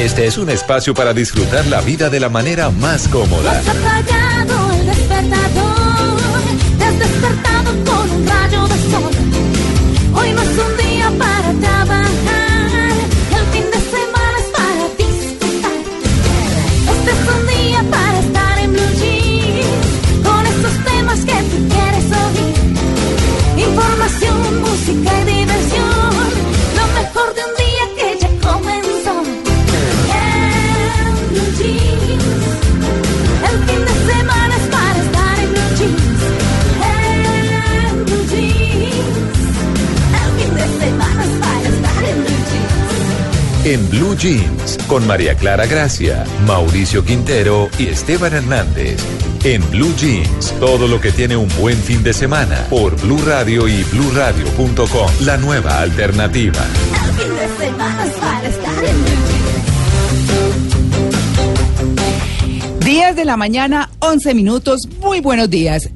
Este es un espacio para disfrutar la vida de la manera más cómoda. Jeans, con María Clara Gracia, Mauricio Quintero y Esteban Hernández. En Blue Jeans, todo lo que tiene un buen fin de semana por Blue Radio y bluradio.com, la nueva alternativa. El fin de semana es para estar en blue jeans. 10 de la mañana, 11 minutos. Muy buenos días.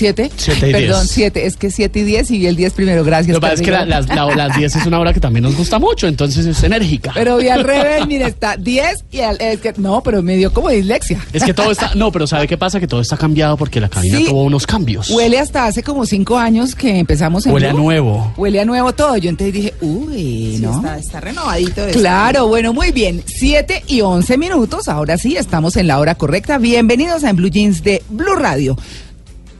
¿Siete? Siete y Perdón, diez. siete. Es que siete y diez y el 10 primero. Gracias. Lo que pasa es que la- las, la- las 10 es una hora que también nos gusta mucho, entonces es enérgica. Pero vi al revés, mire, está 10 y al, es que, no, pero me dio como dislexia. Es que todo está. No, pero ¿sabe qué pasa? Que todo está cambiado porque la cabina Sí. tuvo unos cambios. Huele hasta hace como cinco años que empezamos en Huele a Blue. nuevo. Huele a nuevo todo. Yo entonces dije, uy, ¿no? Está, está renovadito. esto. Claro, bueno, muy bien. 7 y 11 minutos. Ahora sí, estamos en la hora correcta. Bienvenidos a En Blue Jeans de Blue Radio.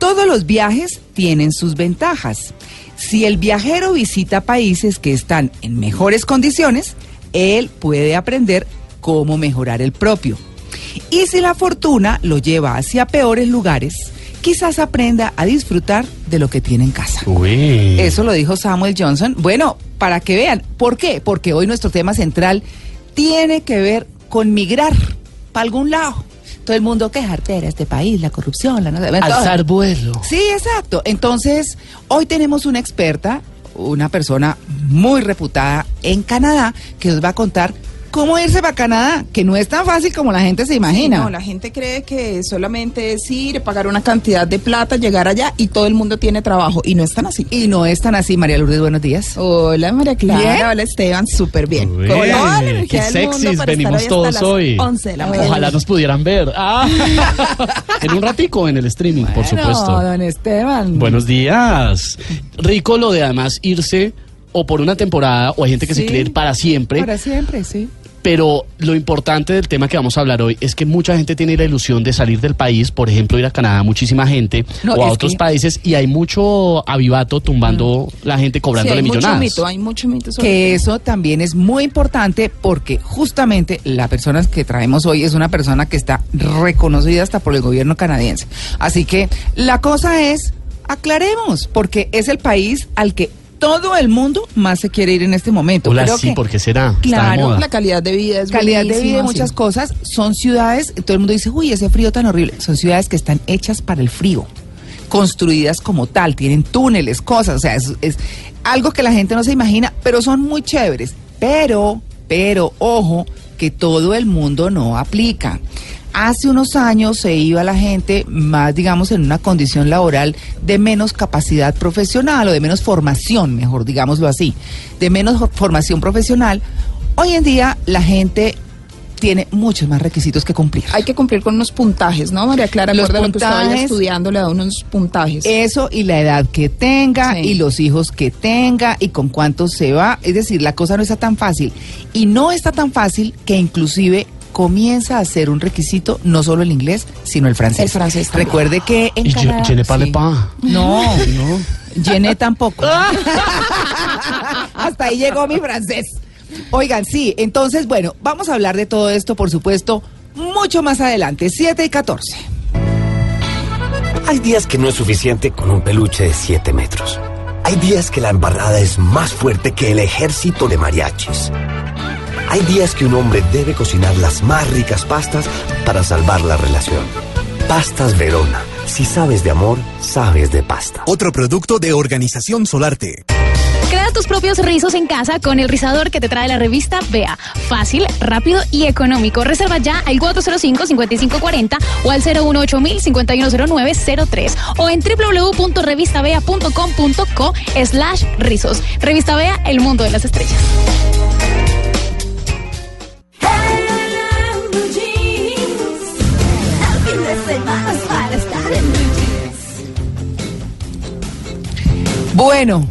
Todos los viajes tienen sus ventajas. Si el viajero visita países que están en mejores condiciones, él puede aprender cómo mejorar el propio. Y si la fortuna lo lleva hacia peores lugares, quizás aprenda a disfrutar de lo que tiene en casa. Uy. Eso lo dijo Samuel Johnson. Bueno, para que vean, ¿por qué? Porque hoy nuestro tema central tiene que ver con migrar para algún lado. Todo el mundo que era este país, la corrupción, la. Alzar vuelo. Sí, exacto. Entonces, hoy tenemos una experta, una persona muy reputada en Canadá, que nos va a contar cómo irse para Canadá, que no es tan fácil como la gente se imagina. No, la gente cree que solamente es ir, pagar una cantidad de plata, llegar allá y todo el mundo tiene trabajo. Y no es tan así. Y no es tan así, María Lourdes, buenos días. Hola María Clara, Bien. hola Esteban, súper bien. Uy, Con la qué sexys venimos todos hoy. 11 de la mañana. Ojalá nos pudieran ver. Ah. en un ratico en el streaming, por supuesto. don Esteban. Buenos días. Rico lo de además irse o por una temporada o hay gente que se Sí. quiere ir para siempre. Para siempre, sí. Pero lo importante del tema que vamos a hablar hoy es que mucha gente tiene la ilusión de salir del país, por ejemplo, ir a Canadá, muchísima gente, No, o a otros que- países, y hay mucho avivato tumbando la gente Sí, cobrándole hay mucho millonadas. mito, hay mucho mito sobre Que eso también es muy importante porque justamente la persona que traemos hoy es una persona que está reconocida hasta por el gobierno canadiense. Así que la cosa es, aclaremos, porque es el país al que todo el mundo más se quiere ir en este momento. Hola, Creo sí, que ¿por qué será? Está de Claro, moda. La calidad de vida es calidad de vida muchas sí. cosas son ciudades, todo el mundo dice, uy, ese frío tan horrible. Son ciudades que están hechas para el frío, construidas como tal, tienen túneles, cosas, o sea, es, es algo que la gente no se imagina, pero son muy chéveres. Pero, pero, ojo, que todo el mundo no aplica. Hace unos años se iba la gente más, digamos, en una condición laboral de menos capacidad profesional o de menos formación, mejor digámoslo así, de menos formación profesional. Hoy en día la gente tiene muchos más requisitos que cumplir. Hay que cumplir con unos puntajes, ¿no, María Clara? Los Acuerda lo que puntajes- estudiando, le da unos puntajes. Eso y la edad que tenga Sí. y los hijos que tenga y con cuántos se va. Es decir, la cosa no está tan fácil. Y no está tan fácil que inclusive comienza a ser un requisito no solo el inglés, sino el francés. El francés también. Recuerde que en Y je, Canadá- je ne parle sí. pas. No, No. Llené tampoco. Hasta ahí llegó mi francés. Oigan, sí, entonces, bueno, vamos a hablar de todo esto, por supuesto, mucho más adelante, 7 y 14. Hay días que no es suficiente con un peluche de 7 metros. Hay días que la embarrada es más fuerte que el ejército de mariachis. Hay días que un hombre debe cocinar las más ricas pastas para salvar la relación. Pastas Verona. Si sabes de amor, sabes de pasta. Otro producto de Organización Solarte. Crea tus propios rizos en casa con el rizador que te trae la revista Vea. Fácil, rápido y económico. Reserva ya al 405-5540 o al 018-5109-03 o en www.revistabea.com.co slash rizos. Revista Vea, el mundo de las estrellas. Semanas para estar en Blue Jeans. Bueno,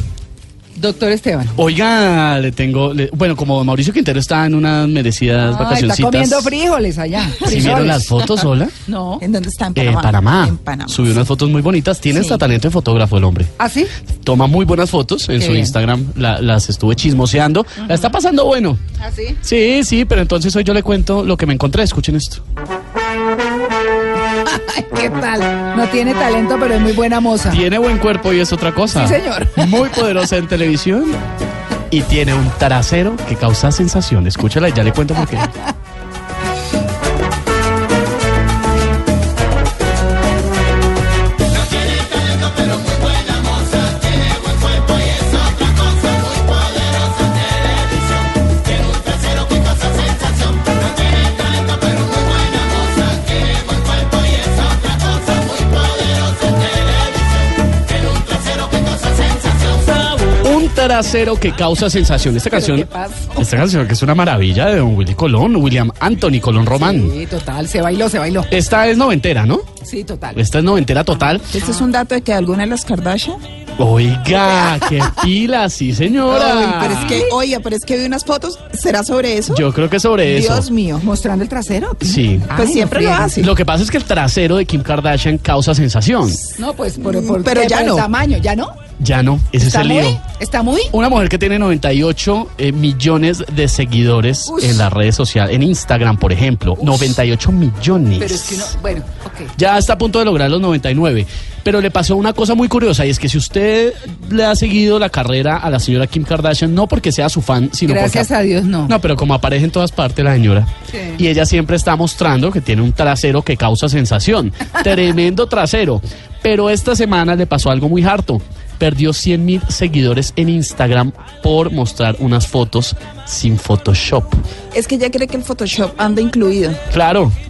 doctor Esteban. Oiga, le tengo, le- bueno, como Mauricio Quintero está en unas merecidas Ay, vacacioncitas. está comiendo frijoles allá. ¿Sí vieron las fotos, hola? No. ¿En dónde está? En Eh, Panamá. Panamá. En Panamá. Subió unas fotos muy bonitas. Tiene Sí. hasta talento de fotógrafo el hombre. ¿Ah, sí? Toma muy buenas fotos en Qué su bien. Instagram. la- las estuve chismoseando. La está pasando bueno. ¿Ah, sí? Sí, sí, pero entonces hoy yo le cuento lo que me encontré. Escuchen esto. Ay, ¿qué tal? No tiene talento, pero es muy buena moza. Tiene buen cuerpo y es otra cosa. Sí, señor. Muy poderosa en televisión. Y tiene un trasero que causa sensación. Escúchala y ya le cuento por qué. Trasero que causa sensación. Esta canción, qué pasa? esta canción que es una maravilla de don Willy Colón, William Anthony Colón Román. Sí, total, se bailó, se bailó. Esta es noventera, ¿no? Sí, total. Esta es noventera total. Este es un dato de que alguna de las Kardashian. Oiga, qué pila, sí señora. Ay, pero es que, oye, pero es que vi unas fotos. ¿Será sobre eso? Yo creo que sobre eso. Dios mío. ¿Mostrando el trasero? Sí. Pues Ay, siempre no lo hace. Lo que pasa es que el trasero de Kim Kardashian causa sensación. No, pues por, por- Pero por ya el no. tamaño, ¿ya no? Ya no, ese es ¿Está el muy? lío. ¿Está muy? Una mujer que tiene 98 eh, millones de seguidores Ush. en las redes sociales, en Instagram, por ejemplo. 98 millones. Pero es que no, bueno, ok. Ya está a punto de lograr los 99. Pero le pasó una cosa muy curiosa y es que si usted le ha seguido la carrera a la señora Kim Kardashian, no porque sea su fan, sino Gracias porque... a Dios, no. No, pero como aparece en todas partes la señora. Sí. Y ella siempre está mostrando que tiene un trasero que causa sensación. Tremendo trasero. Pero esta semana le pasó algo muy harto. Perdió 100 mil seguidores en Instagram por mostrar unas fotos sin Photoshop. Es que ella cree que el Photoshop anda incluido. Claro.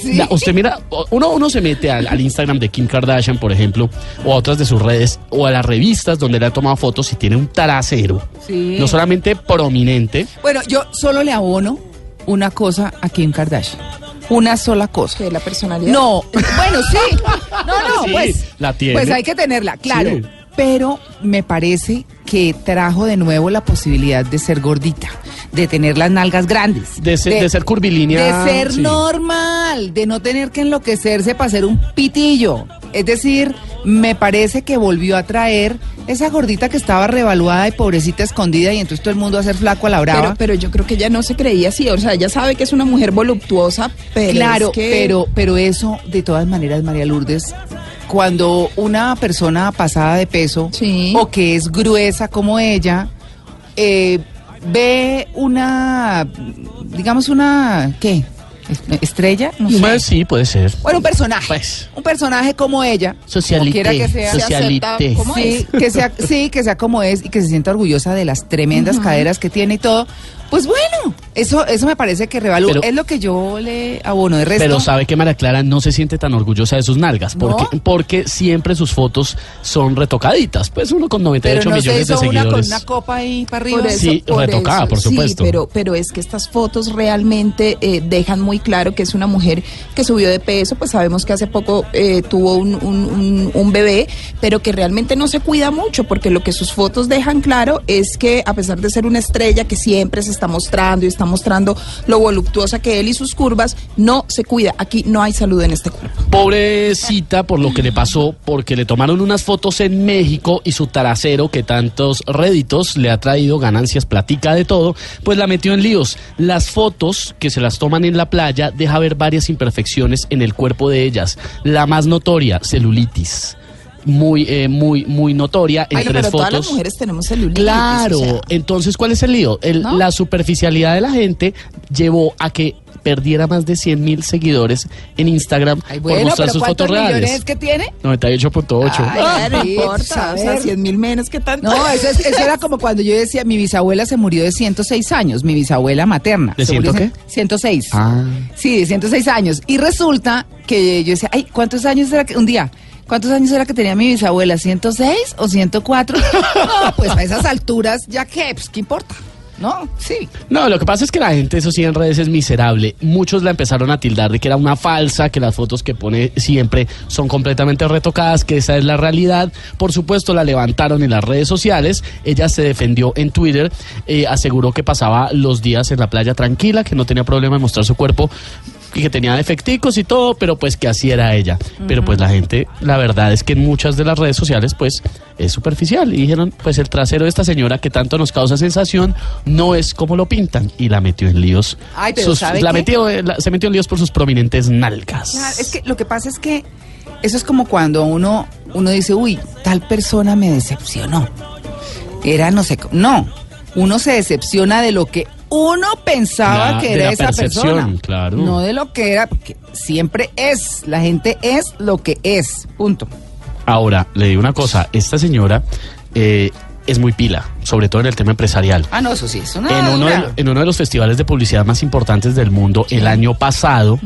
Sí. La- usted mira, uno, uno se mete al, al Instagram de Kim Kardashian, por ejemplo, o a otras de sus redes, o a las revistas donde le ha tomado fotos y tiene un trasero. Sí. No solamente prominente, Bueno, yo solo le abono una cosa a Kim Kardashian. Una sola cosa. Que la personalidad. No, bueno, sí. No, no, Sí, pues. la tiene. Pues hay que tenerla, claro. Sí. Pero me parece que trajo de nuevo la posibilidad de ser gordita, de tener las nalgas grandes. de ser, de ser curvilínea. De ser sí. normal, de no tener que enloquecerse para ser un pitillo. Es decir, me parece que volvió a traer esa gordita que estaba revaluada y pobrecita escondida y entonces todo el mundo a ser flaco a la brava. Pero, pero yo creo que ella no se creía así. O sea, ella sabe que es una mujer voluptuosa, pero. claro, es que- pero, pero eso, de todas maneras, María Lourdes, cuando una persona pasada de peso Sí. o que es gruesa como ella, eh, ve una, digamos una, ¿qué? ¿Es- ¿Estrella? No sé. Pues sí, puede ser. Bueno, un personaje. Pues. Un personaje como ella. Socialité, como quiera que sea. Socialité. como Sí, que sea, sí, que sea como es y que se sienta orgullosa de las tremendas caderas que tiene y todo. Pues bueno, eso, eso me parece que revalúa. Es lo que yo le abono. De resto, Pero sabe que María Clara no se siente tan orgullosa de sus nalgas, porque, ¿No? porque siempre sus fotos son retocaditas. Pues uno con 98 pero no se millones de hizo una con seguidores. una copa ahí para arriba. Por eso, Sí, por retocada, eso, por supuesto. Sí, pero, pero es que estas fotos realmente eh, dejan muy claro que es una mujer que subió de peso, pues sabemos que hace poco eh, tuvo un, un- un- un bebé, pero que realmente no se cuida mucho, porque lo que sus fotos dejan claro es que a pesar de ser una estrella que siempre se está mostrando y está mostrando lo voluptuosa que él y sus curvas, no se cuida. Aquí no hay salud en este cuerpo. Pobrecita por lo que le pasó, porque le tomaron unas fotos en México y su trasero, que tantos réditos le ha traído ganancias, platica de todo, pues la metió en líos. Las fotos que se las toman en la playa deja ver varias imperfecciones en el cuerpo de ellas. La más notoria, celulitis. Muy, eh, muy, muy notoria en Ay, tres pero todas las fotos. mujeres tenemos celulitis. Claro, o sea, entonces, ¿cuál es el lío? El- ¿No? La superficialidad de la gente llevó a que perdiera más de 100 mil seguidores en Instagram Ay, por bueno, mostrar pero sus ¿cuántos fotos millones reales. es que tiene? 98.8. Ay, Ah, no importa, o sea, saber. 100 mil menos que tanto. No, eso, es- eso era como cuando yo decía, mi bisabuela se murió de 106 años, mi bisabuela materna. ¿De Se murió ciento de 106. Ah. Sí, de 106 años. Y resulta que yo decía, ay, ¿cuántos años era que, un día, ¿cuántos años era que tenía mi bisabuela? ¿106 o 104? No, pues a esas alturas, ya qué, pues qué importa. ¿no? Sí. No, lo que pasa es que la gente, eso sí, en redes es miserable. Muchos la empezaron a tildar de que era una falsa, que las fotos que pone siempre son completamente retocadas, que esa es la realidad. Por supuesto, la levantaron en las redes sociales. Ella se defendió en Twitter, eh, aseguró que pasaba los días en la playa tranquila, que no tenía problema en mostrar su cuerpo que tenía defecticos y todo, pero pues que así era ella. Pero pues la gente, la verdad es que en muchas de las redes sociales pues es superficial. Y dijeron, pues el trasero de esta señora que tanto nos causa sensación no es como lo pintan. Y la metió en líos. Ay, pero Sus- ¿sabe la qué? metió, eh, la- se metió en líos por sus prominentes nalgas. Claro, es que lo que pasa es que eso es como cuando uno, uno dice, uy, tal persona me decepcionó. Era no sé, no. Uno se decepciona de lo que uno pensaba La- que era esa persona. claro. No de lo que era, porque siempre es. La gente es lo que es. Punto. Ahora, le digo una cosa, esta señora eh, es muy pila, sobre todo en el tema empresarial. Ah, no, eso sí, es una En uno, de, en uno de los festivales de publicidad más importantes del mundo, el año pasado,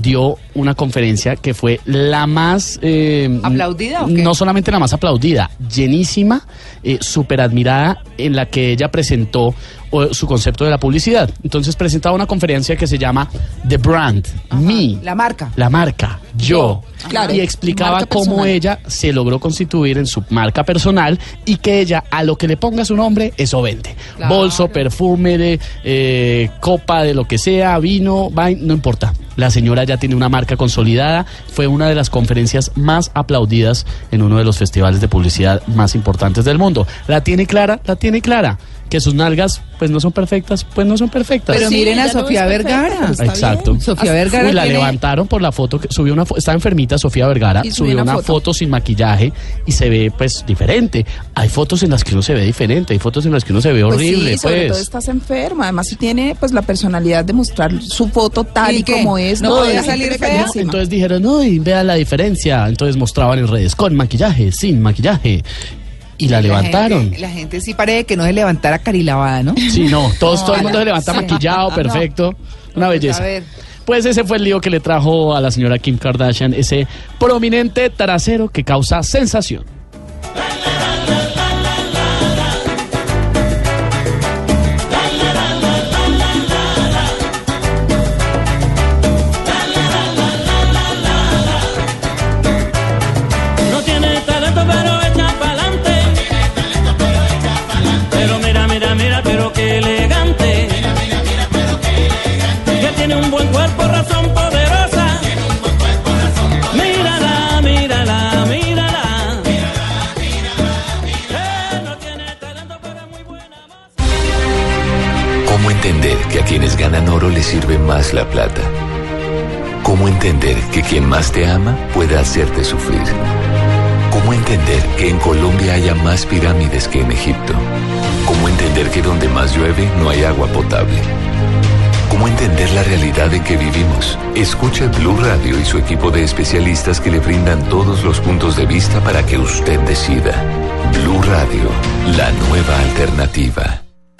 dio una conferencia que fue la más... eh, ¿Aplaudida o qué? No solamente la más aplaudida, llenísima, eh, súper admirada, en la que ella presentó o, su concepto de la publicidad. Entonces presentaba una conferencia que se llama The Brand, Me, La marca. la marca, yo. Claro, y explicaba cómo personal. ella se logró constituir en su marca personal y que ella a lo que le ponga su nombre, eso vende. Claro. Bolso, perfume, de, eh, copa, de lo que sea, vino, vain, no importa. La señora ya tiene una marca consolidada. Fue una de las conferencias más aplaudidas en uno de los festivales de publicidad más importantes del mundo. La tiene clara, la tiene clara. Que sus nalgas, pues no son perfectas, pues no son perfectas. Pero Sí, miren a no Sofía Vergara. Exacto. bien. Sofía Hasta- Vergara Uy, la tiene- levantaron por la foto que subió una está enfermita Sofía Vergara, Y subió subió una una foto. foto. sin maquillaje y se ve pues diferente. Hay fotos en las que uno se ve diferente, hay fotos en las que uno se ve Pues horrible, sí, sobre pues. todo estás enferma. Además, si tiene pues la personalidad de mostrar su foto tal ¿Y y, como es. ¿No podía salir fea? No, entonces dijeron, uy, vean la diferencia. Entonces mostraban en redes con maquillaje, sin maquillaje. Y la, levantaron. gente- la gente sí parece que no se levantara carilavada, ¿no? Sí, no, todos, todo el mundo se levanta Sí. maquillado, No. perfecto. Una Pues, belleza. a ver. Pues ese fue el lío que le trajo a la señora Kim Kardashian, ese prominente trasero que causa sensación. Ganan oro les sirve más la plata? ¿Cómo entender que quien más te ama puede hacerte sufrir? ¿Cómo entender que en Colombia haya más pirámides que en Egipto? ¿Cómo entender que donde más llueve no hay agua potable? ¿Cómo entender la realidad en que vivimos? Escuche Blue Radio y su equipo de especialistas que le brindan todos los puntos de vista para que usted decida. Blue Radio, la nueva alternativa.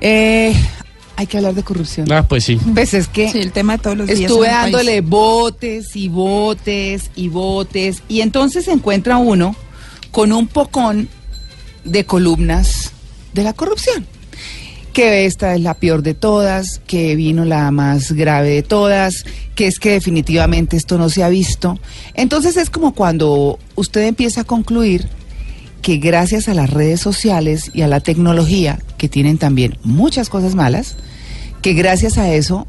Eh, hay que hablar de corrupción. Ah, pues sí. Pues es que Sí, el tema de todos los días. estuve país. dándole botes y botes y botes y entonces se encuentra uno con un pocón de columnas de la corrupción. Que esta es la peor de todas, que vino la más grave de todas, que es que definitivamente esto no se ha visto. Entonces es como cuando usted empieza a concluir que gracias a las redes sociales y a la tecnología, que tienen también muchas cosas malas, que gracias a eso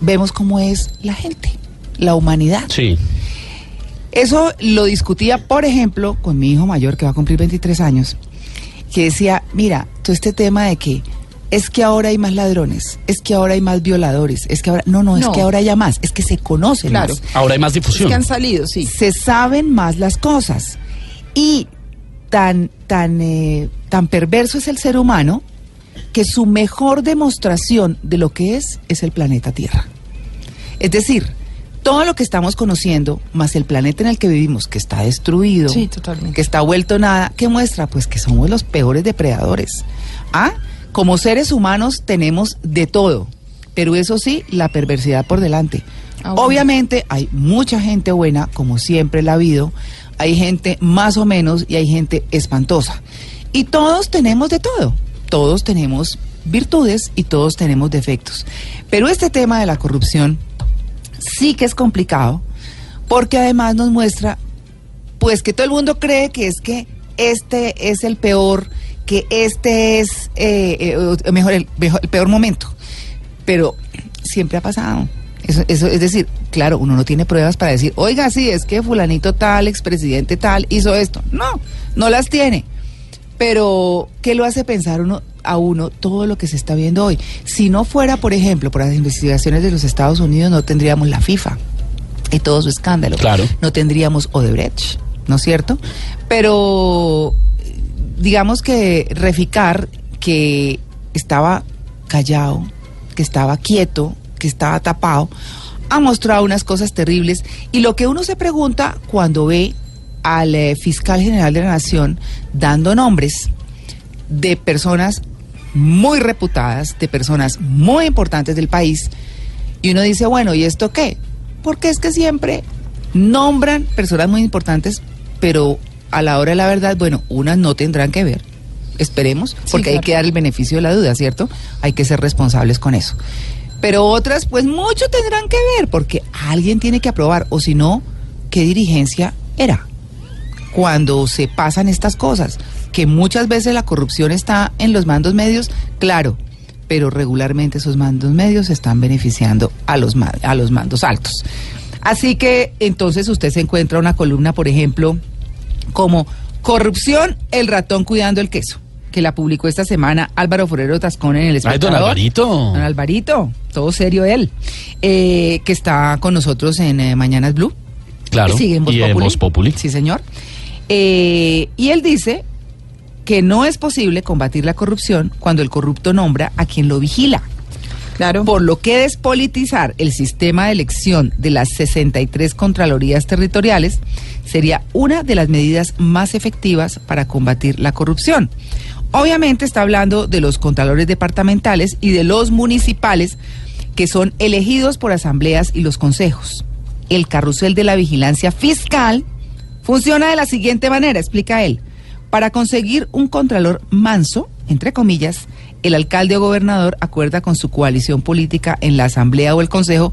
vemos cómo es la gente, la humanidad. Sí. Eso lo discutía, por ejemplo, con mi hijo mayor, que va a cumplir 23 años, que decía, mira, todo este tema de que es que ahora hay más ladrones, es que ahora hay más violadores, es que ahora, no, no, es No. que ahora haya más, es que se conocen Claro. más Ahora hay más Es difusión. que han salido, sí. se saben más las cosas. Y tan, tan eh, tan perverso es el ser humano que su mejor demostración de lo que es es el planeta Tierra. Es decir, todo lo que estamos conociendo, más el planeta en el que vivimos, que está destruido, Sí, que está vuelto nada, ¿qué muestra? Pues que somos los peores depredadores. ¿Ah? Como seres humanos tenemos de todo, pero eso sí, la perversidad por delante. Ah, bueno. Obviamente hay mucha gente buena, como siempre la ha habido, hay gente más o menos y hay gente espantosa. Y todos tenemos de todo, todos tenemos virtudes y todos tenemos defectos. Pero este tema de la corrupción sí que es complicado, porque además nos muestra, pues que todo el mundo cree que es que este es el peor, que este es eh, eh, mejor, el, mejor- el peor momento. Pero siempre ha pasado. Eso, eso, es decir, claro, uno no tiene pruebas para decir, oiga, sí, es que fulanito tal, expresidente tal, hizo esto. No, no las tiene. Pero, ¿qué lo hace pensar uno, a uno todo lo que se está viendo hoy? Si no fuera, por ejemplo, por las investigaciones de los Estados Unidos, no tendríamos la FIFA y todo su escándalo. Claro. No tendríamos Odebrecht, ¿no es cierto? Pero, digamos que Reficar, que estaba callado, que estaba quieto, que estaba tapado, ha mostrado unas cosas terribles. Y lo que uno se pregunta cuando ve al eh, fiscal general de la Nación dando nombres de personas muy reputadas, de personas muy importantes del país, y uno dice, bueno, ¿y esto qué? Porque es que siempre nombran personas muy importantes, pero a la hora de la verdad, bueno, unas no tendrán que ver, esperemos, porque hay claro. que dar el beneficio de la duda, ¿cierto? Hay que ser responsables con eso. Pero otras, pues mucho tendrán que ver, porque alguien tiene que aprobar, o si no, ¿qué dirigencia era? Cuando se pasan estas cosas, que muchas veces la corrupción está en los mandos medios, claro, pero regularmente esos mandos medios están beneficiando a los, a los mandos altos. Así que entonces usted se encuentra una columna, por ejemplo, como Corrupción, el ratón cuidando el queso, que la publicó esta semana Álvaro Forero Tascón en el Ay, espectador. don Alvarito. Don Alvarito, todo serio él, eh, que está con nosotros en eh, Mañanas Blue. Claro. Y sigue en Voz y en Populi. Voz Populi. Sí, señor. Eh, y él dice que no es posible combatir la corrupción cuando el corrupto nombra a quien lo vigila. Claro. Por lo que despolitizar el sistema de elección de las 63 Contralorías Territoriales sería una de las medidas más efectivas para combatir la corrupción. Obviamente está hablando de los contralores departamentales y de los municipales que son elegidos por asambleas y los consejos. El carrusel de la vigilancia fiscal funciona de la siguiente manera, explica él. Para conseguir un contralor manso, entre comillas, el alcalde o gobernador acuerda con su coalición política en la asamblea o el consejo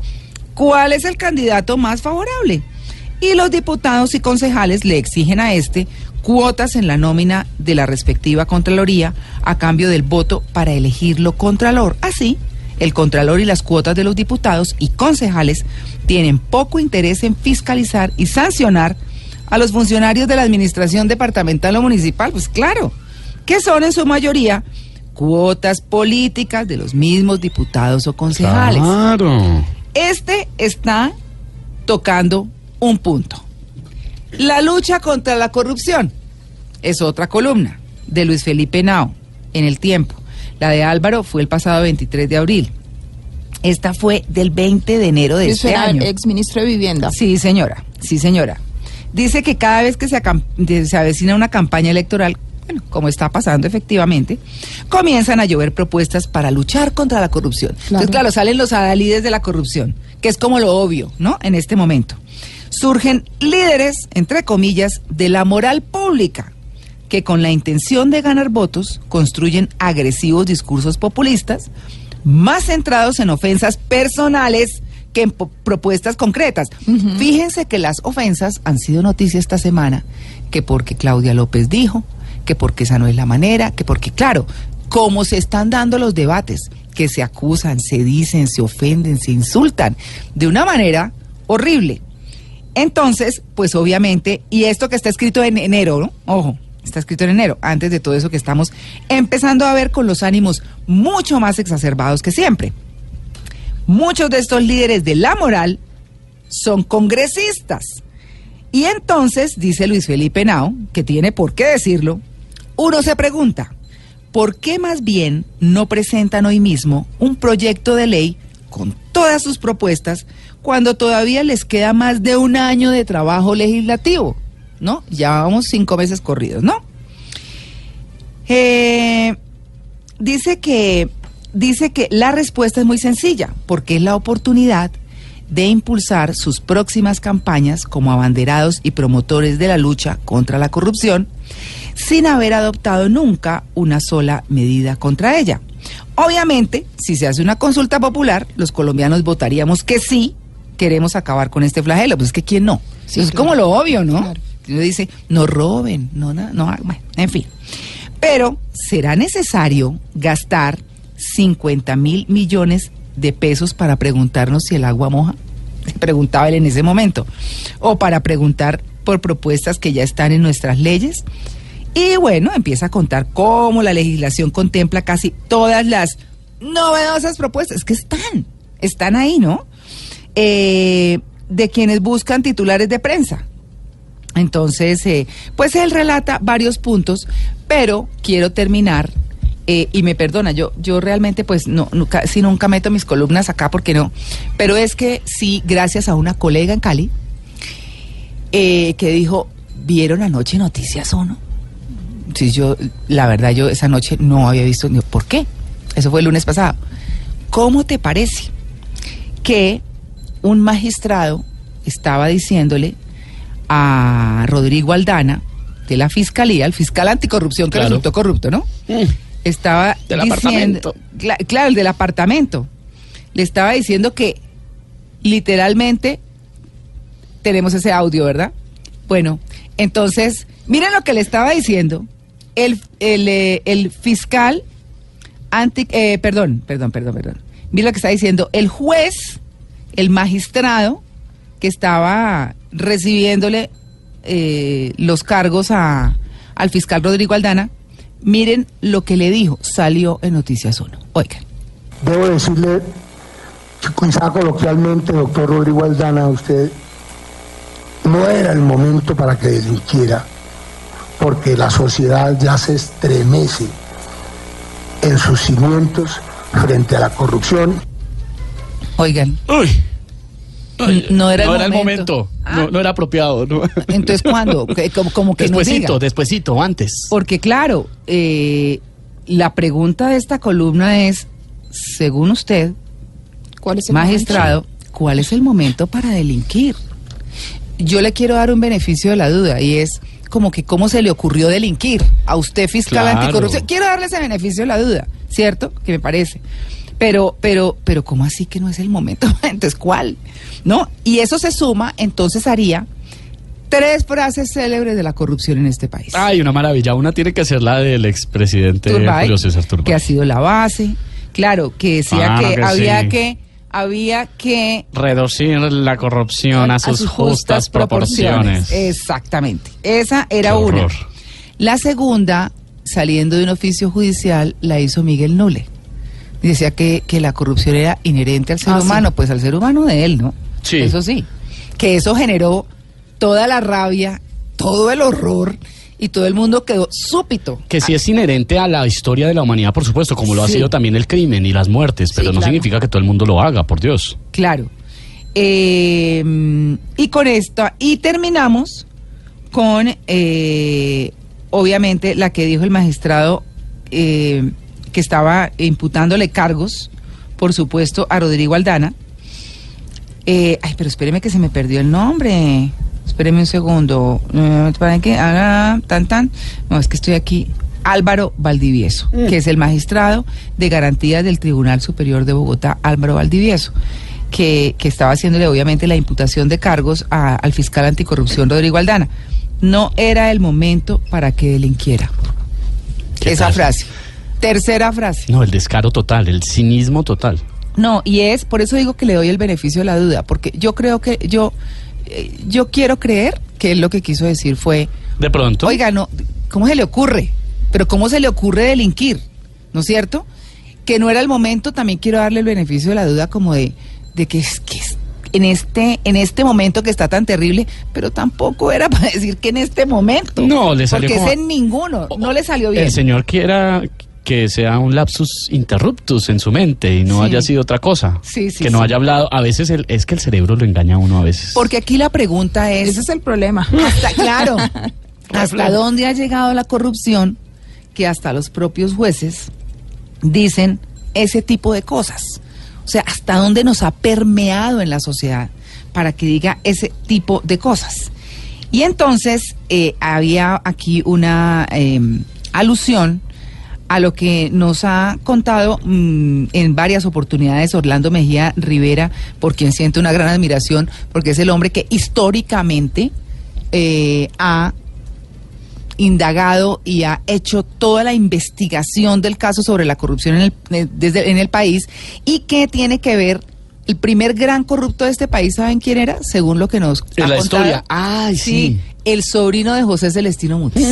cuál es el candidato más favorable. Y los diputados y concejales le exigen a este cuotas en la nómina de la respectiva Contraloría a cambio del voto para elegirlo Contralor. Así, el Contralor y las cuotas de los diputados y concejales tienen poco interés en fiscalizar y sancionar a los funcionarios de la administración departamental o municipal. Pues claro, que son en su mayoría cuotas políticas de los mismos diputados o concejales. Claro. Este está tocando un punto. La lucha contra la corrupción es otra columna de Luis Felipe Nao en el tiempo. La de Álvaro fue el pasado 23 de abril. Esta fue del 20 de enero de este año. ex ministro de Vivienda. Sí, señora, sí, señora. Dice que cada vez que se, se avecina una campaña electoral, bueno, como está pasando efectivamente, comienzan a llover propuestas para luchar contra la corrupción. Entonces, claro, salen los adalides de la corrupción, que es como lo obvio, ¿no? En este momento. Surgen líderes, entre comillas, de la moral pública, que con la intención de ganar votos construyen agresivos discursos populistas, más centrados en ofensas personales que en propuestas concretas. Fíjense que las ofensas han sido noticia esta semana, que porque Claudia López dijo, que porque esa no es la manera, que porque, claro, como se están dando los debates, que se acusan, se dicen, se ofenden, se insultan, de una manera horrible. Entonces, pues obviamente, y esto que está escrito en enero. Ojo, está escrito en enero, antes de todo eso que estamos empezando a ver con los ánimos mucho más exacerbados que siempre. Muchos de estos líderes de la moral son congresistas. Y entonces, dice Luis Felipe Nao, que tiene por qué decirlo, uno se pregunta, ¿por qué más bien no presentan hoy mismo un proyecto de ley con todas sus propuestas cuando todavía les queda más de un año de trabajo legislativo? ¿No? Ya vamos cinco meses corridos, ¿no? Eh, dice que dice que la respuesta es muy sencilla, porque es la oportunidad de impulsar sus próximas campañas como abanderados y promotores de la lucha contra la corrupción, sin haber adoptado nunca una sola medida contra ella. Obviamente, si se hace una consulta popular, los colombianos votaríamos que sí queremos acabar con este flagelo. Pues es que quién no. Sí, es claro. como lo obvio, ¿no? Claro. Uno dice, no roben, no, na- no, bueno, en fin. Pero será necesario gastar 50 mil millones de pesos para preguntarnos si el agua moja. Preguntaba él en ese momento. O para preguntar por propuestas que ya están en nuestras leyes. Y bueno, empieza a contar cómo la legislación contempla casi todas las novedosas propuestas. Es que están, están ahí, ¿no? Eh, de quienes buscan titulares de prensa. Entonces, eh, pues él relata varios puntos, pero quiero terminar, eh, y me perdona, yo, yo realmente pues no, nunca, si nunca meto mis columnas acá porque no, pero es que sí, gracias a una colega en Cali, que dijo, ¿vieron anoche Noticias o no? Sí, yo, la verdad, yo esa noche no había visto, ¿por qué? Eso fue el lunes pasado. ¿Cómo te parece que un magistrado estaba diciéndole a Rodrigo Aldana de la fiscalía, el fiscal anticorrupción que Claro. resultó corrupto, ¿no? Estaba Del diciendo, apartamento. Cla- claro, el del apartamento. Le estaba diciendo que literalmente tenemos ese audio, ¿verdad? Bueno, entonces, miren lo que le estaba diciendo el, el, eh, el fiscal anti, eh, perdón, perdón, perdón, perdón. Miren lo que está diciendo el juez, el magistrado que estaba recibiéndole eh, los cargos a, al fiscal Rodrigo Aldana. Miren lo que le dijo, salió en Noticias 1. Oigan. Debo decirle, quizá coloquialmente, doctor Rodrigo Aldana, usted no era el momento para que delinquiera, porque la sociedad ya se estremece en sus cimientos frente a la corrupción. Oigan, Uy. No era el el momento. momento. Ah. No, no era apropiado. ¿no? entonces ¿cuándo? Que- Como, como que nos Despuésito, despuésito, antes. Porque claro, eh, la pregunta de esta columna es, según usted, ¿Cuál es el magistrado, ¿cuál es el momento para delinquir? Yo le quiero dar un beneficio de la duda y es como que cómo se le ocurrió delinquir a usted fiscal Claro. anticorrupción. Quiero darle ese beneficio de la duda, ¿cierto? Que me parece. Pero, pero, pero, ¿cómo así que no es el momento? Entonces, ¿cuál? ¿No? Y eso se suma, entonces haría tres frases célebres de la corrupción en este país. Ay, una maravilla. Una tiene que ser la del expresidente Julio César Turbay. que ha sido la base. Claro, que decía que, que había sí. que había que Reducir la corrupción a sus, justas proporciones. Exactamente. Esa era una. La segunda, saliendo de un oficio judicial, la hizo Miguel Nule. Y decía que, que la corrupción era inherente al ser Ah, sí. humano, pues al ser humano de él, ¿no? Sí. Eso sí. Que eso generó toda la rabia, todo el horror y todo el mundo quedó súpito. Que sí es inherente a la historia de la humanidad, por supuesto, como lo ha sido también el crimen y las muertes, pero no claro. significa que todo el mundo lo haga, por Dios. Claro. Eh, y con esto, y terminamos con, eh, obviamente, la que dijo el magistrado eh, que estaba imputándole cargos, por supuesto, a Rodrigo Aldana. Eh, ay, pero espéreme que se me perdió el nombre. Espéreme un segundo. Eh, ¿Para que haga tan tan? No, es que estoy aquí. Álvaro Valdivieso, que es el magistrado de garantías del Tribunal Superior de Bogotá, Álvaro Valdivieso, que, que estaba haciéndole obviamente la imputación de cargos a- al fiscal anticorrupción Rodrigo Aldana. No era el momento para que delinquiera. ¿Qué Esa tal? frase. Tercera frase. No, el descaro total, el cinismo total. No, y es, por eso digo que le doy el beneficio de la duda, porque yo creo que yo, eh, yo quiero creer que él lo que quiso decir fue, De pronto. oiga, no, ¿cómo se le ocurre? Pero ¿cómo se le ocurre delinquir? ¿No es cierto? Que no era el momento, también quiero darle el beneficio de la duda como de, de que, es, que es- en este, en este momento que está tan terrible, pero tampoco era para decir que en este momento. No, le salió Porque como- es en ninguno, no le salió bien. El señor quiera que sea un lapsus interruptus en su mente y no Sí. haya sido otra cosa. Sí, sí, que no sí. haya hablado. A veces el- es que el cerebro lo engaña a uno a veces. Porque aquí la pregunta es, Ese es el problema. hasta, claro, hasta dónde ha llegado la corrupción que hasta los propios jueces dicen ese tipo de cosas. O sea, hasta dónde nos ha permeado en la sociedad para que diga ese tipo de cosas. Y entonces eh, había aquí una eh, alusión a lo que nos ha contado mm, en varias oportunidades Orlando Mejía Rivera, por quien siento una gran admiración, porque es el hombre que históricamente eh, ha indagado y ha hecho toda la investigación del caso sobre la corrupción en el, eh, desde, en el país y que tiene que ver el primer gran corrupto de este país, ¿saben quién era? Según lo que nos ha la contado. historia. Ay, sí. el sobrino de José Celestino Mutis.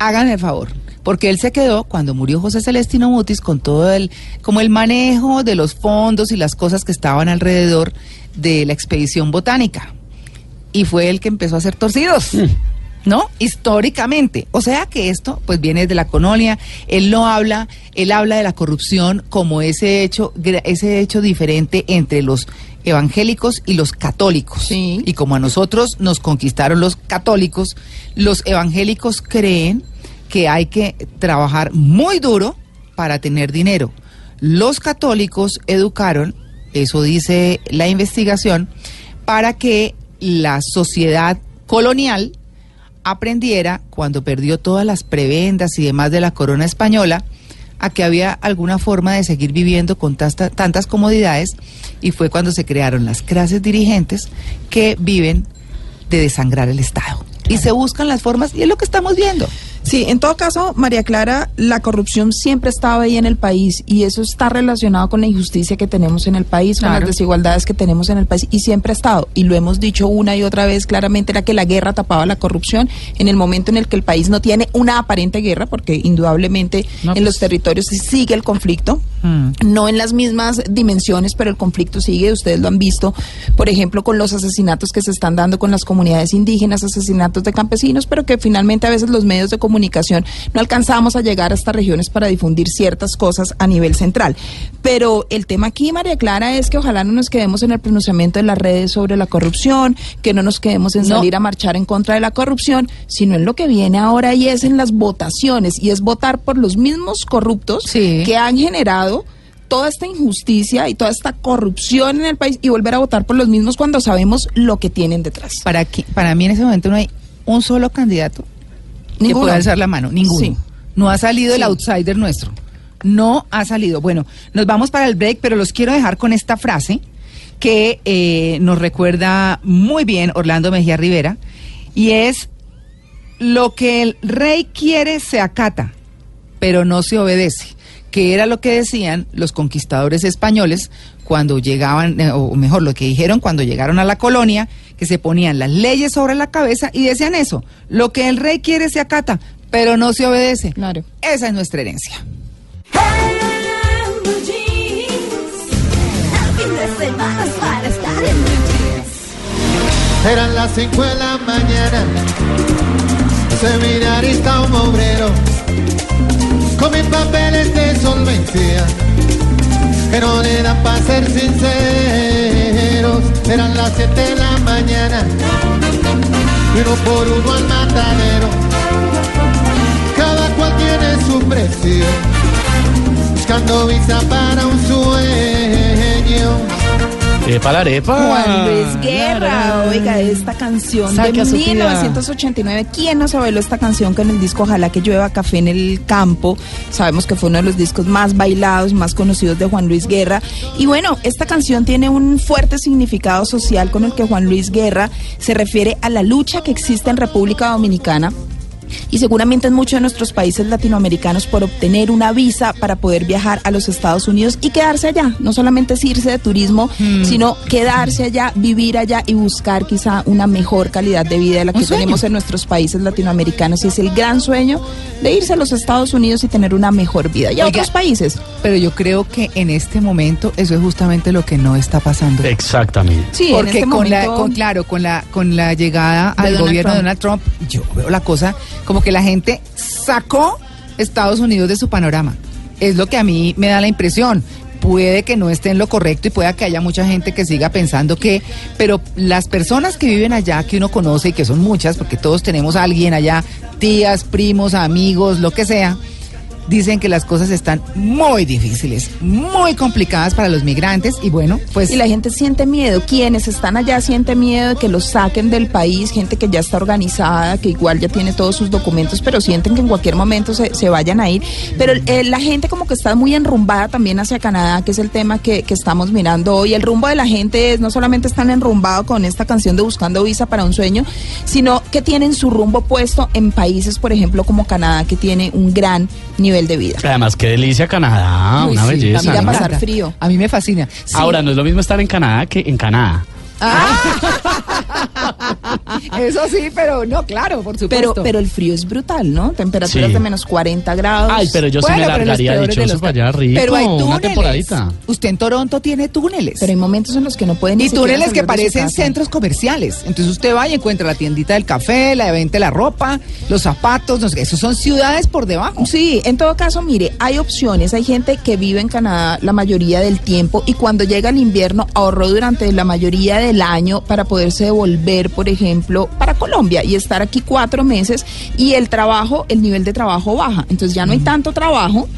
Háganme el favor, porque él se quedó cuando murió José Celestino Mutis con todo el como el manejo de los fondos y las cosas que estaban alrededor de la expedición botánica. Y fue el que empezó a hacer torcidos. ¿No? Históricamente. O sea que esto pues viene de la colonia. Él no habla, él habla de la corrupción como ese hecho, ese hecho diferente entre los evangélicos y los católicos. Sí. Y como a nosotros nos conquistaron los católicos, los evangélicos creen que hay que trabajar muy duro para tener dinero. Los católicos educaron, eso dice la investigación, para que la sociedad colonial aprendiera, cuando perdió todas las prebendas y demás de la corona española, a que había alguna forma de seguir viviendo con tasta- tantas comodidades y fue cuando se crearon las clases dirigentes que viven de desangrar el Estado. Y se buscan las formas, y es lo que estamos viendo. Sí, en todo caso, María Clara, la corrupción siempre estaba ahí en el país y eso está relacionado con la injusticia que tenemos en el país, con Claro. las desigualdades que tenemos en el país y siempre ha estado. Y lo hemos dicho una y otra vez claramente, era que la guerra tapaba la corrupción en el momento en el que el país no tiene una aparente guerra, porque indudablemente No, en pues. los territorios sí sigue el conflicto. No en las mismas dimensiones, pero el conflicto sigue, ustedes lo han visto, por ejemplo, con los asesinatos que se están dando con las comunidades indígenas, asesinatos de campesinos, pero que finalmente a veces los medios de comunicación no alcanzamos a llegar a estas regiones para difundir ciertas cosas a nivel central. Pero el tema aquí, María Clara, es que ojalá no nos quedemos en el pronunciamiento de las redes sobre la corrupción, que no nos quedemos en No. salir a marchar en contra de la corrupción, sino en lo que viene ahora y es en las votaciones, y es votar por los mismos corruptos Sí. que han generado toda esta injusticia y toda esta corrupción en el país y volver a votar por los mismos cuando sabemos lo que tienen detrás. Para, que, para mí en ese momento no hay un solo candidato que Ninguno. pueda alzar la mano, ninguno. Sí. No ha salido el outsider nuestro. No ha salido. Bueno, nos vamos para el break, pero los quiero dejar con esta frase que eh, nos recuerda muy bien Orlando Mejía Rivera, y es, lo que el rey quiere se acata, pero no se obedece, que era lo que decían los conquistadores españoles cuando llegaban, eh, o mejor, lo que dijeron cuando llegaron a la colonia, que se ponían las leyes sobre la cabeza y decían eso, lo que el rey quiere se acata, pero no se obedece. Claro. Esa es nuestra herencia. Eran las cinco de la mañana, seminarista un obrero, con mis papeles de solvencia, que no le dan para ser sinceros. Eran las siete de la mañana, uno por uno al matadero, cada cual tiene su precio, buscando visa para un sueño. Epa, la arepa. Juan Luis Guerra, oiga, esta canción Saque de a su tía. 1989. ¿Quién no se bailó esta canción con el disco Ojalá que llueva café en el campo? Sabemos que fue uno de los discos más bailados, más conocidos de Juan Luis Guerra. Y bueno, esta canción tiene un fuerte significado social con el que Juan Luis Guerra se refiere a la lucha que existe en República Dominicana y seguramente en muchos de nuestros países latinoamericanos por obtener una visa para poder viajar a los Estados Unidos y quedarse allá. No solamente es irse de turismo, Hmm. sino quedarse allá, vivir allá y buscar quizá una mejor calidad de vida de la que tenemos en nuestros países latinoamericanos. Y es el gran sueño de irse a los Estados Unidos y tener una mejor vida. Y a Oiga, otros países. Pero yo creo que en este momento eso es justamente lo que no está pasando. Exactamente. Sí, en Porque este con la, con, claro, con la, con la llegada al Donald gobierno de. Donald Trump, yo veo la cosa como que la gente sacó Estados Unidos de su panorama. Es lo que a mí me da la impresión. Puede que no esté en lo correcto y pueda que haya mucha gente que siga pensando que, pero las personas que viven allá, que uno conoce y que son muchas, porque todos tenemos a alguien allá, tías, primos, amigos, lo que sea, dicen que las cosas están muy difíciles, muy complicadas para los migrantes y bueno, pues Y la gente siente miedo, quienes están allá sienten miedo de que los saquen del país, gente que ya está organizada, que igual ya tiene todos sus documentos, pero sienten que en cualquier momento se, se vayan a ir. Pero eh, la gente como que está muy enrumbada también hacia Canadá, que es el tema que, que estamos mirando hoy. El rumbo de la gente es, no solamente están enrumbados con esta canción de Buscando Visa para un Sueño, sino que tienen su rumbo puesto en países, por ejemplo, como Canadá, que tiene un gran nivel de vida. Además, qué delicia Canadá, Uy, una sí, belleza. a mí me Ya ¿no? pasar frío. A mí me fascina. Sí. Ahora, no es lo mismo estar en Canadá que en Canadá. Eso sí, pero no, claro, por Pero, supuesto. pero el frío es brutal, ¿no? Temperaturas Sí. de menos 40 grados. Ay, pero yo sí Bueno, me pero los largaría dichoso los- para allá arriba. Pero hay una túneles. temporadita. Usted en Toronto tiene túneles. Pero hay momentos en los que no pueden y túneles que parecen centros comerciales. Entonces usted va y encuentra la tiendita del café, la de venta la ropa, los zapatos, no sé, esos son ciudades por debajo. Sí, en todo caso, mire, hay opciones. Hay gente que vive en Canadá la mayoría del tiempo y cuando llega el invierno ahorró durante la mayoría del año para poderse devolver, por ejemplo, para Colombia y estar aquí cuatro meses y el trabajo, el nivel de trabajo baja. Entonces ya no hay tanto trabajo.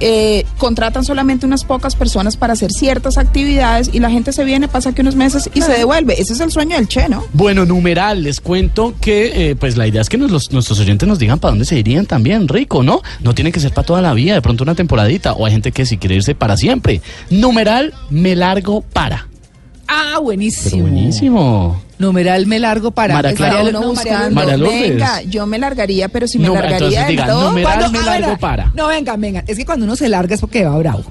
eh, contratan solamente unas pocas personas para hacer ciertas actividades y la gente se viene, pasa aquí unos meses y se devuelve. Ese es el sueño del Che, ¿no? Bueno, numeral, les cuento que eh, pues la idea es que nos- los- nuestros oyentes nos digan para dónde se irían también, rico, ¿no? No tiene que ser para toda la vida, de pronto una temporadita, o hay gente que si quiere irse para siempre. Numeral, me largo para. Ah, buenísimo. Pero buenísimo. Numeral me largo para. María es Clara. Uno no, buscando. Venga, yo me largaría, pero si me No, largaría entonces del diga, todo. numeral Cuando- me largo para. No, venga, venga. Es que cuando uno se larga es porque va bravo.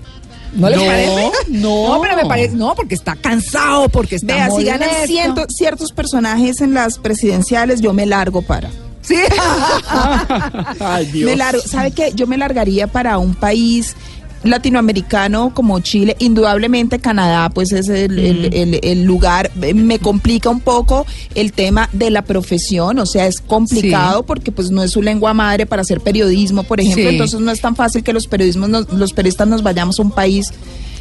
¿No les No, parece? no. No, pero me parece. No, porque está cansado, porque está Vea, si ganan ciento- ciertos personajes en las presidenciales, yo me largo para. Sí. Ay, Dios. Me largo, ¿sabe qué? Yo me largaría para un país latinoamericano como Chile, indudablemente Canadá pues es el, el- el- el lugar, eh, me complica un poco el tema de la profesión, o sea, es complicado Sí. porque pues no es su lengua madre para hacer periodismo, por ejemplo, Sí. entonces no es tan fácil que los periodismos nos- los periodistas nos vayamos a un país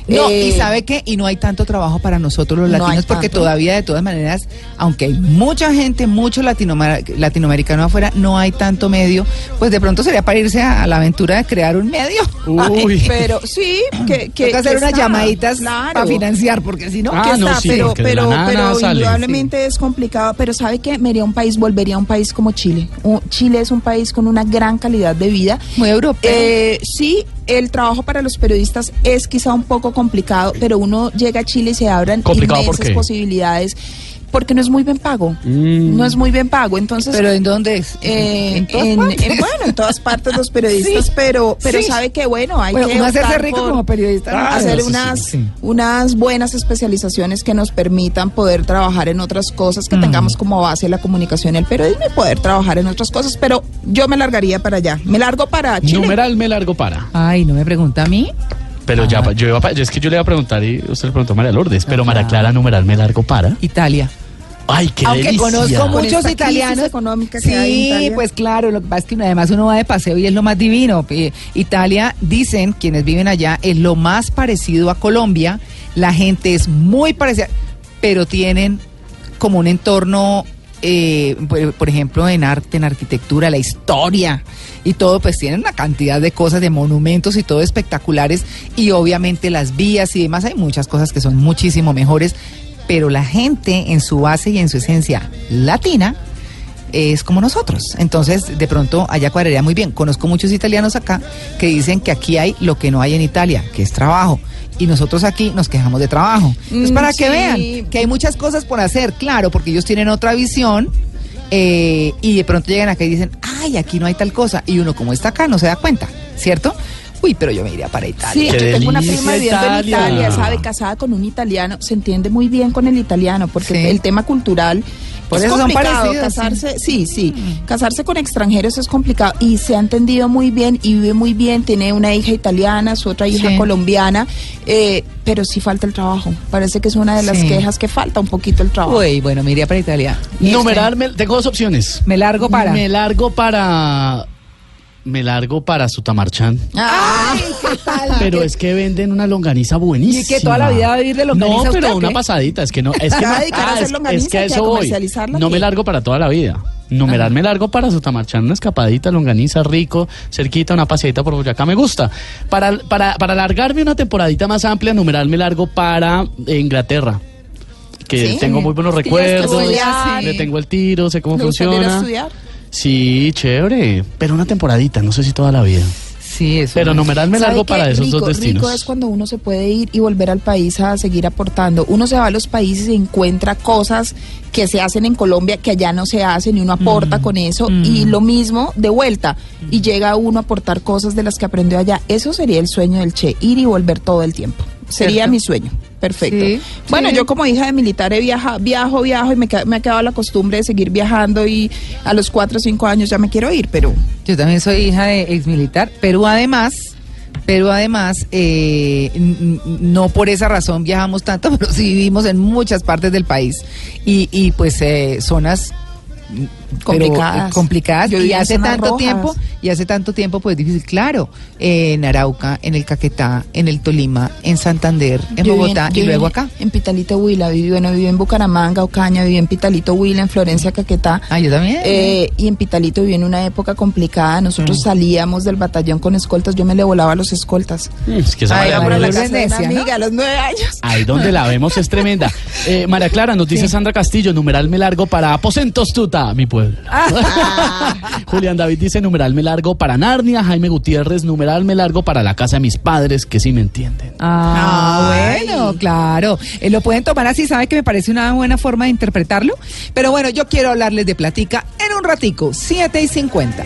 No, eh, y sabe qué, y no hay tanto trabajo para nosotros los No latinos, porque todavía de todas maneras, aunque hay mucha gente, mucho latinoamar- latinoamericano afuera, no hay tanto medio, pues de pronto sería para irse a, a la aventura de crear un medio. Uy. pero sí, que, que, Toca hacer que unas está, llamaditas claro. para financiar, porque si no, Ah, que no, está, sí, pero, pero, pero sale. indudablemente es complicado. Pero ¿sabe qué? Me iría a un país, volvería a un país como Chile. Chile es un país con una gran calidad de vida. muy europeo. Eh, sí, el trabajo para los periodistas es quizá un poco complicado, pero uno llega a Chile y se abren ¿Complicado por inmensas posibilidades. Porque no es muy bien pago. Mm. No es muy bien pago. Entonces, pero ¿en dónde es? eh, en todas en- partes. en- bueno, en todas partes los periodistas, Sí, pero, pero sí. sabe que bueno, hay Bueno, que hacerse rico por como periodista. ¿no? Ah, hacer sí, unas, sí. unas buenas especializaciones que nos permitan poder trabajar en otras cosas, que Mm. tengamos como base la comunicación y el periodismo y poder trabajar en otras cosas, pero yo me largaría para allá. Me largo para Chile. Numeral, me largo para. Ay, ¿no me pregunta a mí? Pero ya, yo iba pa- yo es que yo le iba a preguntar y usted le preguntó a María Lourdes, pero María Ajá. Clara, numeral, me largo para. Italia. Ay, qué Aunque delicia. conozco Con muchos italianos. económica que sí, hay en Italia. pues claro, lo que pasa es que además uno va de paseo y es lo más divino. Eh, Italia, dicen quienes viven allá, es lo más parecido a Colombia. La gente es muy parecida, pero tienen como un entorno, eh, por, por ejemplo, en arte, en arquitectura, la historia y todo, pues tienen una cantidad de cosas, de monumentos y todo espectaculares. Y obviamente las vías y demás, hay muchas cosas que son muchísimo mejores. Pero la gente en su base y en su esencia latina es como nosotros. Entonces, de pronto, allá cuadraría muy bien. Conozco muchos italianos acá que dicen que aquí hay lo que no hay en Italia, que es trabajo. Y nosotros aquí nos quejamos de trabajo. Entonces, Mm, para que vean que hay muchas cosas por hacer, claro, porque ellos tienen otra visión. eh, y de pronto llegan acá y dicen, ay, aquí no hay tal cosa. Y uno como está acá no se da cuenta, ¿cierto? Uy, pero yo me iría para Italia. Sí, Qué yo tengo una prima viviendo en Italia. Italia, sabe, casada con un italiano, se entiende muy bien con el italiano, porque Sí. el tema cultural Por es eso son complicado. sí. casarse, sí, sí, casarse con extranjeros es complicado y se ha entendido muy bien y vive muy bien. Tiene una hija italiana, su otra hija Sí. colombiana, eh, pero sí falta el trabajo. Parece que es una de las Sí. quejas que falta un poquito el trabajo. Uy, bueno, me iría para Italia. ¿Y Numeral, usted? me- tengo dos opciones. Me largo para. Me largo para. Me largo para Sutamarchán. Ay, ¿qué tal? Pero es que venden una longaniza buenísima. ¿Y que toda la vida va a vivir de longaniza No, pero una qué? pasadita. Es que no. Es que, ¿Se va a no- dedicar a hacer es, es que a eso voy. No me largo para toda la vida. Numeral me largo para Sutamarchán, una escapadita, longaniza, rico, cerquita, una paseadita por Boyacá, me gusta. Para, para, para alargarme una temporadita más amplia, numeral me largo para Inglaterra. Que Sí. tengo muy buenos recuerdos, estudiar, le sí. tengo el tiro, sé cómo ¿Le gustaría ir a funciona. Sí, chévere, pero una temporadita, no sé si toda la vida. Sí, eso. Pero numeral me ¿Sabe largo para esos rico, dos destinos. Rico es cuando uno se puede ir y volver al país a seguir aportando. Uno se va a los países y encuentra cosas que se hacen en Colombia que allá no se hacen y uno Mm. aporta con eso y lo mismo de vuelta y llega uno a aportar cosas de las que aprendió allá. Eso sería el sueño del Che, ir y volver todo el tiempo. Sería Cierto. mi sueño. Perfecto. Sí, bueno, sí. yo como hija de militar he viaja, viajo, viajo y me, me ha quedado la costumbre de seguir viajando y a los cuatro o cinco años ya me quiero ir, pero Yo también soy hija de ex militar, pero además, pero además, eh, no por esa razón viajamos tanto, pero sí vivimos en muchas partes del país y, y pues eh, zonas mm, pero, Complicadas. eh, complicadas Yo y hace tanto rojas. tiempo y hace tanto tiempo pues difícil claro eh, en Arauca en el Caquetá en el Tolima en Santander en Yo Bogotá y luego acá En Pitalito Huila, viví, bueno, viví en Bucaramanga, Ocaña, viví en Pitalito Huila, en Florencia, Caquetá. ah yo también Eh, y en Pitalito viví en una época complicada. Mm. Nosotros salíamos del batallón con escoltas. Yo me le volaba a los escoltas. Es que esa Ay, la de una amiga a los nueve años. Ahí donde la vemos es tremenda. Eh, María Clara, nos dice Sandra Castillo, numeral me largo para Aposentos Tuta, mi pueblo. Julián David dice numeral me largo para Narnia. Jaime Gutiérrez, numeral me largo para la casa de mis padres, que sí me entienden. Ah, Ay. bueno, claro. Eh, lo pueden tomar así, sabe que me parece una buena forma de interpretarlo. Pero bueno, yo quiero hablarles de platica en un ratico, 7 y 50.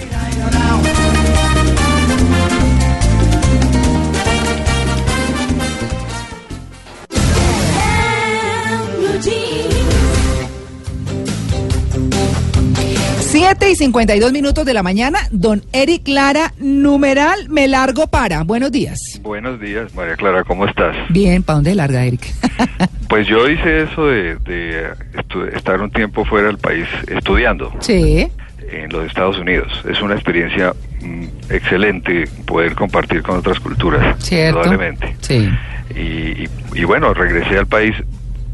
7 y 52 minutos de la mañana, don Eric Lara, numeral, me largo para. Buenos días. Buenos días, María Clara, ¿cómo estás? Bien, ¿para dónde larga, Eric? Pues yo hice eso de, de, estar un tiempo fuera del país estudiando sí. en los Estados Unidos. Es una experiencia mm, excelente poder compartir con otras culturas, Cierto. probablemente. Sí. Y, y- y bueno, regresé al país,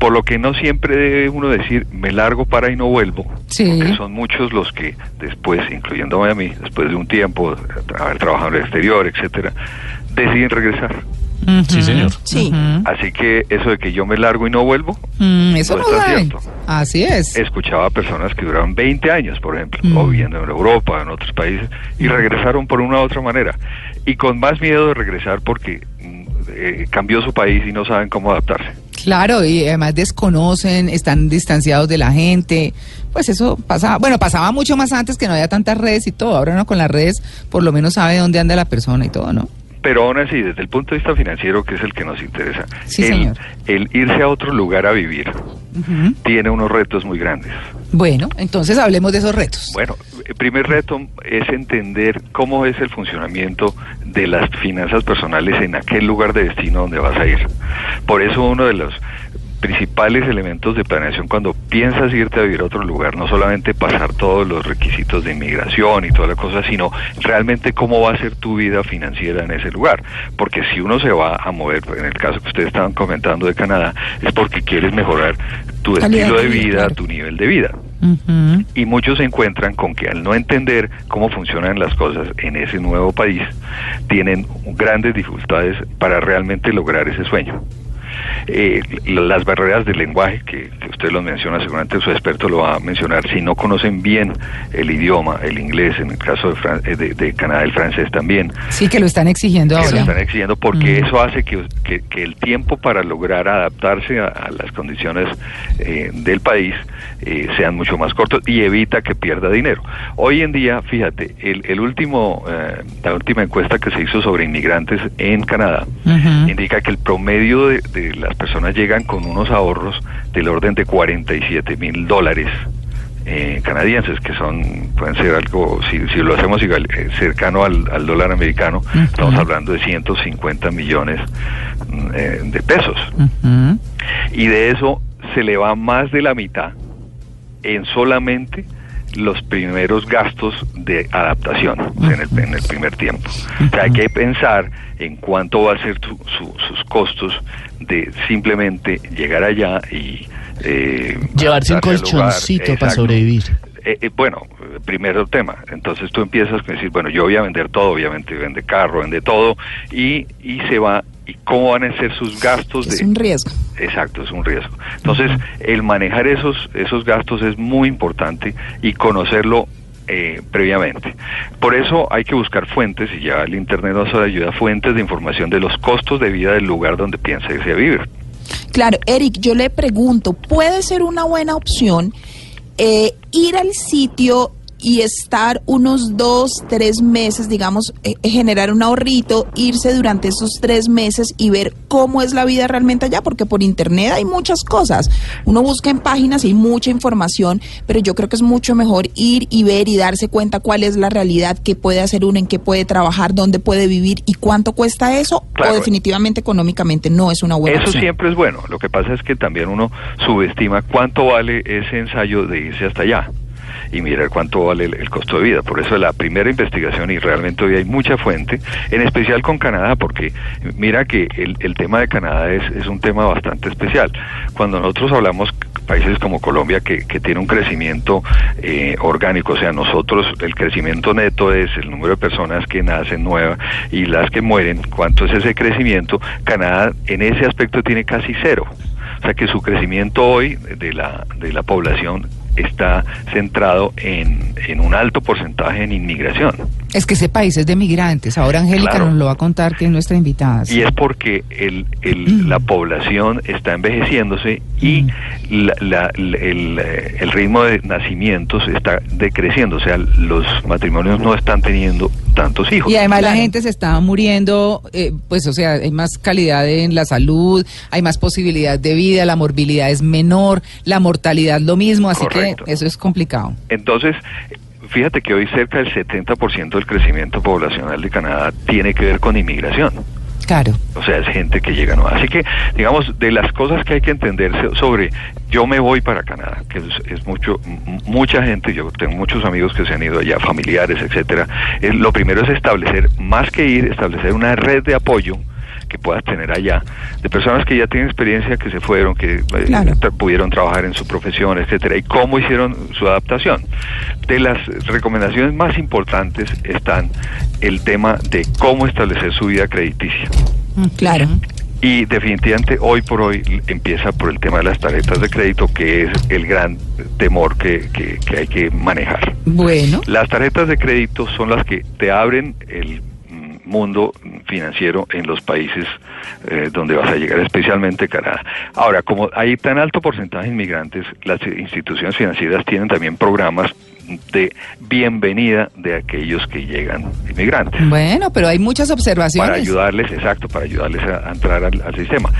por lo que no siempre debe uno decir, me largo para y no vuelvo. Sí. Porque son muchos los que después, incluyéndome a mí, después de un tiempo, haber trabajado en el exterior, etcétera, deciden regresar. Sí, señor. Sí. Así que eso de que yo me largo y no vuelvo, Mm, eso No no, está cierto. Así es. escuchaba a personas que duraron 20 años, por ejemplo, Mm. o viviendo en Europa, en otros países, y regresaron por una u otra manera. Y con más miedo de regresar porque mm, eh, cambió su país y no saben cómo adaptarse. Claro, y además desconocen, están distanciados de la gente. Pues eso pasaba, bueno, pasaba mucho más antes que no había tantas redes y todo. Ahora uno con las redes por lo menos sabe dónde anda la persona y todo, ¿no? Pero aún así, desde el punto de vista financiero, que es el que nos interesa, Sí, el, señor. el irse a otro lugar a vivir tiene unos retos muy grandes. Bueno, entonces hablemos de esos retos. Bueno, el primer reto es entender cómo es el funcionamiento de las finanzas personales en aquel lugar de destino donde vas a ir. Por eso uno de los principales elementos de planeación cuando piensas irte a vivir a otro lugar, no solamente pasar todos los requisitos de inmigración y toda la cosa, sino realmente cómo va a ser tu vida financiera en ese lugar. Porque si uno se va a mover, en el caso que ustedes estaban comentando de Canadá, es porque quieres mejorar tu estilo de vida, tu nivel de vida. Y muchos se encuentran con que al no entender cómo funcionan las cosas en ese nuevo país, tienen grandes dificultades para realmente lograr ese sueño. Eh, las barreras del lenguaje que, que usted lo menciona, seguramente su experto lo va a mencionar, si no conocen bien el idioma, el inglés, en el caso de, Fran- eh, de, de Canadá el francés también, Sí, que lo están exigiendo que lo ahora. están exigiendo porque Mm. eso hace que, que- que el tiempo para lograr adaptarse a, a las condiciones eh, del país eh, sean mucho más cortos y evita que pierda dinero. Hoy en día, fíjate, el, el último, eh, la última encuesta que se hizo sobre inmigrantes en Canadá indica que el promedio de, de las personas llegan con unos ahorros del orden de 47 mil dólares eh, canadienses, que son, pueden ser algo, si, si lo hacemos igual, eh, cercano al, al dólar americano, estamos hablando de 150 millones mm, eh, de pesos. Y de eso se le va más de la mitad en solamente los primeros gastos de adaptación en, el, en el primer tiempo. O sea, hay que pensar en cuánto va a ser tu- su- sus costos de simplemente llegar allá y... eh, Llevarse un lugar. colchoncito para Exacto. sobrevivir. Eh, eh, bueno, primero tema. Entonces tú empiezas con decir, bueno, yo voy a vender todo, obviamente vende carro, vende todo, y, y se va, y cómo van a ser sus gastos Es de... un riesgo. Exacto, es un riesgo. Entonces, el manejar esos, esos gastos es muy importante y conocerlo eh, previamente. Por eso hay que buscar fuentes, y ya el Internet nos ayuda, fuentes de información de los costos de vida del lugar donde piensa irse a vivir. Claro, Eric, yo le pregunto, ¿puede ser una buena opción eh, ir al sitio y estar unos dos, tres meses, digamos, eh, generar un ahorrito, irse durante esos tres meses y ver cómo es la vida realmente allá? Porque por internet hay muchas cosas. Uno busca en páginas y hay mucha información, pero yo creo que es mucho mejor ir y ver y darse cuenta cuál es la realidad, qué puede hacer uno, en qué puede trabajar, dónde puede vivir y cuánto cuesta eso, Claro. o definitivamente económicamente no es una buena Eso opción. siempre es bueno. Lo que pasa es que también uno subestima cuánto vale ese ensayo de irse hasta allá y mirar cuánto vale el, el costo de vida. Por eso la primera investigación, y realmente hoy hay mucha fuente, en especial con Canadá, porque mira que el, tema de Canadá es, es un tema bastante especial. Cuando nosotros hablamos países como Colombia, que, que tiene un crecimiento eh, orgánico, o sea, nosotros el crecimiento neto es el número de personas que nacen nuevas y las que mueren, cuánto es ese crecimiento, Canadá en ese aspecto tiene casi cero. O sea que su crecimiento hoy de la, de la población está centrado en, en un alto porcentaje en inmigración. Es que ese país es de migrantes. Ahora Angélica Claro. nos lo va a contar que es nuestra invitada. Y es porque el, el- la población está envejeciéndose y la- la- el, eh, el ritmo de nacimientos está decreciendo. O sea, los matrimonios no están teniendo tantos hijos. Y además la gente se está muriendo, eh, pues o sea, hay más calidad en la salud, hay más posibilidad de vida, la morbilidad es menor, la mortalidad lo mismo, así Correcto. que eso es complicado. Entonces, fíjate que hoy cerca del 70% del crecimiento poblacional de Canadá tiene que ver con inmigración. Claro. O sea, es gente que llega nueva. Así que, digamos, de las cosas que hay que entender so- sobre yo me voy para Canadá, que es, es mucho, mucha gente, yo tengo muchos amigos que se han ido allá, familiares, etcétera. eh, lo primero es establecer, más que ir, establecer una red de apoyo que puedas tener allá, de personas que ya tienen experiencia, que se fueron, que eh, tra- pudieron trabajar en su profesión, etcétera, y cómo hicieron su adaptación. De las recomendaciones más importantes están el tema de cómo establecer su vida crediticia. Claro. Y definitivamente hoy por hoy empieza por el tema de las tarjetas de crédito, que es el gran temor que, que- que hay que manejar. Bueno. Las tarjetas de crédito son las que te abren el mm, mundo financiero en los países eh, donde vas a llegar, especialmente Canadá. Ahora, como hay tan alto porcentaje de inmigrantes, las instituciones financieras tienen también programas de bienvenida de aquellos que llegan inmigrantes Bueno, pero hay muchas observaciones. para ayudarles, exacto, para ayudarles a, a entrar al, al sistema.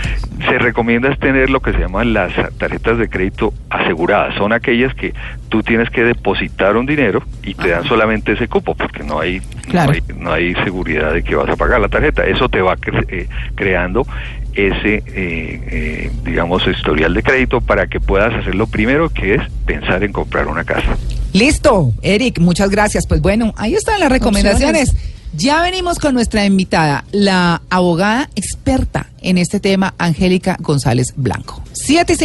Se recomienda es tener lo que se llaman las tarjetas de crédito aseguradas. Son aquellas que tú tienes que depositar un dinero y te dan solamente ese cupo, porque no hay, Claro. no hay, no hay seguridad de que vas a pagar la tarjeta. Eso te va cre- eh, creando ese, eh, eh, digamos, historial de crédito para que puedas hacer lo primero que es pensar en comprar una casa. Listo, Eric, muchas gracias. Pues bueno, ahí están las recomendaciones. Ya venimos con nuestra invitada, la abogada experta en este tema, Angélica González Blanco. 7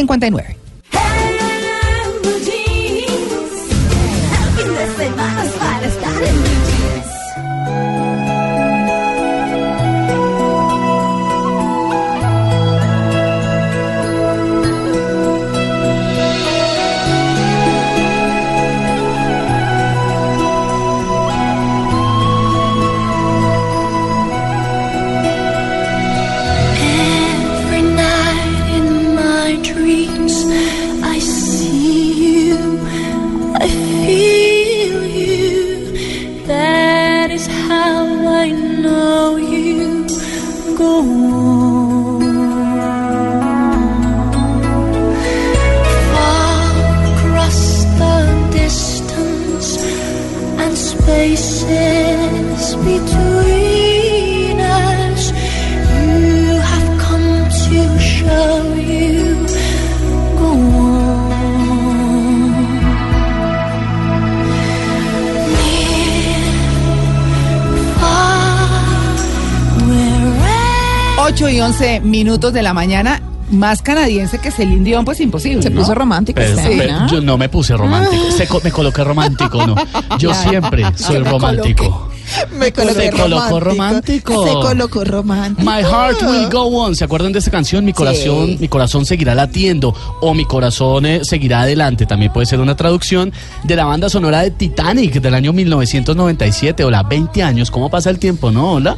8 y 11 minutos de la mañana, más canadiense que Celine Dion, pues imposible. Se ¿no? puso romántico. Pero- usted, pero ¿no? yo no me puse romántico. Se co- me coloqué romántico, no. Yo siempre soy romántico. Me coloqué Se colocó romántico. Se colocó romántico. My heart will go on. ¿Se acuerdan de esta canción? Mi corazón, Sí. mi corazón seguirá latiendo o mi corazón eh, seguirá adelante. También puede ser una traducción de la banda sonora de Titanic del año 1997. Hola, 20 años. ¿Cómo pasa el tiempo, no? Hola.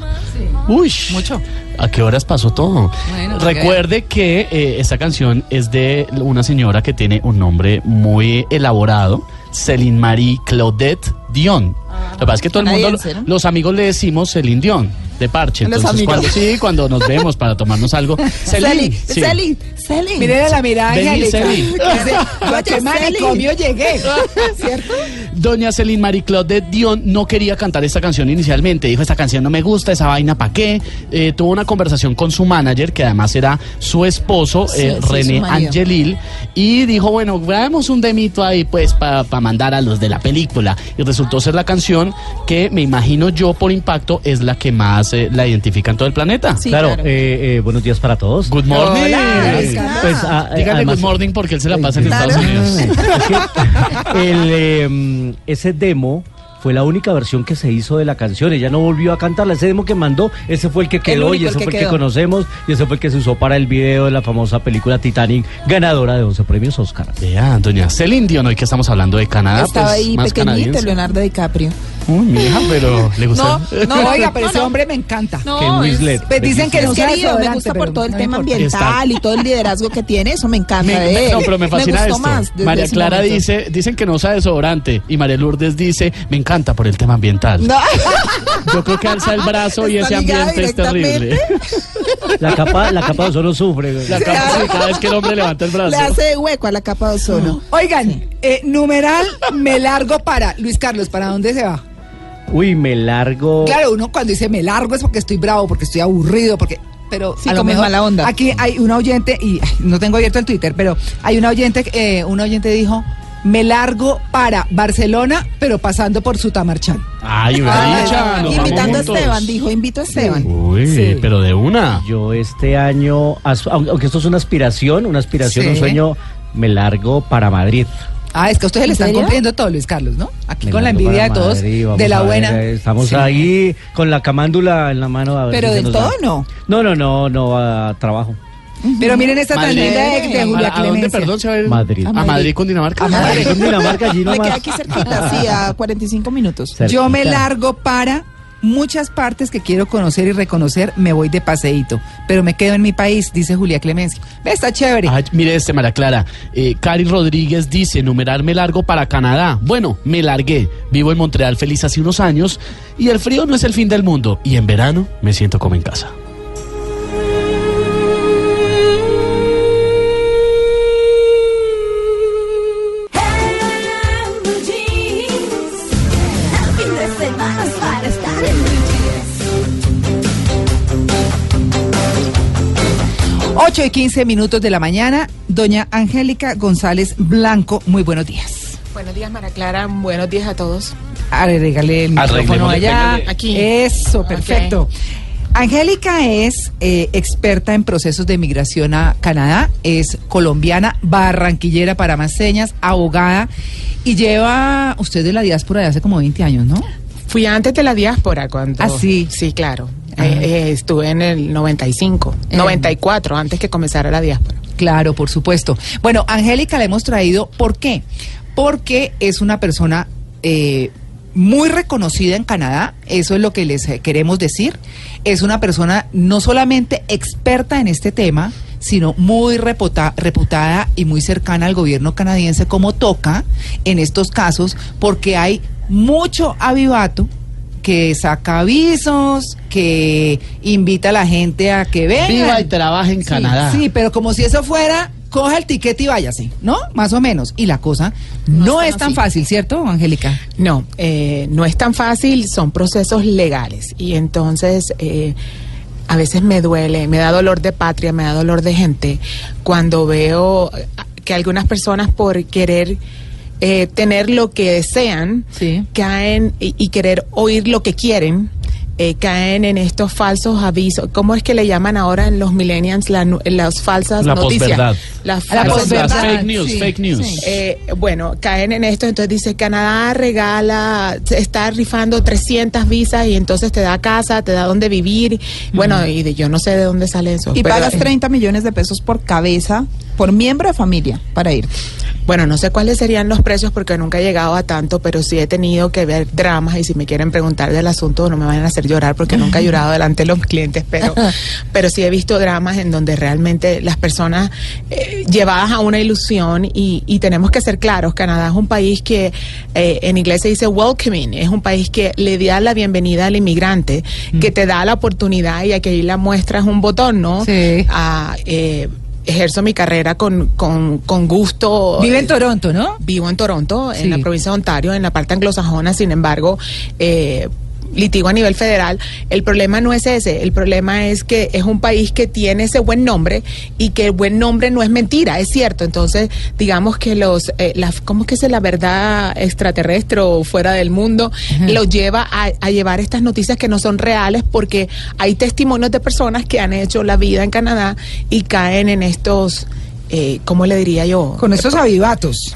Uy. Mucho. ¿A qué horas pasó todo? Bueno, Recuerde que eh, esta canción es de una señora que tiene un nombre muy elaborado, Celine Marie Claudette Dion. Lo que pasa es que todo el mundo, los amigos le decimos Celine Dion, de parche. Entonces, cuando, sí, cuando nos vemos para tomarnos algo. Celine. Celi, sí. Celi, Celi. Miren a la mirada Vení, angélica. Celi. Dice, ¿A Oye, qué manicomio llegué? ¿Cierto? Doña Celine Marie Claudette Dion no quería cantar esta canción inicialmente. Dijo, esta canción no me gusta, esa vaina, ¿para qué? Eh, tuvo una conversación con su manager, que además era su esposo, Sí, eh, sí, René. Angelil, y dijo, bueno, grabemos un demito ahí, pues, para mandar a los de la película. Y resultó ser la canción que me imagino yo, por impacto, es la que más eh, la identifica en todo el planeta. Sí, claro, claro. eh, eh, buenos días para todos. Good morning. Hola, Eh, Carlos. Pues, ah, Dígale además- good morning porque él se la pasa en Claro. Estados Unidos. Es que el, eh, ese demo fue la única versión que se hizo de la canción. Ella no volvió a cantarla. Ese demo que mandó, ese fue el que quedó único, y el ese que fue el quedó. que conocemos y ese fue el que se usó para el video de la famosa película Titanic, ganadora de 11 premios Oscar. Vea, doña Celine Dion, hoy que estamos hablando de Canadá, Estaba pues, ahí más pequeñito canadiense. Leonardo DiCaprio. Uy, mi hija, pero le gusta. No, No, no, oiga, pero no, ese no. hombre me encanta. No, es- Winslet. Pues dicen que Es no usa querido, me gusta por todo el no tema importa. ambiental y todo el liderazgo que tiene, eso me encanta Me- de me- él. no, pero me fascina gustó esto. más María Clara momento. dice, dicen que no usa desodorante y María Lourdes dice, me encanta por el tema ambiental. No. Yo creo que alza el brazo y ese ambiente es terrible. La capa, la capa de ozono sufre. güey. La capa- sí, cada vez que el hombre levanta el brazo. Le hace hueco a la capa de ozono. Oigan, eh, numeral me largo para. Luis Carlos, ¿para dónde se va? Uy, me largo. Claro, uno cuando dice me largo es porque estoy bravo, porque estoy aburrido, porque. Pero Sí, a lo mejor mala onda. aquí hay una oyente, y ay, no tengo abierto el Twitter, pero hay una oyente, eh, una oyente dijo, me largo para Barcelona, pero pasando por Sutamarchán. Ay, Ah, invitando a. Esteban, dijo, invito a Esteban. Uy, Sí. pero de una. Yo este año, aunque aunque esto es una aspiración, una aspiración, Sí. un sueño, me largo para Madrid. Ah, es que a ustedes le ¿En están serio? cumpliendo todo, Luis Carlos, ¿no? Aquí Me con la envidia de todos, Madrid, de la ver, buena. eh, estamos Sí. ahí con la camándula en la mano. A ver Pero si del todo da. no. No, no, no, no, a trabajo. Pero miren esta tan linda de, de ¿A, Julia a dónde, perdón, se va a ir? Madrid. A Madrid, con Dinamarca. A Madrid. Con Dinamarca allí Me nomás. queda aquí cerquita, sí, a 45 minutos. Yo me largo para muchas partes que quiero conocer y reconocer, me voy de paseíto, pero me quedo en mi país, dice Julia Clemencia. Está chévere. Mire este, María Clara. Eh, Cari Rodríguez dice, numerarme largo para Canadá. Bueno, me largué. Vivo en Montreal feliz hace unos años y el frío no es el fin del mundo. Y en verano me siento como en casa. 8 y 15 minutos de la mañana, doña Angélica González Blanco, muy buenos días. Buenos días, Mara Clara. Buenos días a todos. Agregale el micrófono allá. Aquí. Eso, perfecto. Angélica es eh, experta en procesos de migración a Canadá, es colombiana, barranquillera para más señas, abogada y lleva usted de la diáspora de hace como 20 años, ¿no? Fui antes de la diáspora cuando... ¿Ah, sí? Sí, claro. Ah. Eh, eh, estuve en el 95, Eh. 94, antes que comenzara la diáspora. Claro, por supuesto. Bueno, Angélica la hemos traído, ¿por qué? Porque es una persona eh, muy reconocida en Canadá, eso es lo que les queremos decir. Es una persona no solamente experta en este tema, sino muy reputa- reputada y muy cercana al gobierno canadiense como toca en estos casos, porque hay mucho avivato que saca avisos, que invita a la gente a que venga. Viva y trabaje en Sí, Canadá. Sí, pero como si eso fuera, coja el tiquete y váyase, ¿no? Más o menos. Y la cosa no, es tan fácil, ¿cierto, Angélica? No, eh, no es tan fácil, son procesos legales. Y entonces, eh, a veces me duele, me da dolor de patria, me da dolor de gente, cuando veo que algunas personas por querer eh, tener lo que desean, caen y, y querer oír lo que quieren, eh, caen en estos falsos avisos. ¿Cómo es que le llaman ahora en los millennials la nu- las falsas La noticias? Las La falsas verdades. fake news, fake news. Eh, bueno, caen en esto, entonces dice Canadá regala, se está rifando 300 visas y entonces te da casa, te da donde vivir. Bueno, y de- yo no sé de dónde sale eso. Y pero, pagas eh, 30 millones de pesos por cabeza, por miembro de familia, para ir. Bueno, no sé cuáles serían los precios porque nunca he llegado a tanto, pero sí he tenido que ver dramas y si me quieren preguntar del asunto no me van a hacer llorar porque nunca he llorado delante de los clientes, pero, pero sí he visto dramas en donde realmente las personas eh, llevadas a una ilusión y, y tenemos que ser claros, Canadá es un país que eh, en inglés se dice welcoming, es un país que le da la bienvenida al inmigrante, que te da la oportunidad y aquí la muestra es un botón, ¿no? A, eh, ejerzo mi carrera con, con, con gusto. Vive en Toronto, ¿no? Vivo en Toronto, Sí. en la provincia de Ontario, en la parte anglosajona, sin embargo, eh, litigo a nivel federal. El problema no es ese, el problema es que es un país que tiene ese buen nombre y que el buen nombre no es mentira, es cierto. Entonces, digamos que los, eh, la, ¿cómo es que es la verdad extraterrestre o fuera del mundo? Lo lleva a, a llevar estas noticias que no son reales porque hay testimonios de personas que han hecho la vida en Canadá y caen en estos, eh, ¿cómo le diría yo? Con estos avivatos.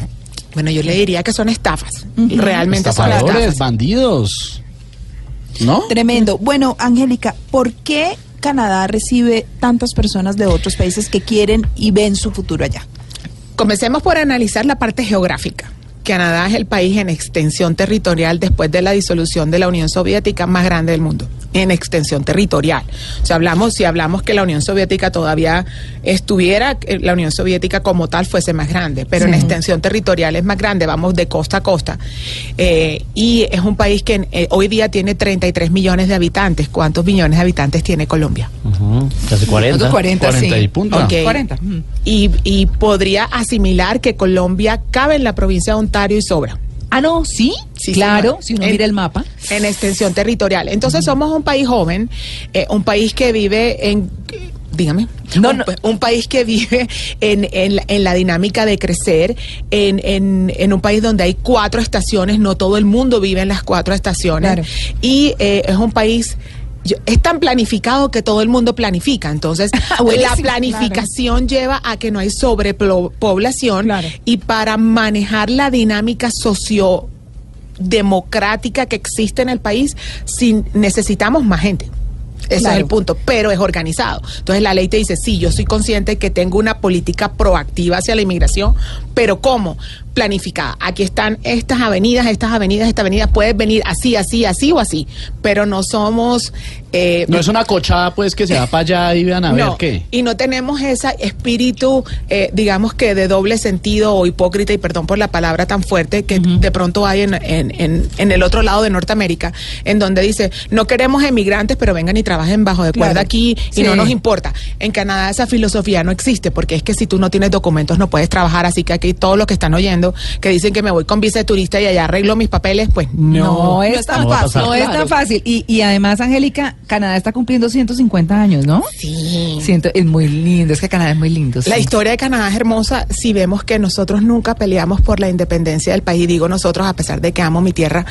Bueno, yo le diría que son estafas. Realmente son Estafadores, estafas. bandidos. ¿No? Tremendo. Bueno, Angélica, ¿por qué Canadá recibe tantas personas de otros países que quieren y ven su futuro allá? Comencemos por analizar la parte geográfica. Canadá es el país en extensión territorial después de la disolución de la Unión Soviética más grande del mundo, en extensión territorial. O sea, hablamos, si hablamos que la Unión Soviética todavía estuviera, la Unión Soviética como tal fuese más grande, pero en extensión territorial es más grande, vamos de costa a costa. Eh, y es un país que eh, hoy día tiene 33 millones de habitantes. ¿Cuántos millones de habitantes tiene Colombia? Casi 40. Nosotros 40, sí. y. 40. mm. y, y podría asimilar que Colombia cabe en la provincia de Ontario y sobra. Ah, no, sí, claro, señora. si uno En- mira el mapa. En extensión territorial. Entonces somos un país joven, eh, un país que vive en... Dígame. un, pa- un país que vive en, en la- en la dinámica de crecer, en, en- en un país donde hay cuatro estaciones, no todo el mundo vive en las cuatro estaciones. Claro. Y eh, es un país... yo- es tan planificado que todo el mundo planifica. Entonces, la Buenísimo, planificación lleva a que no hay sobrepoblación y para manejar la dinámica socio democrática que existe en el país, sin, necesitamos más gente. Ese Claro. es el punto, pero es organizado. Entonces la ley te dice, sí, yo soy consciente que tengo una política proactiva hacia la inmigración, pero ¿cómo? Planificada. Aquí están estas avenidas, estas avenidas, esta avenida, puedes venir así, así, así o así, pero no somos... eh, No es una cochada, pues, que se va para allá y vean a ver qué. Y no tenemos ese espíritu, eh, digamos que de doble sentido o hipócrita, y perdón por la palabra tan fuerte, que de pronto hay en, en, en, en el otro lado de Norteamérica, en donde dice, no queremos emigrantes, pero vengan y trabajen bajo de cuerda Claro. aquí y Sí. no nos importa. En Canadá esa filosofía no existe, porque es que si tú no tienes documentos no puedes trabajar, así que aquí todos los que están oyendo, que dicen que me voy con visa de turista y allá arreglo mis papeles, pues no. No, es tan fácil. No es tan fácil. Y, y además, Angélica, Canadá está cumpliendo 150 años, ¿no? Sí. Siento, es muy lindo, es que Canadá es muy lindo. La sí. historia de Canadá es hermosa si vemos que nosotros nunca peleamos por la independencia del país. Digo nosotros, a pesar de que amo mi tierra,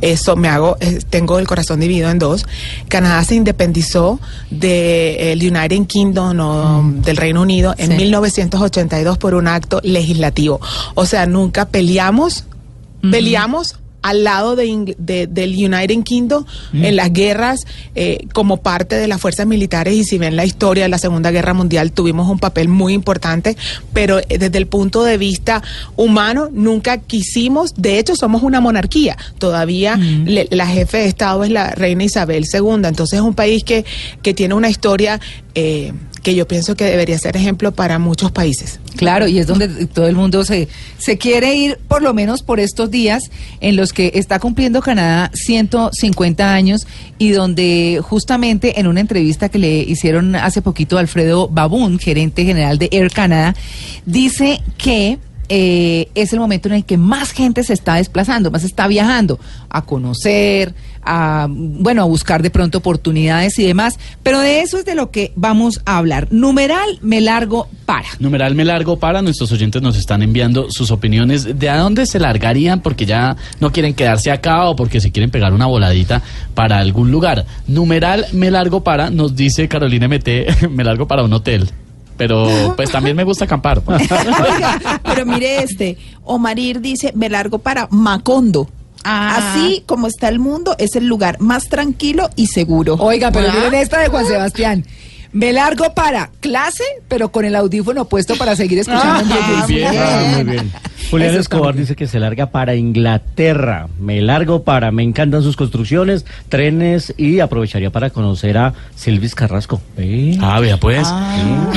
eso me hago, eh, tengo el corazón dividido en dos. Canadá se independizó del United Kingdom o del Reino Unido en Sí. 1982 por un acto legislativo. O sea, nunca peleamos, peleamos al lado de, de- del United Kingdom en las guerras eh, como parte de las fuerzas militares. Y si ven la historia de la Segunda Guerra Mundial tuvimos un papel muy importante, pero eh, desde el punto de vista humano nunca quisimos, de hecho somos una monarquía, todavía le- la jefe de Estado es la reina Isabel II, entonces es un país que, que tiene una historia eh, que yo pienso que debería ser ejemplo para muchos países. Claro, y es donde todo el mundo se, se quiere ir, por lo menos por estos días en los que está cumpliendo Canadá 150 años y donde justamente en una entrevista que le hicieron hace poquito Alfredo Babún, gerente general de Air Canada, dice que eh, es el momento en el que más gente se está desplazando, más está viajando a conocer, a bueno, a buscar de pronto oportunidades y demás. Pero de eso es de lo que vamos a hablar. Numeral me largo para. Numeral me largo para, nuestros oyentes nos están enviando sus opiniones de a dónde se largarían porque ya no quieren quedarse acá o porque se quieren pegar una voladita para algún lugar. Numeral me largo para, nos dice Carolina MT, me largo para un hotel. Pero pues también me gusta acampar. Oiga, pero mire este, Omarir dice, me largo para Macondo. Ah. Así como está el mundo, es el lugar más tranquilo y seguro. Oiga, pero Ah. miren esta de Juan Sebastián. Me largo para clase, pero con el audífono puesto para seguir escuchando. Blue Jeans. Muy bien, ah, muy bien. Julián Escobar dice que se larga para Inglaterra. Me largo para, me encantan sus construcciones, trenes y aprovecharía para conocer a Silvis Carrasco. Ve. Ah, vea pues.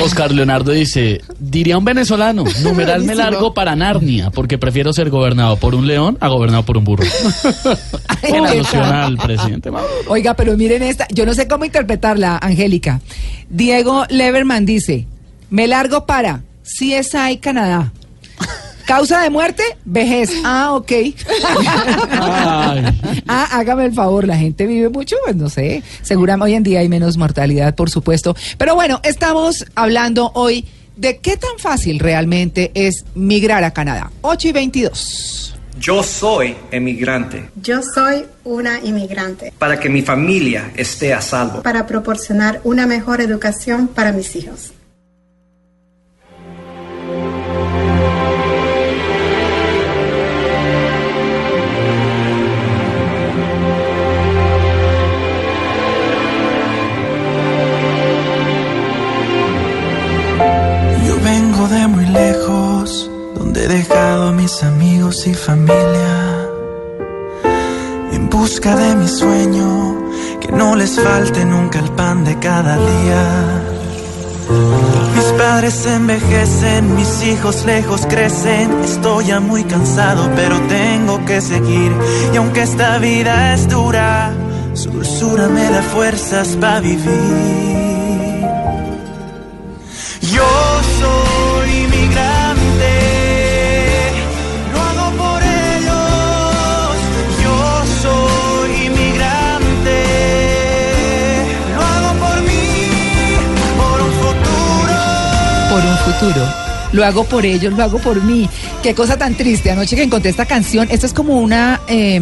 Oscar Leonardo dice, diría un venezolano, numeral me largo para Narnia, porque prefiero ser gobernado por un león a gobernado por un burro. en alusión al presidente. Oiga, pero miren esta, yo no sé cómo interpretarla, Angélica. Diego Leverman dice, me largo para CSI Canadá. Causa de muerte, vejez. Ah, ok. Ah, hágame el favor, la gente vive mucho, pues no sé. Seguramente hoy en día hay menos mortalidad, por supuesto. Pero bueno, estamos hablando hoy de qué tan fácil realmente es migrar a Canadá. 8 y 22. Yo soy emigrante Yo soy una inmigrante para que mi familia esté a salvo. para proporcionar una mejor educación para mis hijos. He dejado a mis amigos y familia. En busca de mi sueño, que no les falte nunca el pan de cada día. Mis padres envejecen, mis hijos lejos crecen. Estoy ya muy cansado, pero tengo que seguir. Y aunque esta vida es dura, su dulzura me da fuerzas para vivir. Futuro. Lo hago por ellos, lo hago por mí. Qué cosa tan triste. Anoche que encontré esta canción, esto es como una, eh,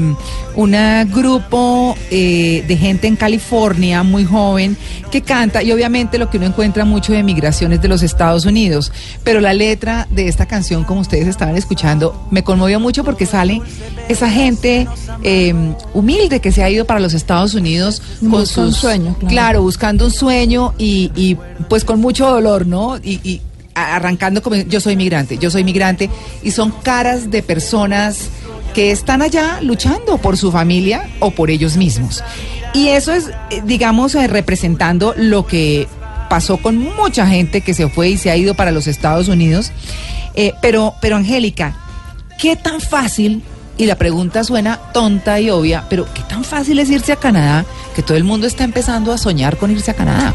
una grupo eh, de gente en California muy joven que canta y obviamente lo que uno encuentra mucho de migraciones de los Estados Unidos. Pero la letra de esta canción, como ustedes estaban escuchando, me conmovió mucho porque sale esa gente eh, humilde que se ha ido para los Estados Unidos con Busca un sus sueño, claro. claro, buscando un sueño y, y, pues con mucho dolor, ¿no? Y, y a- arrancando como yo soy migrante, yo soy migrante, y son caras de personas que están allá luchando por su familia o por ellos mismos. Y eso es, eh, digamos, eh, representando lo que pasó con mucha gente que se fue y se ha ido para los Estados Unidos. Eh, pero, pero Angélica, ¿qué tan fácil, y la pregunta suena tonta y obvia, pero qué tan fácil es irse a Canadá, que todo el mundo está empezando a soñar con irse a Canadá?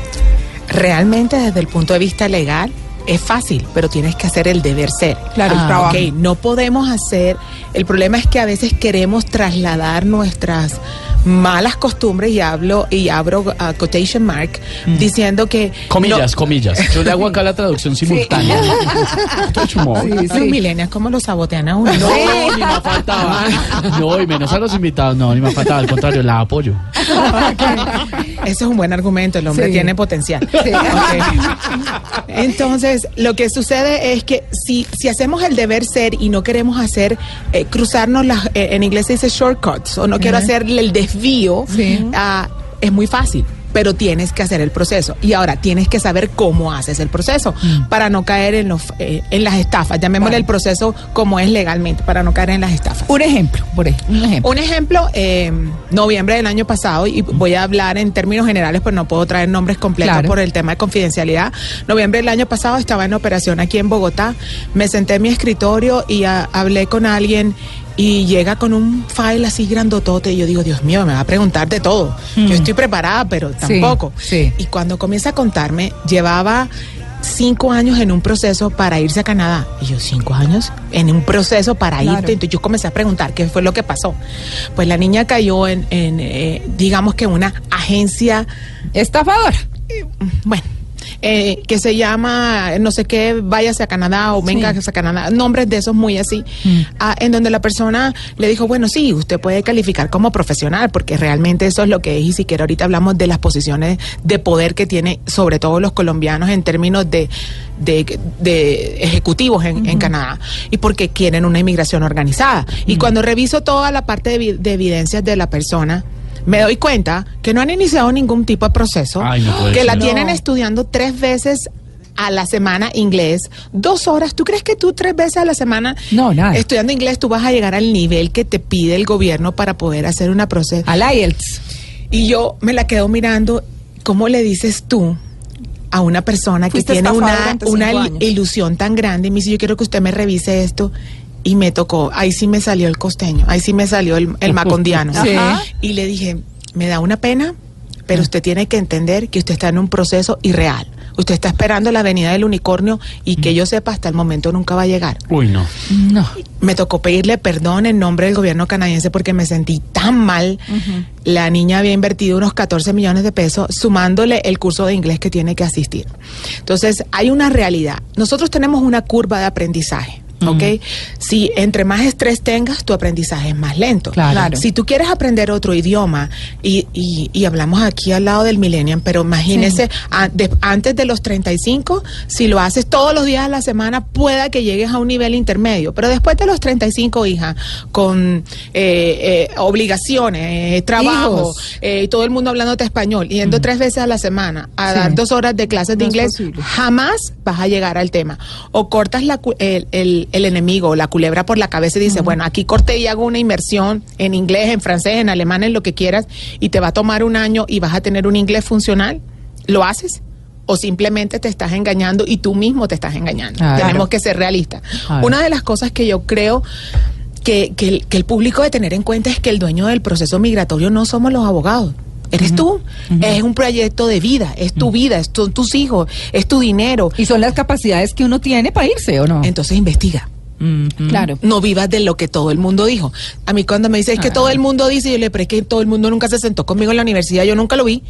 Realmente desde el punto de vista legal es fácil, pero tienes que hacer el deber ser. Claro, el Ah, trabajo. ok, no podemos hacer, el problema es que a veces queremos trasladar nuestras malas costumbres y hablo y abro uh, quotation mark diciendo que Comillas, comillas. Yo le hago acá la traducción simultánea. no, los millennials como lo sabotean a uno. No, ni me faltaba. No, y menos a los invitados. No, ni me faltaba. Al contrario, la apoyo. Ese es un buen argumento, el hombre Sí. tiene potencial. Sí. Entonces, lo que sucede es que si, si hacemos el deber ser y no queremos hacer, eh, cruzarnos las, eh, en inglés se dice shortcuts, o no quiero Ujú. hacerle el desvío, Sí. ah, es muy fácil. Pero tienes que hacer el proceso. Y ahora tienes que saber cómo haces el proceso para no caer en, los, eh, en las estafas. Llamémosle Vale. el proceso como es legalmente, para no caer en las estafas. Un ejemplo, por ejemplo, un ejemplo. Un ejemplo, eh, noviembre del año pasado, y voy a hablar en términos generales, pero no puedo traer nombres completos Claro. por el tema de confidencialidad. Noviembre del año pasado estaba en operación aquí en Bogotá, me senté en mi escritorio y ah, hablé con alguien y llega con un file así grandotote y yo digo, Dios mío, me va a preguntar de todo. Mm. Yo estoy preparada, pero tampoco. sí. Y cuando comienza a contarme, llevaba cinco años en un proceso para irse a Canadá. Y yo, cinco años en un proceso para Claro. irte. Entonces yo comencé a preguntar qué fue lo que pasó. Pues la niña cayó en, en, eh, digamos que una agencia... Estafadora. bueno. Eh, que se llama no sé qué, váyase a Canadá o venga a Canadá, nombres de esos muy así, ah, en donde la persona le dijo, bueno, sí, usted puede calificar como profesional, porque realmente eso es lo que es, y siquiera ahorita hablamos de las posiciones de poder que tiene, sobre todo los colombianos, en términos de, de, de ejecutivos en, en Canadá, y porque quieren una inmigración organizada. Y cuando reviso toda la parte de, de evidencias de la persona, me doy cuenta que no han iniciado ningún tipo de proceso, Ay, no que la tienen No. estudiando tres veces a la semana inglés, dos horas. ¿Tú crees que tú tres veces a la semana estudiando inglés tú vas a llegar al nivel que te pide el gobierno para poder hacer una proceso? Al IELTS. Y yo me la quedo mirando, ¿cómo le dices tú? a una persona que Fuiste tiene una, años. ilusión tan grande y me dice, yo quiero que usted me revise esto. Y me tocó, ahí sí me salió el costeño, ahí sí me salió el, el macondiano. Sí. Y le dije, me da una pena, pero usted tiene que entender que usted está en un proceso irreal. Usted está esperando la venida del unicornio y que yo sepa, hasta el momento nunca va a llegar. Uy, no. No. Me tocó pedirle perdón en nombre del gobierno canadiense porque me sentí tan mal. La niña había invertido unos 14 millones de pesos sumándole el curso de inglés que tiene que asistir. Entonces, hay una realidad. Nosotros tenemos una curva de aprendizaje. ¿Ok? Si entre más estrés tengas, tu aprendizaje es más lento. Claro. Si tú quieres aprender otro idioma, y, y- y hablamos aquí al lado del millennium, pero imagínese, a- de- antes de los 35, si lo haces todos los días de la semana, pueda que llegues a un nivel intermedio. Pero después de los 35, hija, con eh, eh, obligaciones, eh, trabajo, eh, todo el mundo hablándote español, yendo tres veces a la semana a Sí. dar dos horas de clases de No inglés, posible. jamás vas a llegar al tema. O cortas la cu- el, el- el enemigo, la culebra por la cabeza y dices, bueno, aquí corté y hago una inversión en inglés, en francés, en alemán, en lo que quieras, y te va a tomar un año y vas a tener un inglés funcional. ¿Lo haces? O simplemente te estás engañando y tú mismo te estás engañando. Tenemos que ser realistas. Una de las cosas que yo creo que, que el, que el público debe tener en cuenta es que el dueño del proceso migratorio no somos los abogados. Eres tú, es un proyecto de vida, es tu vida, es tu- tus hijos, es tu dinero. Y son las capacidades que uno tiene para irse, ¿o no? Entonces investiga. Claro. No vivas de lo que todo el mundo dijo. A mí cuando me dice es que todo el mundo dice, yo le pero es que todo el mundo nunca se sentó conmigo en la universidad, yo nunca lo vi.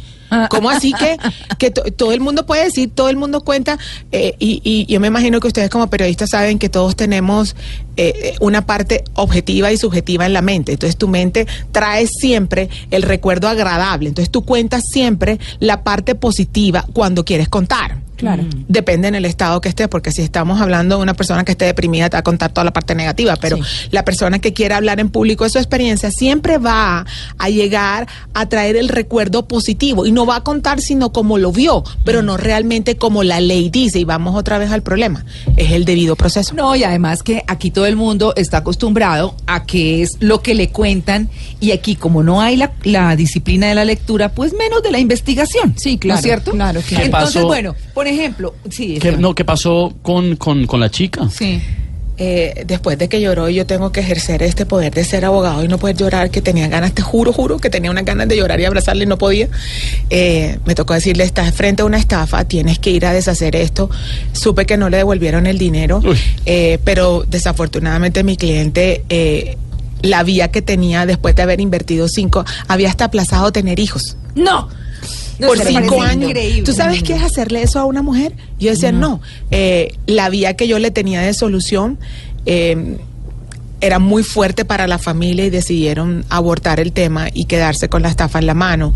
¿Cómo así que, que to- todo el mundo puede decir, todo el mundo cuenta? Eh, y, y yo me imagino que ustedes como periodistas saben que todos tenemos eh, eh, una parte objetiva y subjetiva en la mente. Entonces tu mente trae siempre el recuerdo agradable. Entonces tú cuentas siempre la parte positiva cuando quieres contar. Claro. Depende en el estado que esté, porque si estamos hablando de una persona que esté deprimida, te va a contar toda la parte negativa, pero la persona que quiera hablar en público de su experiencia siempre va a llegar a traer el recuerdo positivo y no va a contar sino como lo vio, pero no realmente como la ley dice. Y vamos otra vez al problema, es el debido proceso. No, y además que aquí todo el mundo está acostumbrado a que es lo que le cuentan y aquí como no hay la, la disciplina de la lectura, pues menos de la investigación. Sí, claro, ¿No es cierto? claro, claro. ¿Qué Entonces, bueno, por ejemplo, sí. ¿Qué, no, ¿qué pasó con, con, con la chica? Sí. Eh, después de que lloró, yo tengo que ejercer este poder de ser abogado y no poder llorar, que tenía ganas, te juro, juro, que tenía unas ganas de llorar y abrazarle y no podía. Eh, me tocó decirle, estás frente a una estafa, tienes que ir a deshacer esto. Supe que no le devolvieron el dinero, eh, pero desafortunadamente mi cliente... eh, la vía que tenía después de haber invertido cinco, había hasta aplazado tener hijos. No. No, por cinco años. increíble. ¿Tú sabes qué es hacerle eso a una mujer? Yo decía, no. Eh, la vía que yo le tenía de solución eh, era muy fuerte para la familia y decidieron abortar el tema y quedarse con la estafa en la mano.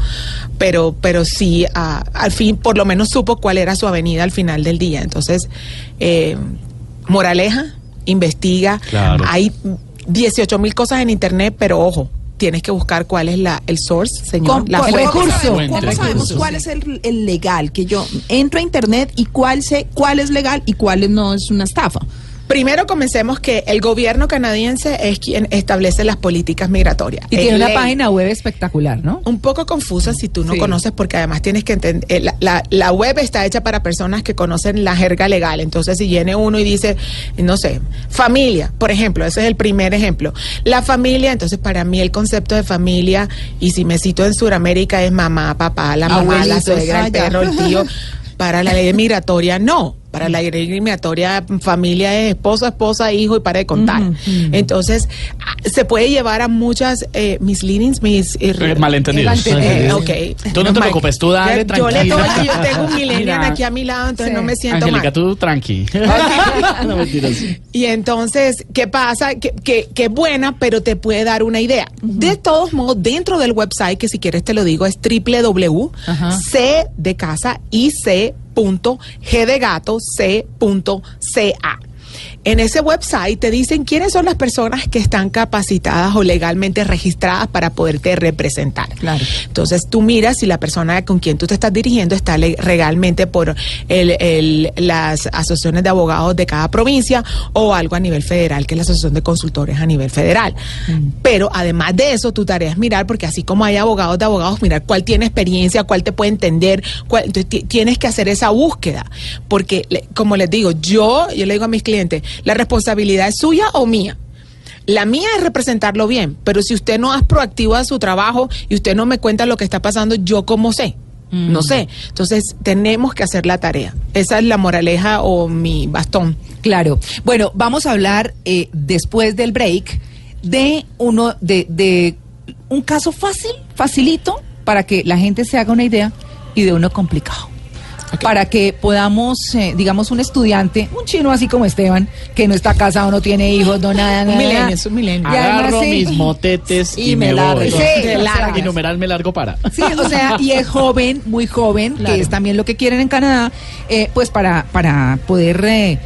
Pero, pero sí, al fin, por lo menos supo cuál era su avenida al final del día. Entonces, eh, moraleja, investiga. Claro. Hay 18 mil cosas en internet, pero ojo. Tienes que buscar cuál es la, el source, señor. ¿Cómo, la cómo fuente. sabemos, cómo sabemos cuál es el, el legal? Que yo entro a internet y cuál sé cuál es legal y cuál no es una estafa. Primero comencemos que el gobierno canadiense es quien establece las políticas migratorias. Y Es tiene una página web espectacular, ¿no? Un poco confusa si tú no Sí. conoces, porque además tienes que entender, eh, la, la- la web está hecha para personas que conocen la jerga legal. Entonces, si viene uno y dice, no sé, familia, por ejemplo, ese es el primer ejemplo. La familia, entonces para mí el concepto de familia, y si me cito en Sudamérica, es mamá, papá, la mamá, la suegra, el perro, el tío. Para la ley migratoria, no. Para la eliminatoria, familia es esposo, esposa, hijo y para de contar. Entonces, se puede llevar a muchas eh, misleadings, mis... eh, Eh, malentendidos. eh, ok. Tú no te preocupes, tú dale, Yo le tranquila. doy, yo tengo un millennial aquí a mi lado, entonces Sí. no me siento Angélica, mal. tú tranqui. no mentiras. Y entonces, ¿qué pasa? Que, que, buena, pero te puede dar una idea. De todos modos, dentro del website, que si quieres te lo digo, es www.c de casa y c punto g de gato c punto ca. En ese website te dicen quiénes son las personas que están capacitadas o legalmente registradas para poderte representar. Claro. Entonces tú miras si la persona con quien tú te estás dirigiendo está le- legalmente por el- el- las asociaciones de abogados de cada provincia o algo a nivel federal, que es la asociación de consultores a nivel federal. Pero además de eso, tu tarea es mirar, porque así como hay abogados de abogados, mirar cuál tiene experiencia, cuál te puede entender, cuál, entonces ti- tienes que hacer esa búsqueda. Porque, como les digo, yo, yo le digo a mis clientes, la responsabilidad es suya o mía. La mía es representarlo bien, pero si usted no es proactivo a su trabajo y usted no me cuenta lo que está pasando, yo cómo sé. No sé. Entonces, tenemos que hacer la tarea. Esa es la moraleja o mi bastón. Claro. Bueno, vamos a hablar eh, después del break de uno de, de un caso fácil, facilito, para que la gente se haga una idea y de uno complicado. Para que podamos, eh, digamos, un estudiante, un chino así como Esteban, que no está casado, no tiene hijos, no nada, Un nada. milenio, es un milenio. Agarro sí. mis motetes y, Y me me largo. voy. Sí, te largas. y numeral me largo para. Sí, o sea, y es joven, muy joven, que es también lo que quieren en Canadá, eh, pues para, para poder, eh,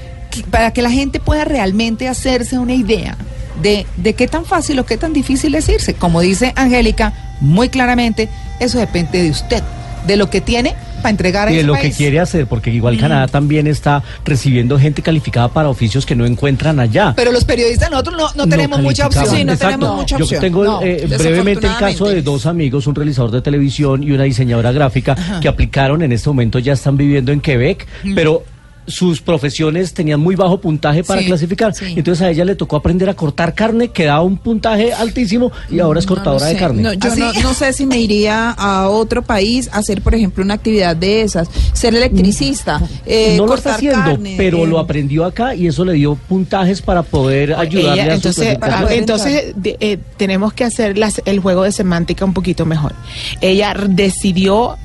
para que la gente pueda realmente hacerse una idea de, de qué tan fácil o qué tan difícil es irse. Como dice Angélica, muy claramente, eso depende de usted, de lo que tiene para entregar a Y de ese lo que quiere hacer, porque igual Canadá también está recibiendo gente calificada para oficios que no encuentran allá. Pero los periodistas nosotros no, no tenemos mucha opción. calificaban. Exacto. Yo tengo No, eh, brevemente el caso de dos amigos, un realizador de televisión y una diseñadora gráfica, que aplicaron en este momento, ya están viviendo en Quebec, Mm. pero sus profesiones tenían muy bajo puntaje para Sí, clasificar. Entonces a ella le tocó aprender a cortar carne, que daba un puntaje altísimo y ahora es cortadora de sé. carne. No, yo no, no sé si me iría a otro país a hacer, por ejemplo, una actividad de esas. Ser electricista, eh, no lo está haciendo, carne, pero eh, lo aprendió acá y eso le dio puntajes para poder ayudarle Ella, a su entonces, ah, entonces de- eh, tenemos que hacer las- el juego de semántica un poquito mejor. Ella decidió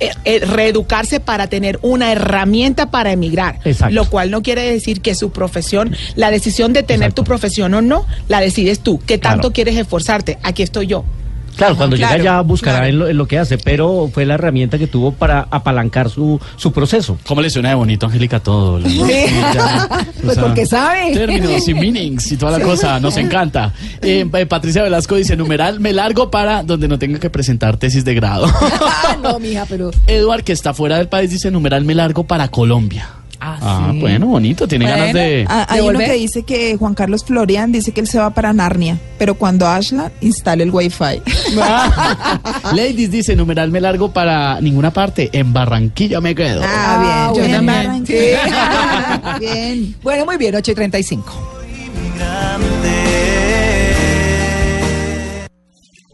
eh, eh, reeducarse para tener una herramienta para emigrar, Exacto. lo cual no quiere decir que su profesión, la decisión de tener tu profesión o no, la decides tú. ¿Qué tanto Claro. quieres esforzarte? Aquí estoy yo. Claro, cuando Claro, llega ya buscará claro. en, lo, en lo que hace, pero fue la herramienta que tuvo para apalancar su, su proceso. ¿Cómo le suena de bonito, Angélica, todo? La- Sí. ya, o Pues sea, porque sabe. Términos y meanings y toda la cosa, nos encanta. Eh, eh, Patricia Velasco dice, numeral, me largo para donde no tenga que presentar tesis de grado. Ah, no, mija, pero... Eduard, que está fuera del país, dice, numeral, me largo para Colombia. Ah, sí. bueno, bonito, tiene ganas de... Ah, hay uno que dice que Juan Carlos Florian dice que él se va para Narnia, pero cuando Ashla instale el wifi. Ladies dice, numeral, me largo para ninguna parte, en Barranquilla me quedo. Ah, bien, yo también. Sí. Bien. Bueno, muy bien, 8 y 35.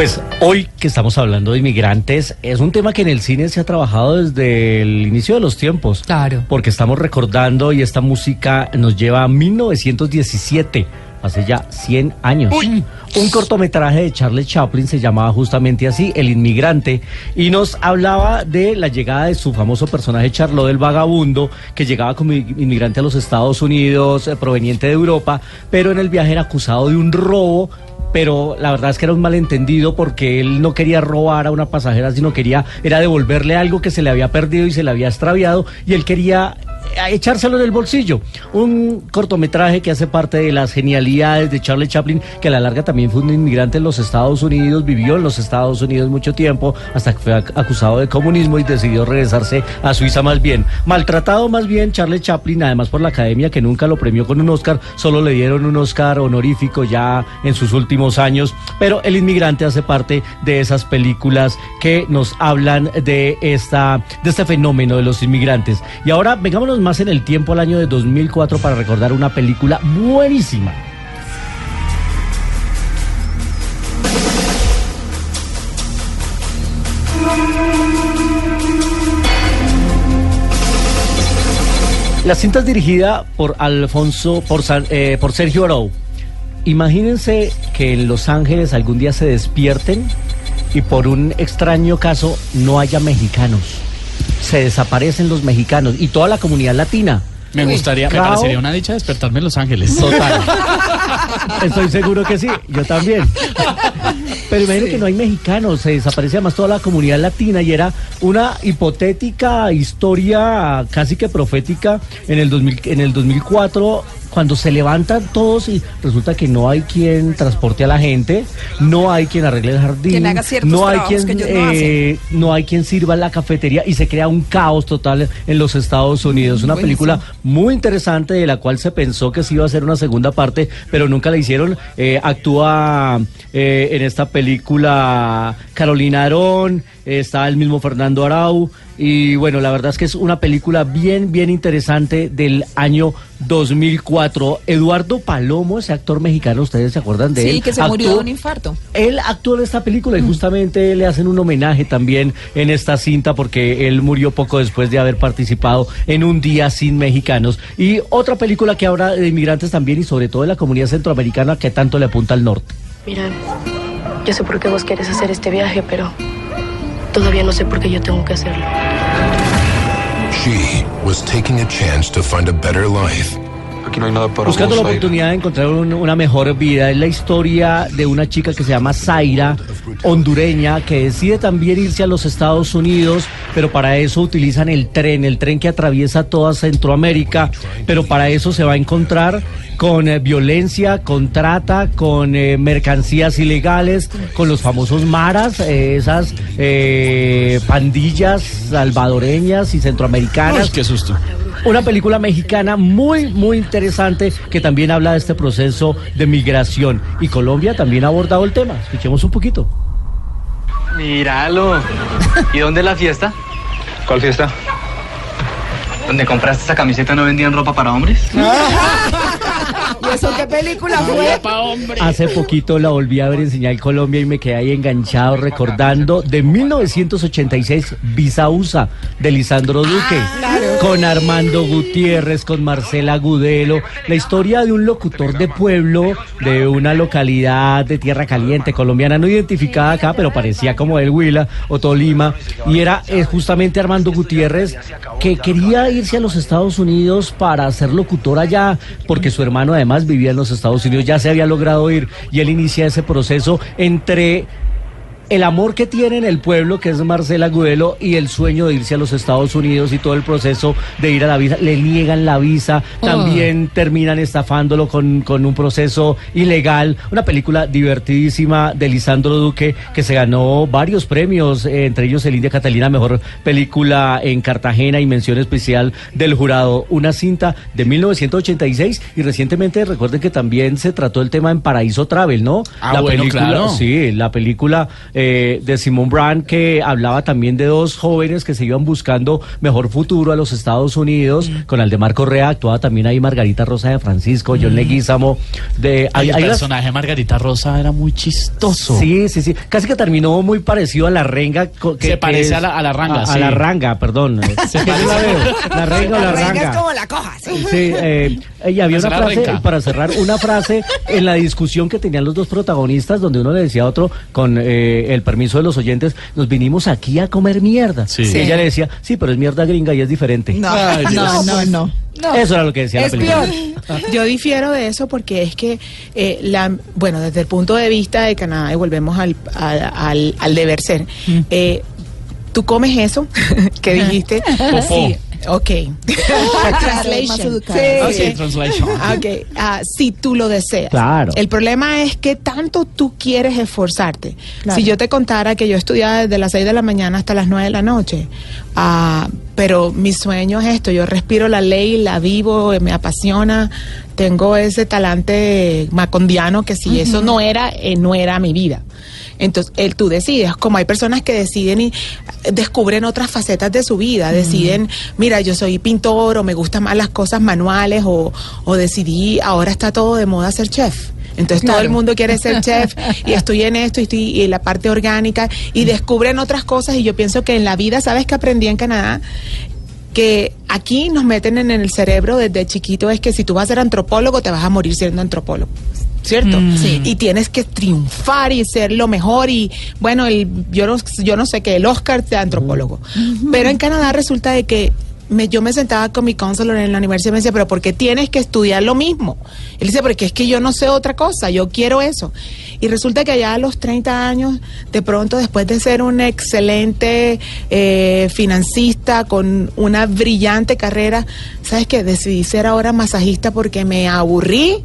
Pues hoy que estamos hablando de inmigrantes, es un tema que en el cine se ha trabajado desde el inicio de los tiempos. Claro. Porque estamos recordando y esta música nos lleva a 1917, hace ya 100 años. Un cortometraje de Charles Chaplin se llamaba justamente así, El Inmigrante, y nos hablaba de la llegada de su famoso personaje Charlot el Vagabundo, que llegaba como inmigrante a los Estados Unidos, eh, proveniente de Europa, pero en el viaje era acusado de un robo pero la verdad es que era un malentendido porque él no quería robar a una pasajera, sino quería era devolverle algo que se le había perdido y se le había extraviado y él quería a echárselo en el bolsillo. Un cortometraje que hace parte de las genialidades de Charlie Chaplin, que a la larga también fue un inmigrante en los Estados Unidos, vivió en los Estados Unidos mucho tiempo, hasta que fue ac- acusado de comunismo y decidió regresarse a Suiza más bien. Maltratado más bien Charlie Chaplin, además por la academia que nunca lo premió con un Oscar, solo le dieron un Oscar honorífico ya en sus últimos años, pero El inmigrante hace parte de esas películas que nos hablan de esta de este fenómeno de los inmigrantes. Y ahora vengámonos más en el tiempo al año de 2004 para recordar una película buenísima. La cinta es dirigida por Alfonso, por, San- eh, por Sergio Arau. Imagínense que en Los Ángeles algún día se despierten y por un extraño caso no haya mexicanos. Se desaparecen los mexicanos y toda la comunidad latina. Me gustaría, me parecería una dicha despertarme en Los Ángeles. Total. Estoy seguro que sí, yo también. Pero imagínense que no hay mexicanos, se desaparece además toda la comunidad latina y era una hipotética historia casi que profética en el, 2000, en el 2004 cuando se levantan todos y resulta que no hay quien transporte a la gente, no hay quien arregle el jardín, no hay quien no eh, no hay quien sirva en la cafetería y se crea un caos total en los Estados Unidos. Una Buenísimo. película muy interesante de la cual se pensó que se iba a hacer una segunda parte, pero nunca la hicieron. Eh, actúa eh, en esta película Carolina Arón, eh, está el mismo Fernando Arau. Y bueno, la verdad es que es una película bien, bien interesante del año 2004. Eduardo Palomo, ese actor mexicano, ¿ustedes se acuerdan de él? Sí, que se murió de Actuó- un infarto. él actuó en esta película y justamente le hacen un homenaje también en esta cinta porque él murió poco después de haber participado en Un Día Sin Mexicanos. Y otra película que habla de inmigrantes también y sobre todo de la comunidad centroamericana que tanto le apunta al norte. Mira, yo sé por qué vos querés hacer este viaje, pero todavía no sé por qué yo tengo que hacerlo. She was taking a chance to find a better life. Aquí no hay nada para Buscando la oportunidad de encontrar un- una mejor vida. Es la historia de una chica que se llama Zaira, hondureña, que decide también irse a los Estados Unidos, pero para eso utilizan el tren, el tren que atraviesa toda Centroamérica, pero para eso se va a encontrar con eh, violencia, con trata, con eh, mercancías ilegales, con los famosos maras, eh, esas eh, pandillas salvadoreñas y centroamericanas. Uy, qué susto. Una película mexicana muy, muy interesante que también habla de este proceso de migración. Y Colombia también ha abordado el tema. Escuchemos un poquito. Míralo. ¿Y dónde es la fiesta? ¿Cuál fiesta? ¿Donde compraste esa camiseta no vendían ropa para hombres? ¿Y eso qué película fue? Hace poquito la volví a ver en Señal Colombia y me quedé ahí enganchado recordando de 1986 Visa USA de Lisandro Duque con Armando Gutiérrez, con Marcela Gudelo, la historia de un locutor de pueblo de una localidad de Tierra Caliente colombiana no identificada acá, pero parecía como el Huila o Tolima y era eh, justamente Armando Gutiérrez que quería irse a los Estados Unidos para ser locutor allá porque su hermano además vivía en los Estados Unidos, ya se había logrado ir y él inicia ese proceso entre el amor que tiene en el pueblo, que es Marcela Gudelo, y el sueño de irse a los Estados Unidos y todo el proceso de ir a la visa, le niegan la visa, también terminan estafándolo con, con un proceso ilegal. Una película divertidísima de Lisandro Duque, que se ganó varios premios, eh, entre ellos el India Catalina, mejor película en Cartagena y mención especial del jurado. Una cinta de 1986 y recientemente recuerden que también se trató el tema en Paraíso Travel, ¿no? Ah, bueno, claro. Sí, la película eh, de Simon Brand que hablaba también de dos jóvenes que se iban buscando mejor futuro a los Estados Unidos. Con Aldemar Correa actuaba también ahí Margarita Rosa de Francisco, John Leguizamo. De, el hay- las- personaje de Margarita Rosa era muy chistoso. Sí, sí, sí. Casi que terminó muy parecido a la renga. que- Se que parece es- a la- a la ranga, A, a la ranga, perdón. Se la veo. La renga o la Venga, ranga. es como la coja, sí. Sí, eh, y había una la frase, renca. para cerrar, una frase en la discusión que tenían los dos protagonistas, donde uno le decía a otro, con eh, el permiso de los oyentes, nos vinimos aquí a comer mierda. Sí. Ella le decía, sí, pero es mierda gringa y es diferente. No, Ay, no, no, no. No. Eso era lo que decía Es la película. peor. Yo difiero de eso porque es que, eh, la, bueno, desde el punto de vista de Canadá, y volvemos al, al, al- al deber ser, eh, tú comes eso que dijiste, sí, Ok. Translation. Sí. Ok. Sí, translation. Ok, ah, si tú lo deseas. Claro. El problema es que tanto tú quieres esforzarte. Claro. Si yo te contara que yo estudiaba desde las 6 de la mañana hasta las 9 de la noche, ah, pero mi sueño es esto, yo respiro la ley, la vivo, me apasiona, tengo ese talante macondiano que si eso no era, eh, no era mi vida. Entonces, él, tú decides, como hay personas que deciden y descubren otras facetas de su vida, deciden, mira, yo soy pintor o me gustan más las cosas manuales o, o decidí, ahora está todo de moda ser chef. Entonces todo el mundo quiere ser chef y estoy en esto y estoy y en la parte orgánica y descubren otras cosas y yo pienso que en la vida, ¿sabes que aprendí en Canadá? que aquí nos meten en el cerebro desde chiquito es que si tú vas a ser antropólogo te vas a morir siendo antropólogo. ¿Cierto? Mm. Sí. Y tienes que triunfar y ser lo mejor y bueno, el, yo, no, yo no sé qué, el Oscar de antropólogo. Pero en Canadá resulta de que me, yo me sentaba con mi counselor en la universidad y me decía, pero ¿por qué tienes que estudiar lo mismo? Él dice, porque es que yo no sé otra cosa, yo quiero eso. Y resulta que allá a los 30 años, de pronto después de ser un excelente eh, financista con una brillante carrera, ¿sabes qué? Decidí ser ahora masajista porque me aburrí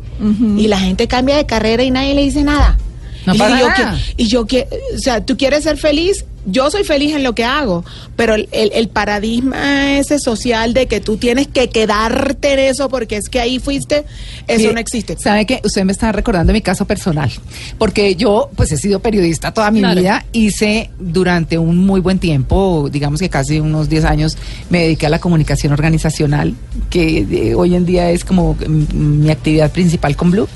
y la gente cambia de carrera y nadie le dice nada. No y, yo, que- y yo que, o sea, tú quieres ser feliz, yo soy feliz en lo que hago, pero el, el- el paradigma ese social de que tú tienes que quedarte en eso porque es que ahí fuiste, eso no existe. ¿Sabe que Usted me está recordando mi caso personal. Porque yo, pues he sido periodista toda mi Claro. vida. Hice durante un muy buen tiempo, digamos que casi unos 10 años, me dediqué a la comunicación organizacional, que eh, hoy en día es como mm, mi actividad principal con Blue.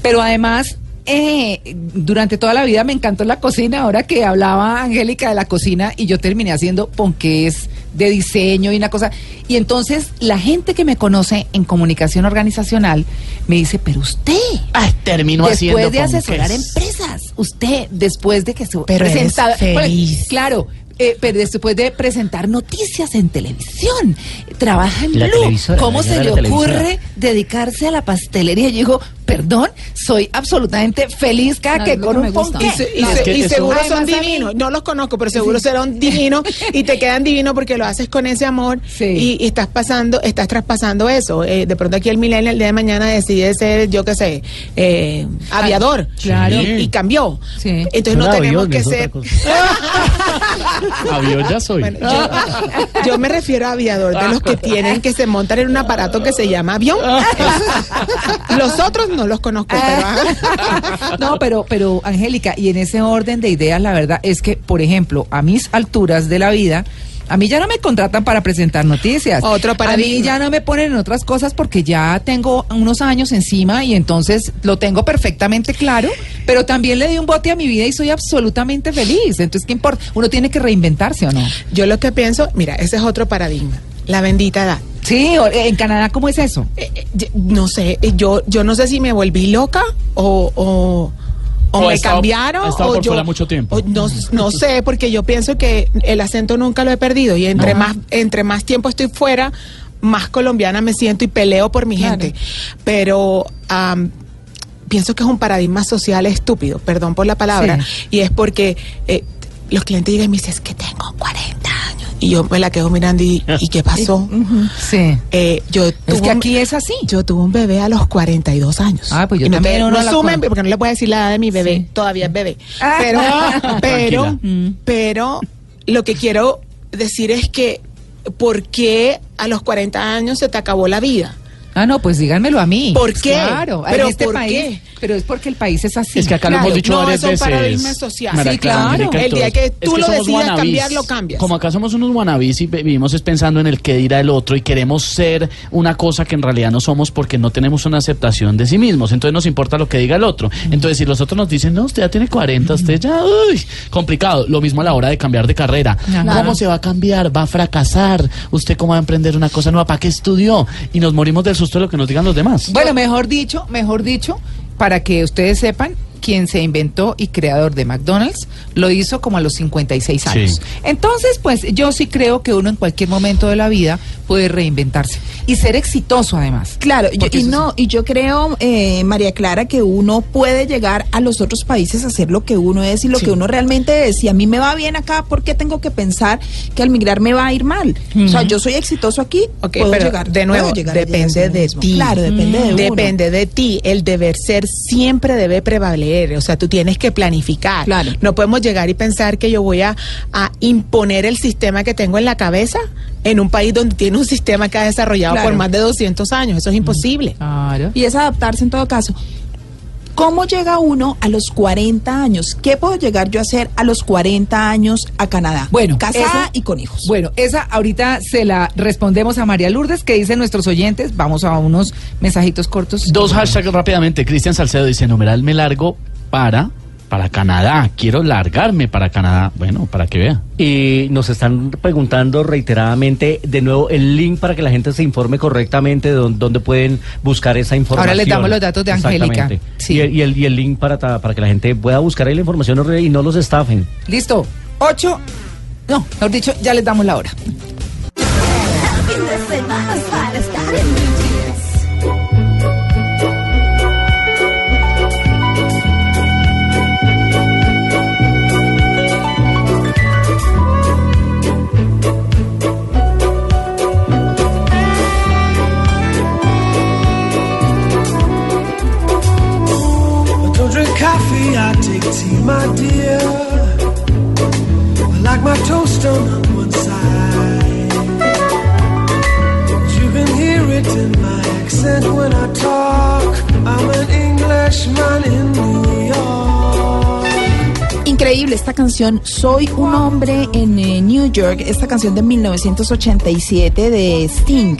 Pero además. Eh, durante toda la vida me encantó la cocina, ahora que hablaba Angélica de la cocina y yo terminé haciendo ponqués de diseño y una cosa. Y entonces la gente que me conoce en comunicación organizacional me dice, pero usted, Ay, terminó haciendo después de asesorar empresas, usted, después de que se Pero eres presenta- feliz. Pues, claro. eh, pero después de presentar noticias en televisión, trabaja en La Blue. ¿Cómo se le ocurre dedicarse a la pastelería? Yo digo, perdón, soy absolutamente feliz cada No, que con que un me gusta. ponqué. Y, se- y No, se- es que y eso- seguro Además, son divinos. No los conozco, pero seguro serán divinos y te quedan divinos porque lo haces con ese amor Sí. y, y estás pasando, estás traspasando eso. Eh, de pronto aquí el millennial el día de mañana decide ser, yo qué sé, eh, aviador. claro. Y, y cambió. Sí. Entonces no tenemos avión, que ser. Avión ya soy. Bueno, yo, yo me refiero a aviador, de los que tienen que se montan en un aparato que se llama avión. Los otros no los conozco, pero No, pero, pero Angélica, y en ese orden de ideas, la verdad es que, por ejemplo, a mis alturas de la vida, a mí ya no me contratan para presentar noticias. Otro A mí ya no me ponen en otras cosas porque ya tengo unos años encima y entonces lo tengo perfectamente claro, pero también le di un bote a mi vida y soy absolutamente feliz. Entonces, ¿qué importa? Uno tiene que reinventarse o no. yo lo que pienso, mira, ese es otro paradigma, la bendita edad. Sí, o- en Canadá, ¿cómo es eso? Eh, eh, no sé, eh, yo, yo no sé si me volví loca o, o, o me estado- cambiaron estado o por yo fuera mucho tiempo. o no, no sé porque yo pienso que el acento nunca lo he perdido y entre No. más entre más tiempo estoy fuera más colombiana me siento y peleo por mi Claro. gente pero pienso que es un paradigma social estúpido perdón por la palabra Sí. y es porque eh, los clientes llegan y me dicen es que tengo 40 años y yo me la quedo mirando y, ¿y qué pasó Sí. eh, yo Es tuve que un- aquí es así. yo tuve un bebé a los 42 años. Ah, pues yo Y no también te- no asumen, con- porque no le puedo decir la edad de mi bebé. Sí. Todavía es bebé. Ah. Pero, pero, Tranquila. pero, lo que quiero decir es que, ¿por qué a los 40 años se te acabó la vida? Ah, no, pues díganmelo a mí. ¿Por qué? Claro, ¿Pero en este por país. qué? Pero es porque el país es así. Es que acá lo hemos dicho no, varias es un veces. paradigma social. María Sí, claro. El día que Es tú lo decidas cambiar, lo cambias. Como acá somos unos wannabes y vivimos es pensando en el que dirá el otro y queremos ser una cosa que en realidad no somos porque no tenemos una aceptación de sí mismos. Entonces nos importa lo que diga el otro. Entonces si los otros nos dicen, no, usted ya tiene 40, usted ya, uy, complicado. Lo mismo a la hora de cambiar de carrera. Claro. ¿Cómo se va a cambiar? ¿Va a fracasar? ¿Usted cómo va a emprender una cosa nueva? ¿Para qué estudió? Y nos morimos del susto de lo que nos digan los demás. Bueno, mejor dicho, mejor dicho, para que ustedes sepan quien se inventó y creador de McDonald's, lo hizo como a los 56 años. Sí. Entonces, pues yo sí creo que uno en cualquier momento de la vida puede reinventarse y ser exitoso además. Claro, yo- y no, y yo creo, eh, María Clara, que uno puede llegar a los otros países a ser lo que uno es y lo Sí. que uno realmente es. Si a mí me va bien acá, ¿por qué tengo que pensar que al migrar me va a ir mal? O sea, yo soy exitoso aquí, puedo pero llegar. de nuevo, llegar depende de ti. Claro, depende de uno. Depende de ti. El deber ser siempre debe O sea, tú tienes que planificar. Claro. No podemos llegar y pensar que yo voy a, a imponer el sistema que tengo en la cabeza en un país donde tiene un sistema que ha desarrollado Claro. por más de 200 años. Eso es imposible. Claro. Y es adaptarse en todo caso. ¿Cómo llega uno a los 40 años? ¿Qué puedo llegar yo a hacer a los 40 años a Canadá? Bueno, casada esa- y con hijos. Bueno, esa ahorita se la respondemos a María Lourdes, que dicen nuestros oyentes. Vamos a unos mensajitos cortos. Dos hashtags rápidamente. Cristian Salcedo dice, numeral me largo para, para Canadá. Quiero largarme para Canadá. Bueno, para que vea. Y nos están preguntando reiteradamente de nuevo el link para que la gente se informe correctamente de dónde, dónde pueden buscar esa información. Ahora les damos los datos de Angélica. Exactamente. Y, el, y el- y el link para, para que la gente pueda buscar ahí la información y no los estafen. Listo. Ocho. No, mejor dicho, ya les damos la hora. Increíble esta canción, Soy un hombre en eh, New York, esta canción de 1987 de Sting.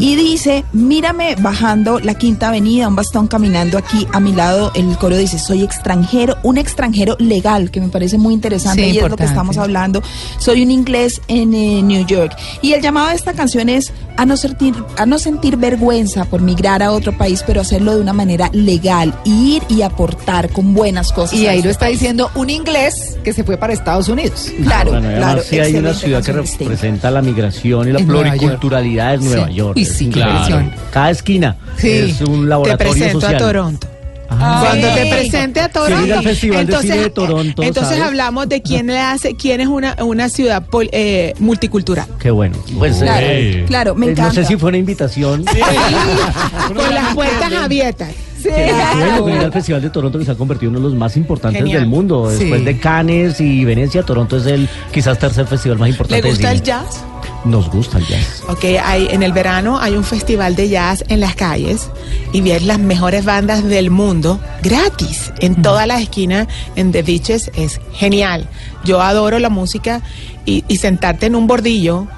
Y dice, mírame bajando la quinta avenida, un bastón caminando aquí a mi lado. El coro dice, soy extranjero, un extranjero legal, que me parece muy interesante Sí, y es lo que estamos hablando. Soy un inglés en eh, New York. Y el llamado de esta canción es a no, sentir, a no sentir vergüenza por migrar a otro país, pero hacerlo de una manera legal, ir y aportar con buenas cosas. Y ahí lo está país. diciendo un inglés que se fue para Estados Unidos. Claro, Bueno, claro. sí hay una ciudad que representa la migración y la En Nueva pluriculturalidad es York. Nueva Sí. York. Uy, sí, qué increíble. impresión. Cada esquina Sí. es un Te laboratorio presento social. a Toronto. Ah. Cuando Sí. te presente a Toronto, Festival de Cine de Toronto, entonces ¿sabes? hablamos de quién le hace, quién es una, una ciudad pol- eh, multicultural. Qué bueno. Pues, Claro, eh, claro, me encanta. No sé si fue una invitación. Con las puertas abiertas. Sí. Que bueno, venir al Festival de Toronto que se ha convertido en uno de los más importantes Genial. del mundo. Sí. Después de Cannes y Venecia, Toronto es el quizás tercer festival más ¿Le importante. de gusta el cine. jazz? Nos gusta el jazz. Ok, hay, en el verano hay un festival de jazz en las calles y ver las mejores bandas del mundo gratis en todas las esquinas en The Beaches es genial. Yo adoro la música y, y sentarte en un bordillo.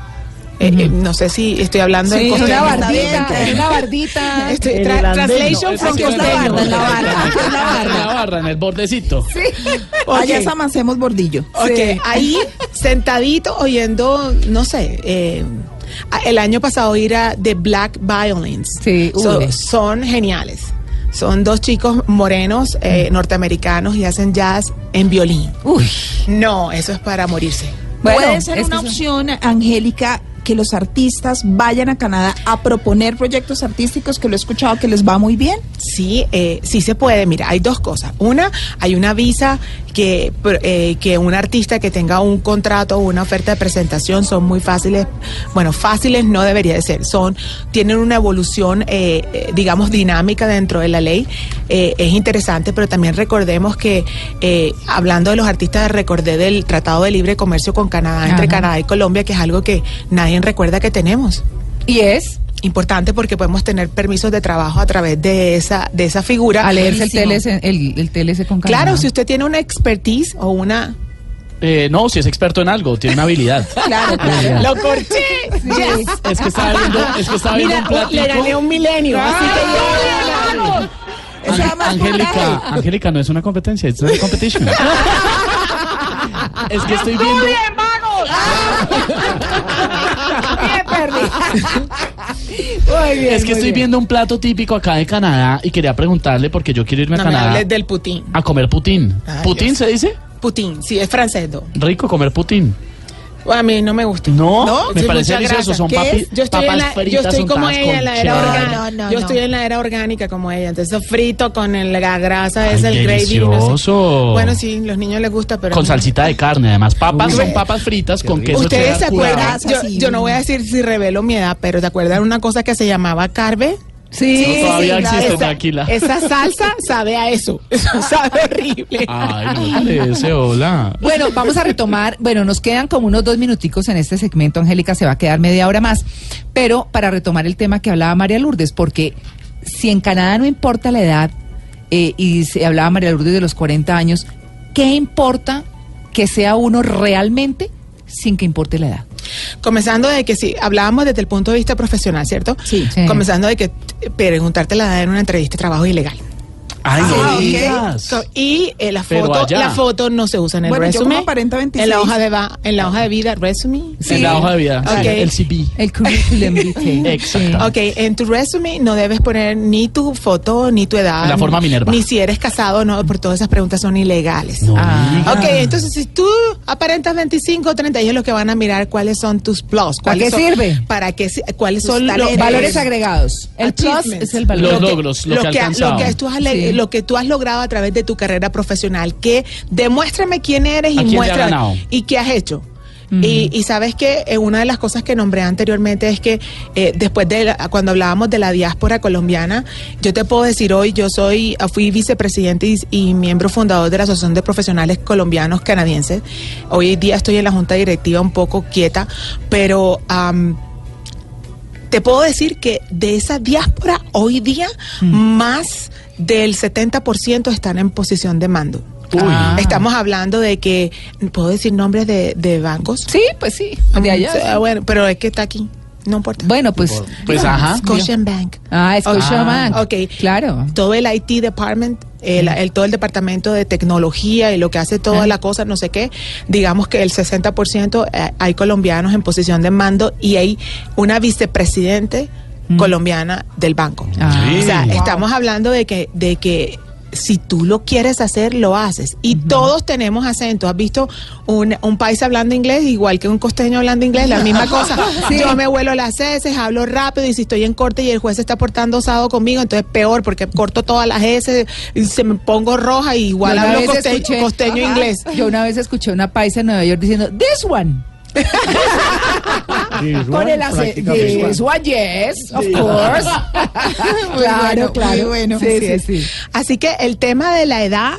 Eh, eh, no sé si estoy hablando Sí, en una costeño. bardita, en una bardita. Estoy En tra- el andén, translation no, from la barra, la barra, es la En barra. la barra, en el bordecito. Allá Ok. es amancemos bordillo. Ok, Sí. ahí sentadito oyendo, no sé, eh, el año pasado ir a The Black Violins. Sí, So- son geniales. Son dos chicos morenos eh, norteamericanos y hacen jazz en violín. Uy. No, eso es para morirse. Puede ser una opción, Angélica, que los artistas vayan a Canadá a proponer proyectos artísticos que lo he escuchado que les va muy bien. Sí, eh, sí se puede. Mira, hay dos cosas. Una, hay una visa que, eh, que un artista que tenga un contrato o una oferta de presentación son muy fáciles. Bueno, fáciles no debería de ser. Son, tienen una evolución, eh, eh, digamos, dinámica dentro de la ley. Es interesante, pero también recordemos que, hablando de los artistas, recordé del Tratado de Libre Comercio con Canadá, entre Ajá. Canadá y Colombia, que es algo que nadie recuerda que tenemos Y es importante porque podemos tener permisos de trabajo a través de esa de esa figura. a leerse el. TLS, el, el TLS con Claro, Canadá. si usted tiene una expertise o una Eh, no, si es experto en algo, tiene una habilidad. Claro, claro. lo corché. Yes. Es que estaba viendo, es que estaba viendo Mira, un platico. le gané un milenio. así que yo- Angélica. Angélica, no es una competencia, es una competition. es que estoy viendo. Muy bien, es que estoy bien. viendo un plato típico acá de Canadá y quería preguntarle porque yo quiero irme No a me Canadá hables del Putin. a comer putín. Ay, ¿Putín se dice? Putin, sí, es francés. ¿no? Rico comer putín. A mí no me gusta. No, me Sí, parece delicioso, son ¿Qué papi- es? yo estoy papas en la, fritas Yo estoy como ella en la era orgánica. No, no, yo no. estoy en la era orgánica como ella. Entonces frito con el- la grasa es Ay, el gravy. no sé. delicioso. Bueno, sí, los niños les gusta, pero Con salsita de carne, además. Papas Uy. son papas fritas con queso Ustedes se acuerdan, yo, yo no voy a decir si revelo mi edad, pero ¿te acuerdan una cosa que se llamaba carve? Sí, No, todavía existe, esa, tranquila. Esa salsa sabe a eso. Eso sabe horrible. Ay, no parece, hola. Bueno, vamos a retomar. Bueno, nos quedan como unos dos minuticos en este segmento. Angélica se va a quedar media hora más. Pero para retomar el tema que hablaba María Lourdes, porque si en Canadá no importa la edad, eh, y se hablaba María Lourdes de los 40 años, ¿qué importa que sea uno realmente sin que importe la edad? Comenzando de que si hablábamos desde el punto de vista profesional, ¿cierto? Sí. Comenzando de que preguntarte la edad en una entrevista de trabajo es ilegal. Ay, no Ah, ok. digas. Co- Y eh, la Pero foto, allá. la foto no se usa en el Bueno, yo resumen. como aparenta 26. En la hoja de va- en la hoja de vida, resume. En la hoja de vida, Ok. el CV. El currículum vitae. Exacto. Ok, en tu resume no debes poner ni tu foto, ni tu edad. La forma Minerva. Ni si eres casado, no, porque todas esas preguntas son ilegales. No Ah. Ok, entonces si tú aparentas 25 o 30, ellos lo que van a mirar cuáles son tus plus. ¿Para qué son- sirve? Para qué, cuáles Tus son los. Valores agregados. El plus es el valor. Los Lo que- logros, lo que ha que, alcanzado. lo que tú has, le- Lo que tú has logrado a través de tu carrera profesional, que demuéstrame quién eres ¿A y muéstrame y qué has hecho. Y, y sabes que eh, una de las cosas que nombré anteriormente es que eh, después de la- cuando hablábamos de la diáspora colombiana, yo te puedo decir hoy, yo soy, fui vicepresidente y, y miembro fundador de la Asociación de Profesionales Colombianos Canadienses. Hoy día estoy en la junta directiva un poco quieta, pero am, te puedo decir que de esa diáspora hoy día más del 70% están en posición de mando. Uy. Ah. Estamos hablando de que, ¿puedo decir nombres de, de bancos? Sí, pues sí. De allá. Ah, bueno, pero es que está aquí, no importa. Bueno, pues. Pues ajá. Scotiabank. Ah, Scotiabank. Ok. Claro. Todo el IT department, el, el- todo el departamento de tecnología y lo que hace toda Ah. la cosa, no sé qué, digamos que el 60% eh, hay colombianos en posición de mando y hay una vicepresidente colombiana del banco. Ah. O sea, estamos hablando de que, de que si tú lo quieres hacer, lo haces. Y todos tenemos acento. ¿Has visto un, un país hablando inglés igual que un costeño hablando inglés? La misma cosa. Sí. Yo me vuelo las heces, hablo rápido y si estoy en corte y el juez se está portando osado conmigo, entonces peor porque corto todas las heces y se me pongo roja y igual hablo costeño, escuché- costeño Ajá. inglés. Yo una vez escuché una paisa en Nueva York diciendo, this one. Con el acento. This one, yes, of course. Bueno, muy bueno. Sí, sí, sí. Así que el tema de la edad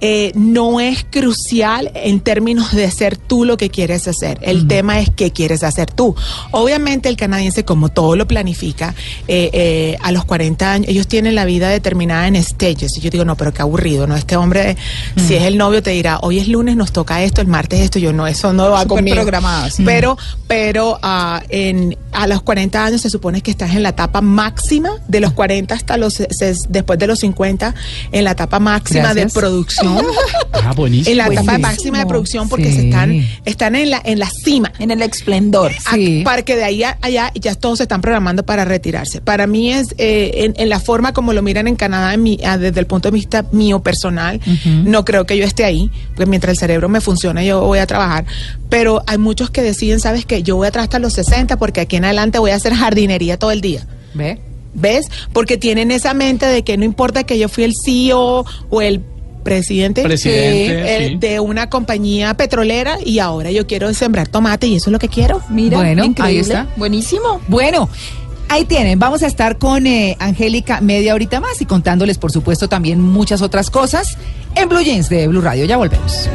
eh, no es crucial en términos de ser tú lo que quieres hacer. El tema es qué quieres hacer tú. Obviamente el canadiense, como todo lo planifica, eh, eh, a los 40 años, ellos tienen la vida determinada en stages. Y yo digo, no, pero qué aburrido, ¿no? Este hombre, si es el novio, te dirá, hoy es lunes, nos toca esto, el martes esto. Yo no, eso no va conmigo. programado. Pero, pero ah, en, a los 40 años se supone que estás en la etapa máxima, de los 40 hasta los, después de los 50, en la etapa máxima Gracias. de producción. Ah, buenísimo. En la etapa Buenísimo. máxima de producción porque Sí. se están, están en la, en la cima. En el esplendor. A- Sí. Para que de ahí a allá ya todos se están programando para retirarse. Para mí es eh, en, en la forma como lo miran en Canadá, en mi- ah, desde el punto de vista mío personal, no creo que yo esté ahí, porque mientras el cerebro me funcione yo voy a trabajar. Pero hay muchos que deciden, sabes que yo voy a trabajar hasta los 60 porque aquí en adelante voy a hacer jardinería todo el día. ¿Ve? ¿Ves? Porque tienen esa mente de que no importa que yo fui el CEO o el presidente, Presidente, eh, sí. de una compañía petrolera y ahora yo quiero sembrar tomate y eso es lo que quiero. Mira, Bueno, ahí está. Buenísimo. Bueno, ahí tienen. Vamos a estar con eh, Angélica media horita más y contándoles, por supuesto, también muchas otras cosas en Blue Jeans de Blue Radio. Ya volvemos.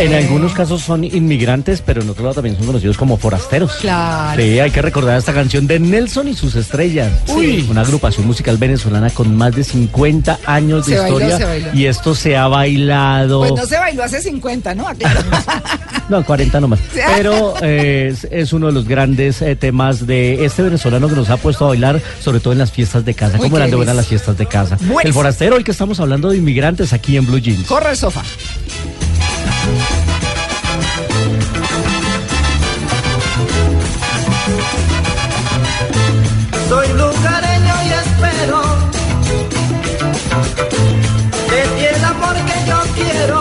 En algunos casos son inmigrantes, pero en otros lados también son conocidos como forasteros. Claro. Sí, hay que recordar esta canción de Nelson y sus estrellas. Uy. Una agrupación musical venezolana con más de 50 años de Se bailó, historia. se bailó. Y esto se ha bailado. Pues no se bailó hace 50, ¿no? No, 40 nomás. Pero eh, es, es uno de los grandes eh, temas de este venezolano que nos ha puesto a bailar, sobre todo en las fiestas de casa. Uy, ¿Cómo eran de buenas las fiestas de casa? El forastero, hoy que estamos hablando de inmigrantes aquí en Blue Jeans. Corre el sofá. Soy lugareño y espero de ti el amor que yo quiero.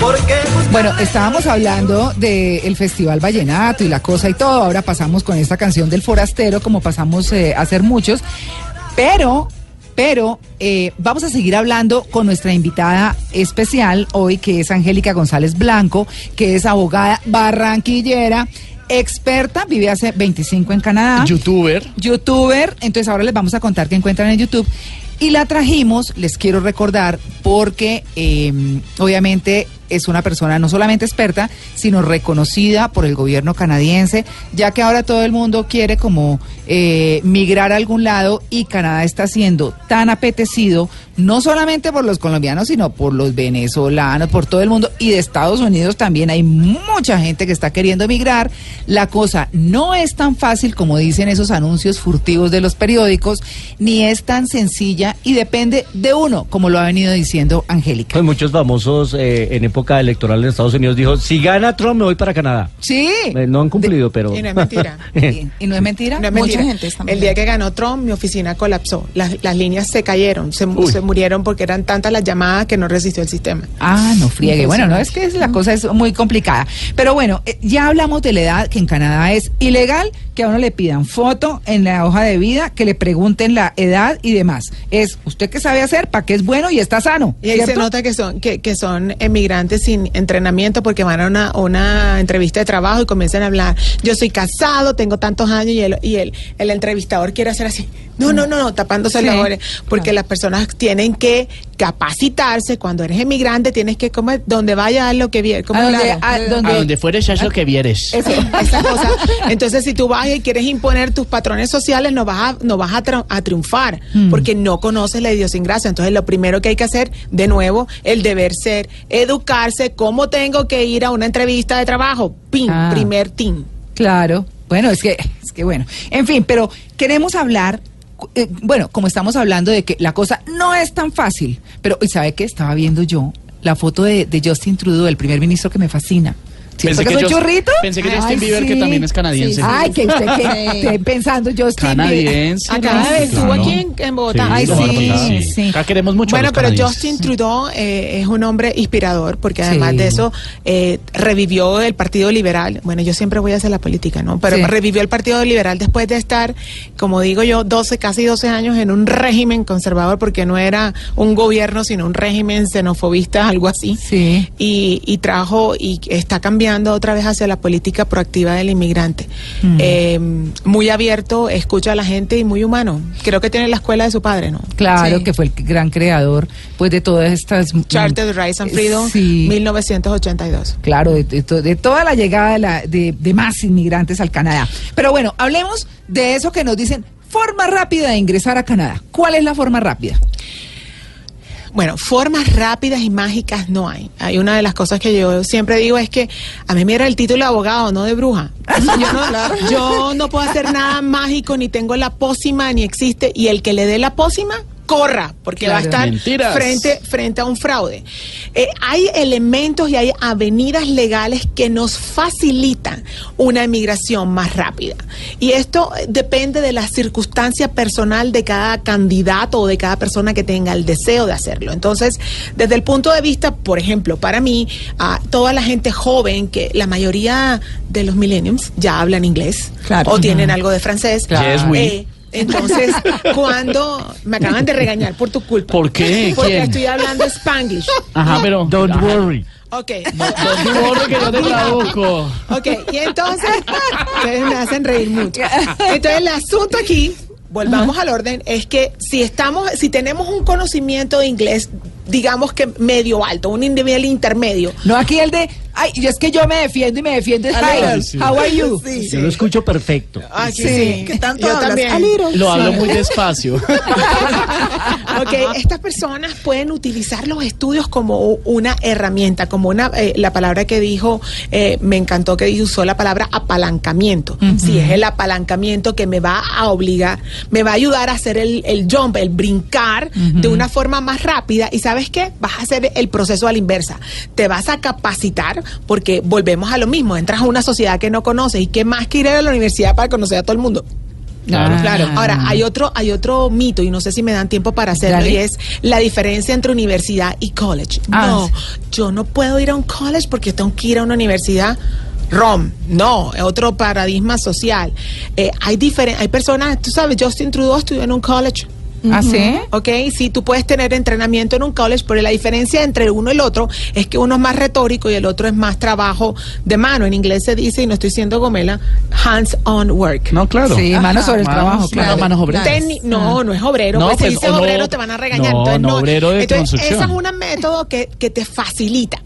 Porque Bueno, estábamos hablando del Festival Vallenato y la cosa y todo. Ahora pasamos con esta canción del forastero, como pasamos eh, a hacer muchos. Pero, pero, eh, vamos a seguir hablando con nuestra invitada especial hoy, que es Angélica González Blanco, que es abogada barranquillera. Experta, vive hace 25 en Canadá. Youtuber. youtuber, entonces ahora les vamos a contar qué encuentran en YouTube. Y la trajimos, les quiero recordar, porque eh, obviamente es una persona no solamente experta, sino reconocida por el gobierno canadiense, ya que ahora todo el mundo quiere como eh, migrar a algún lado y Canadá está siendo tan apetecido, no solamente por los colombianos, sino por los venezolanos, por todo el mundo y de Estados Unidos también hay mucha gente que está queriendo migrar. La cosa no es tan fácil como dicen esos anuncios furtivos de los periódicos, ni es tan sencilla y depende de uno, como lo ha venido diciendo Angélica. Pues muchos famosos eh, en época electoral en Estados Unidos dijo, si gana Trump me voy para Canadá. Sí. Eh, no han cumplido, pero... Y no es mentira. ¿Y no es mentira? No es Mucha mentira. gente está El día que ganó Trump, mi oficina colapsó. Las, las líneas se cayeron, se, se murieron porque eran tantas las llamadas que no resistió el sistema. Ah, no friegue. Bueno, no es que es- la cosa es muy complicada. Pero bueno, eh, ya hablamos de la edad, que en Canadá es ilegal que a uno le pidan foto en la hoja de vida, que le pregunten la edad y demás. Es usted qué sabe hacer, para qué es bueno y está sano. Y ahí se nota que son, que, que son emigrantes sin entrenamiento porque van a una, una entrevista de trabajo y comienzan a hablar. Yo soy casado, tengo tantos años y el, y el, el entrevistador quiere hacer así. No, no, no, no, tapándose Sí, los ojos. Porque las personas tienen que capacitarse. Cuando eres emigrante tienes que comer donde vaya a lo que viene. A donde- a donde- A donde fueres, ya es lo que vieres. Eso, esa cosa. Entonces, si tú vas y quieres imponer tus patrones sociales, no vas a, no vas a, tra- a triunfar, Mm. porque no conoces la idiosincrasia. Entonces, lo primero que hay que hacer, de nuevo, el deber ser, cómo tengo que ir a una entrevista de trabajo. Pin, Ah. primer team. Claro. Bueno, es que, es que bueno. En fin, pero queremos hablar. eh, bueno, como estamos hablando de que la cosa no es tan fácil, pero ¿y sabe qué? Estaba viendo yo la foto de, de Justin Trudeau, el primer ministro que me fascina. ¿Cierto Pensé que que soy churrito? pensé que Ay, Justin Bieber, que también es canadiense. Ay, que usted que Sí. esté pensando Justin Canadiense. Acá Sí, estuvo claro. aquí en, en Bogotá. Ay, sí, Bogotá, sí. Acá queremos mucho a Bueno, los pero. Justin Trudeau eh, es un hombre inspirador porque además Sí. de eso eh, revivió el Partido Liberal. Bueno, yo siempre voy a hacer la política, ¿no? Pero Sí. revivió el Partido Liberal después de estar, como digo yo, 12, casi 12 años en un régimen conservador porque no era un gobierno, sino un régimen xenofobista, algo así. Sí. Y, y trajo y está cambiando otra vez hacia la política proactiva del inmigrante. Mm. Eh, muy abierto, escucha a la gente y muy humano. Creo que tiene la escuela de su padre, ¿no? Claro, Sí. que fue el gran creador pues de todas estas... Charter Rise and Freedom, Sí. 1982. Claro, de, de to- de toda la llegada de, la- de- de más inmigrantes al Canadá. Pero bueno, hablemos de eso que nos dicen, forma rápida de ingresar a Canadá. ¿Cuál es la forma rápida? Bueno, formas rápidas y mágicas no hay. Hay una de las cosas que yo siempre digo es que a mí me era el título de abogado, no de bruja. Yo, no, yo no puedo hacer nada mágico, ni tengo la pócima, ni existe. Y el que le dé la pócima, corra, porque va a Claro. estar Mentiras. frente, frente a un fraude. Eh, hay elementos y hay avenidas legales que nos facilitan una emigración más rápida. Y esto eh, depende de la circunstancia personal de cada candidato o de cada persona que tenga el deseo de hacerlo. Entonces, desde el punto de vista, por ejemplo, para mí, a toda la gente joven, que la mayoría de los millennials ya hablan inglés Claro. o tienen algo de francés. We. eh, entonces, cuando me acaban de regañar por tu culpa. ¿Por qué? Porque ¿Quién? estoy hablando Spanglish. Ajá, pero. Don't Ajá. worry. Ok. Don't worry que yo te traduzco. Ok, y entonces, ustedes me hacen reír mucho. Entonces, el asunto aquí, volvamos al orden, es que si estamos, si tenemos un conocimiento de inglés digamos que medio alto, un nivel intermedio. No aquí el de, ay, y es que yo me defiendo y me defiendo. es, A Hi, sí. how are you? Sí, Yo lo escucho perfecto. Ay, Sí. sí. ¿Qué tanto Yo hablas? también. Lo Sí. hablo muy despacio. Ok, estas personas pueden utilizar los estudios como una herramienta, como una, eh, la palabra que dijo, eh, me encantó que usó la palabra apalancamiento. Si es el apalancamiento que me va a obligar, me va a ayudar a hacer el, el jump, el brincar de una forma más rápida. Y sabes qué? Vas a hacer el proceso a la inversa. Te vas a capacitar porque volvemos a lo mismo. Entras a una sociedad que no conoces y qué más que ir a la universidad para conocer a todo el mundo. Claro. Claro. Ahora, hay otro, hay otro mito, y no sé si me dan tiempo para hacerlo, Dale. y es la diferencia entre universidad y college. Ah, no, yo no puedo ir a un college porque tengo que ir a una universidad. ROM, no, es otro paradigma social. Eh, hay hay personas, tú sabes, Justin Trudeau estudió en un college. ¿Ah, sí? Ok, sí, tú puedes tener entrenamiento en un college, pero la diferencia entre uno y el otro es que uno es más retórico y el otro es más trabajo de mano. En inglés se dice, y no estoy siendo gomela, hands-on work. No, claro. Sí, manos sobre el Manos, trabajo, claro, claro. manos obreras. No, no es obrero. No, pues, si pues, dices o no- obrero te van a regañar. no, Entonces, no, obrero de Entonces, construcción. ese es un método que, que te facilita.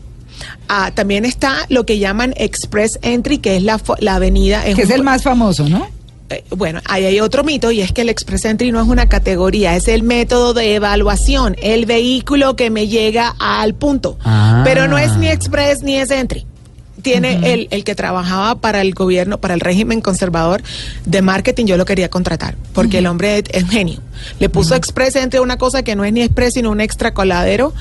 Ah, también está lo que llaman Express Entry, que es la, fo- la avenida. Que es un- el más famoso, ¿no? Eh, bueno, ahí hay otro mito y es que el Express Entry no es una categoría, es el método de evaluación, el vehículo que me llega al punto. Ah. Pero no es ni Express ni es Entry. Tiene el, el que trabajaba para el gobierno, para el régimen conservador de marketing, yo lo quería contratar, porque el hombre es, es genio. Le puso Express Entry una cosa que no es ni Express, sino un extra coladero,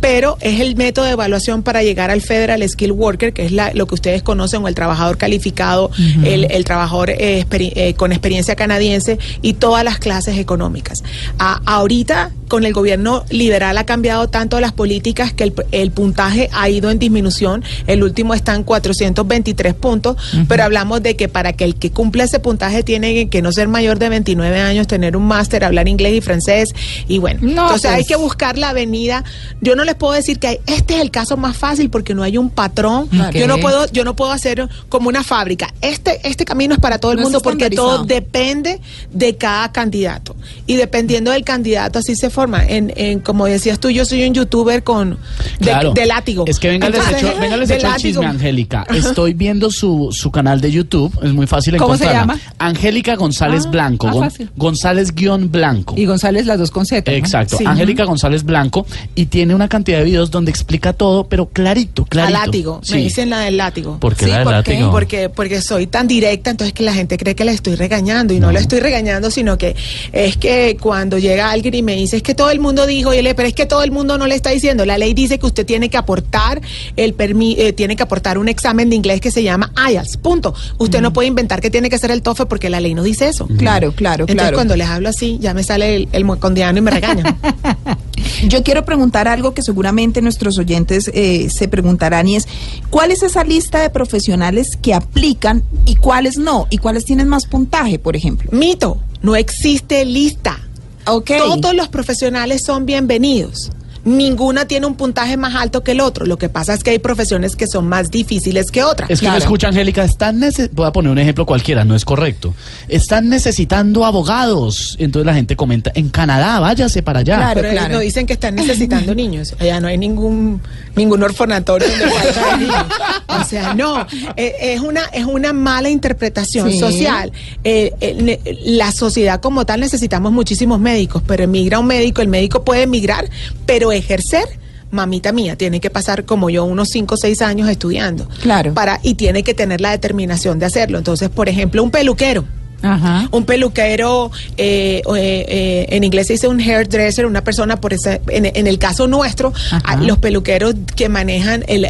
pero es el método de evaluación para llegar al Federal Skill Worker, que es la- lo que ustedes conocen, o el trabajador calificado, el, el trabajador eh, eh, con experiencia canadiense y todas las clases económicas. Ahorita, con el gobierno liberal ha cambiado tanto las políticas que el, el puntaje ha ido en disminución. El último está en 423 puntos, pero hablamos de que para que el que cumpla ese puntaje tiene que no ser mayor de 29 años, tener un máster, hablar inglés y francés. Y bueno, No, entonces hay pues. que buscar la avenida. Yo no les puedo decir que hay- este es el caso más fácil porque no hay un patrón. Yo no puedo, yo no puedo hacer como una fábrica. Este, este camino es para todo el No mundo porque todo depende de cada candidato. Y dependiendo del candidato, así se forma. En, en como decías tú, yo soy un youtuber con de, Claro. de látigo. Es que venga, les Entonces, echo, venga, de el chisme, Angélica. Estoy viendo su, su canal de YouTube, es muy fácil ¿Cómo se encontrarla. llama? Angélica González Ah, Blanco. ah, Gon-. González guion Blanco. Y González las dos con Z. ¿no? Exacto, Sí. Angélica González Blanco y tiene una cantidad de videos donde explica todo, pero clarito, A clarito. látigo. Sí. Me dicen la del látigo. ¿Por qué Sí, la del ¿por qué? látigo? Porque, porque soy tan directa, entonces que la gente cree que la estoy regañando. Y no, la estoy regañando, sino que es que cuando llega alguien y me dice, es que todo el mundo dijo, y le, pero es que todo el mundo no le está diciendo. La ley dice que usted tiene que aportar el permi eh, tiene que aportar un examen de inglés que se llama IELTS. Punto. Usted no puede inventar que tiene que ser el TOEFL porque la ley no dice eso. Claro, claro, Entonces claro. cuando les hablo así, ya me sale el, el mocondiano y me regañan. Yo quiero preguntar algo que seguramente nuestros oyentes eh, se preguntarán y es, ¿cuál es esa lista de profesionales que aplican y cuáles no? ¿Y cuáles tienen más puntaje, por ejemplo? Mito, no existe lista. Ok. Todos los profesionales son bienvenidos. Ninguna tiene un puntaje más alto que el otro. Lo que pasa es que hay profesiones que son más difíciles que otras. Es que me escucha, Angélica, están voy a poner un ejemplo cualquiera, no es correcto. Están necesitando abogados. Entonces la gente comenta, en Canadá, váyase para allá. Pero ellos no dicen que están necesitando niños. Allá no hay ningún ningún orfanatorio donde falta de niños. O sea, no. eh, Es una, es una mala interpretación Sí. social. Eh, eh, ne- la sociedad como tal necesitamos muchísimos médicos, pero emigra un médico, el médico puede emigrar, pero ejercer. Mamita mía, tiene que pasar como yo unos 5 o 6 años estudiando. Claro. Para, y tiene que tener la determinación de hacerlo. Entonces, por ejemplo, un peluquero. Ajá. Un peluquero, eh, eh, eh, en inglés se dice un hairdresser, una persona por ese, en, en el caso nuestro, a- los peluqueros que manejan el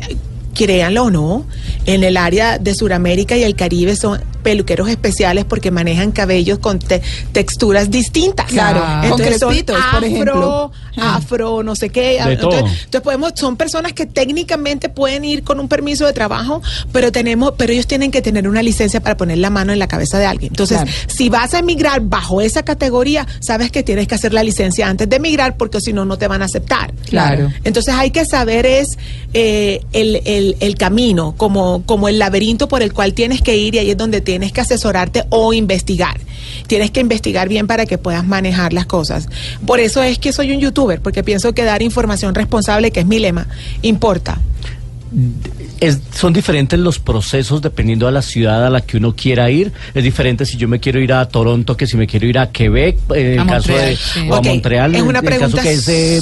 créanlo o no, en el área de Sudamérica y el Caribe son peluqueros especiales porque manejan cabellos con te- texturas distintas. Claro, con Entonces son crespitos, por ejemplo. afro, afro, no sé qué. De todo. Entonces, entonces podemos, son personas que técnicamente pueden ir con un permiso de trabajo, pero tenemos, pero ellos tienen que tener una licencia para poner la mano en la cabeza de alguien. Entonces, Claro. si vas a emigrar bajo esa categoría, sabes que tienes que hacer la licencia antes de emigrar porque si no, no te van a aceptar. Claro. Entonces hay que saber es eh, el, el- el camino, como, como el laberinto por el cual tienes que ir y ahí es donde tienes tienes que asesorarte o investigar. Tienes que investigar bien para que puedas manejar las cosas. Por eso es que soy un youtuber, porque pienso que dar información responsable, que es mi lema, importa. Es- son diferentes los procesos dependiendo de la ciudad a la que uno quiera ir. Es diferente si yo me quiero ir a Toronto que si me quiero ir a Quebec, en el A caso Montreal, de sí. o a Montreal, es en una el caso pregunta que es eh.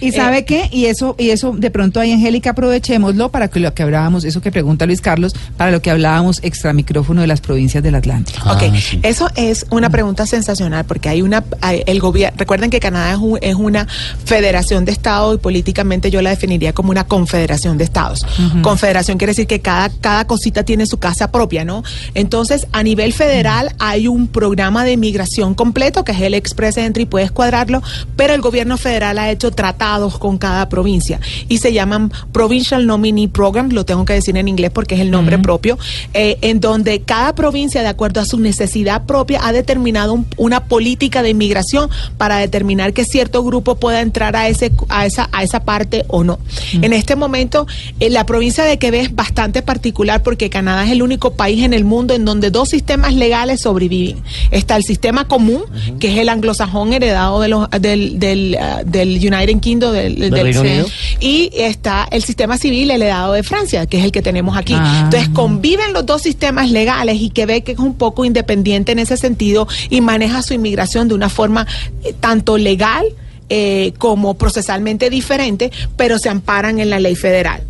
¿Y sabe qué? Y eso, y eso de pronto ahí, Angélica, aprovechémoslo para que lo que hablábamos, eso que pregunta Luis Carlos, para lo que hablábamos extra micrófono de las provincias del Atlántico. Ok, eso es una pregunta sensacional porque hay una, hay- el gobierno, recuerden que Canadá es, un- es una federación de estados y políticamente yo la definiría como una confederación de estados. Confederación quiere decir que cada, cada cosita tiene su casa propia, ¿no? Entonces, a nivel federal hay un programa de migración completo que es el Express Entry, puedes cuadrarlo, pero el gobierno federal ha hecho tratados con cada provincia y se llaman Provincial Nominee Program, lo tengo que decir en inglés porque es el nombre propio, eh, en donde cada provincia, de acuerdo a su necesidad propia, ha determinado un- una política de inmigración para determinar que cierto grupo pueda entrar a, ese, a, esa, a esa parte o no. En este momento, eh, la provincia de Quebec es bastante particular porque Canadá es el único país en el mundo en donde dos sistemas legales sobreviven. Está el sistema común, que es el anglosajón heredado de los, del, del, ah, del United Kingdom, del, ¿Del Unido? y está el sistema civil heredado de Francia, que es el que tenemos aquí. Ah. Entonces conviven los dos sistemas legales y Quebec es un poco independiente en ese sentido y maneja su inmigración de una forma eh, tanto legal eh, como procesalmente diferente, pero se amparan en la ley federal.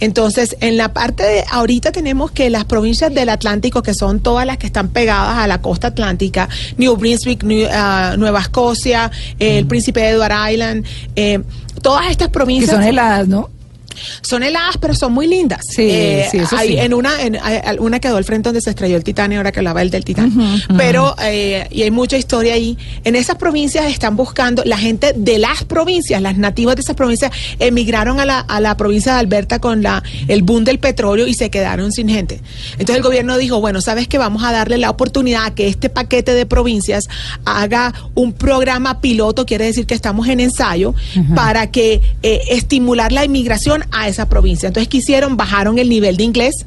Entonces, en la parte de ahorita tenemos que las provincias del Atlántico, que son todas las que están pegadas a la costa atlántica, New Brunswick, New- ah, Nueva Escocia, eh, el Príncipe Edward Island, eh, todas estas Que provincias son heladas, ¿no? Son heladas, pero son muy lindas. Sí, sí, eso hay sí. En una, en, hay- una quedó al frente donde se estrelló el Titanic, ahora que hablaba el del Titanic. Pero, eh, y hay mucha historia ahí. En esas provincias están buscando, la gente de las provincias, las nativas de esas provincias, emigraron a la, a la provincia de Alberta con la, el boom del petróleo y se quedaron sin gente. Entonces el gobierno dijo, bueno, ¿sabes que Vamos a darle la oportunidad a que este paquete de provincias haga un programa piloto, quiere decir que estamos en ensayo, para que eh, estimular la inmigración a esa provincia. Entonces, ¿qué hicieron? Bajaron el nivel de inglés.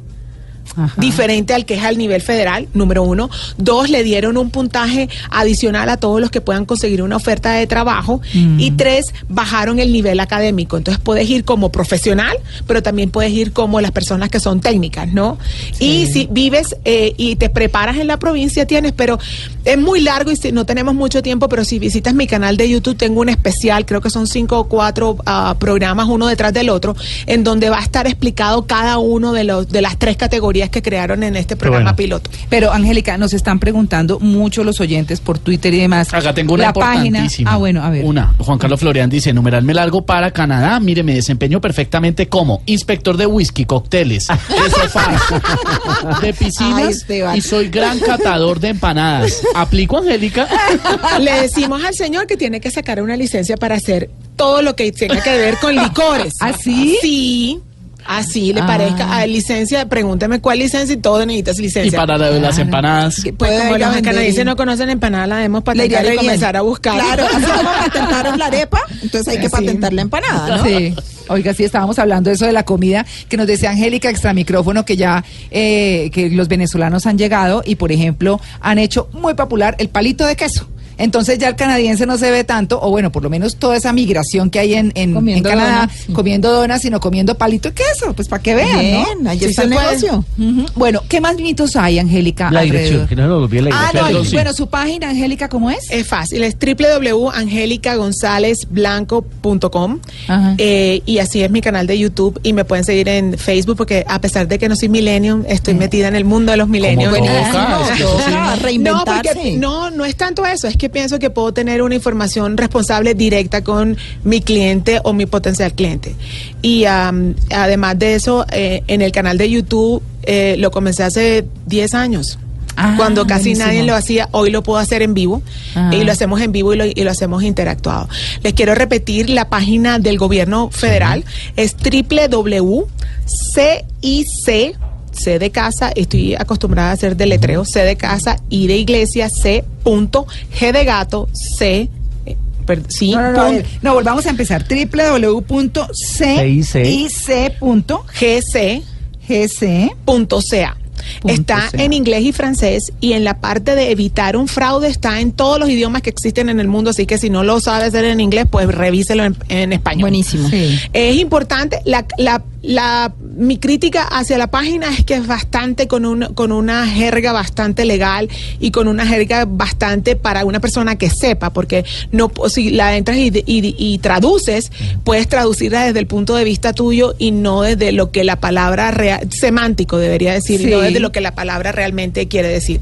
Diferente al que es al nivel federal, número uno. Dos, le dieron un puntaje adicional a todos los que puedan conseguir una oferta de trabajo. Y tres, bajaron el nivel académico. Entonces puedes ir como profesional, pero también puedes ir como las personas que son técnicas, ¿no? Y si vives eh, y te preparas en la provincia, tienes, pero es muy largo y si- no tenemos mucho tiempo, pero si visitas mi canal de YouTube, tengo un especial, creo que son cinco o cuatro ah, programas, uno detrás del otro, en donde va a estar explicado cada uno de, los, de las tres categorías que crearon en este programa piloto. Pero, Angélica, nos están preguntando mucho los oyentes por Twitter y demás. Acá tengo una La página. Ah, bueno, a ver. Una. Juan Carlos Florian dice, numerarme largo para Canadá. Mire, me desempeño perfectamente como inspector de whisky, cócteles, de sofás, de piscinas y soy gran catador de empanadas. ¿Aplico, Angélica? Le decimos al señor que tiene que sacar una licencia para hacer todo lo que tenga que ver con licores. ¿Ah, sí? Sí. Así le Ah. parezca. A licencia, pregúnteme cuál licencia y todo necesitas licencia. Y para la- las empanadas. Pues Puede como los canadienses no conocen empanadas, la debemos patentar y comenzar a buscar. Claro, así como patentaron la arepa, entonces hay que Sí. patentar la empanada, ¿no? Sí. Oiga, sí, estábamos hablando de eso de la comida, que nos decía Angélica extra micrófono que ya eh, que los venezolanos han llegado y, por ejemplo, han hecho muy popular el palito de queso. Entonces ya el canadiense no se ve tanto, o bueno, por lo menos toda esa migración que hay en, en, Comiendo en Canadá, donas, sí. comiendo donas, sino comiendo palito de queso, pues para que vean, Bien, ¿no? ahí Sí está el negocio. Bueno, ¿qué más mitos hay, Angélica? La alrededor? dirección, que no nos olvide la Ah, dirección. no, y- sí. bueno, su página, Angélica, ¿cómo es? Es fácil, es www.angelicagonzalezblanco.com eh, y así es mi canal de YouTube y me pueden seguir en Facebook porque a pesar de que no soy millennium, estoy metida en el mundo de los millennials. Porque no, no es tanto eso, es que pienso que puedo tener una información responsable directa con mi cliente o mi potencial cliente. Y además de eso, eh, en el canal de YouTube eh, lo comencé hace 10 años. Ah, Cuando casi buenísimo. nadie lo hacía, hoy lo puedo hacer en vivo Ah. y lo hacemos en vivo y lo, y lo hacemos interactuado. Les quiero repetir la página del gobierno federal, es www.cic C de casa, estoy acostumbrada a hacer deletreo, C de casa, I de iglesia, C, punto, G de gato, C, eh, sí, No, no, no, ver, no, volvamos a empezar. www.cic.gc. Punto está en inglés y francés y en la parte de evitar un fraude está en todos los idiomas que existen en el mundo, así que si no lo sabe hacer en inglés, pues revíselo en, en español. Buenísimo. Es importante, la, la, la, mi crítica hacia la página es que es bastante con, un, con una jerga bastante legal y con una jerga bastante para una persona que sepa, porque no si la entras y, y- y traduces, puedes traducirla desde el punto de vista tuyo y no desde lo que la palabra real, semántico debería decir, no Desde lo que la palabra realmente quiere decir.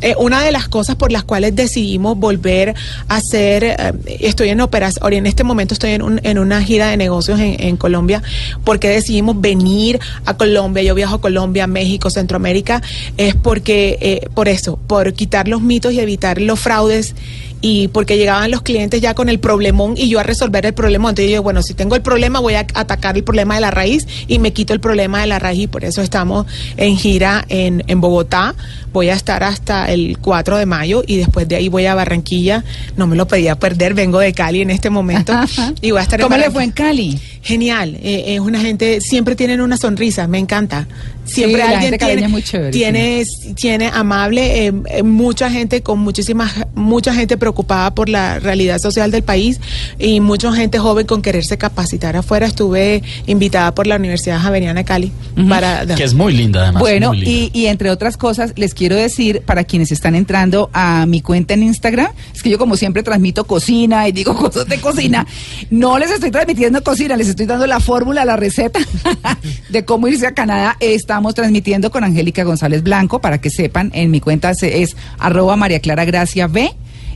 Eh, una de las cosas por las cuales decidimos volver a hacer, eh, estoy en operación, en este momento estoy en, un- en una gira de negocios en, en Colombia, porque decidimos venir a Colombia, yo viajo a Colombia, México, Centroamérica, es porque, eh, por eso, por quitar los mitos y evitar los fraudes y porque llegaban los clientes ya con el problemón y yo a resolver el problema. Entonces yo, bueno, si tengo el problema voy a atacar el problema de la raíz y me quito el problema de la raíz y por eso estamos en gira en, en Bogotá. Voy a estar hasta el 4 de mayo y después de ahí voy a Barranquilla. No me lo podía perder, vengo de Cali en este momento y voy a estar en ¿Cómo le Barranquilla. fue en Cali? Genial, eh, es una gente, siempre tienen una sonrisa, me encanta. Siempre Sí, alguien tiene, es muy chévere, tiene, tiene amable, eh, eh, mucha gente con muchísimas, mucha gente preocupada por la realidad social del país y mucha gente joven con quererse capacitar afuera. Estuve invitada por la Universidad Javeriana de Cali para Que es muy linda además. Bueno, muy linda. y, y entre otras cosas, les quiero decir, para quienes están entrando a mi cuenta en Instagram, es que yo como siempre transmito cocina y digo cosas de cocina, no les estoy transmitiendo cocina, les estoy dando la fórmula, la receta de cómo irse a Canadá. Estamos transmitiendo con Angélica González Blanco, para que sepan, en mi cuenta se- es arroba María Clara Gracia B.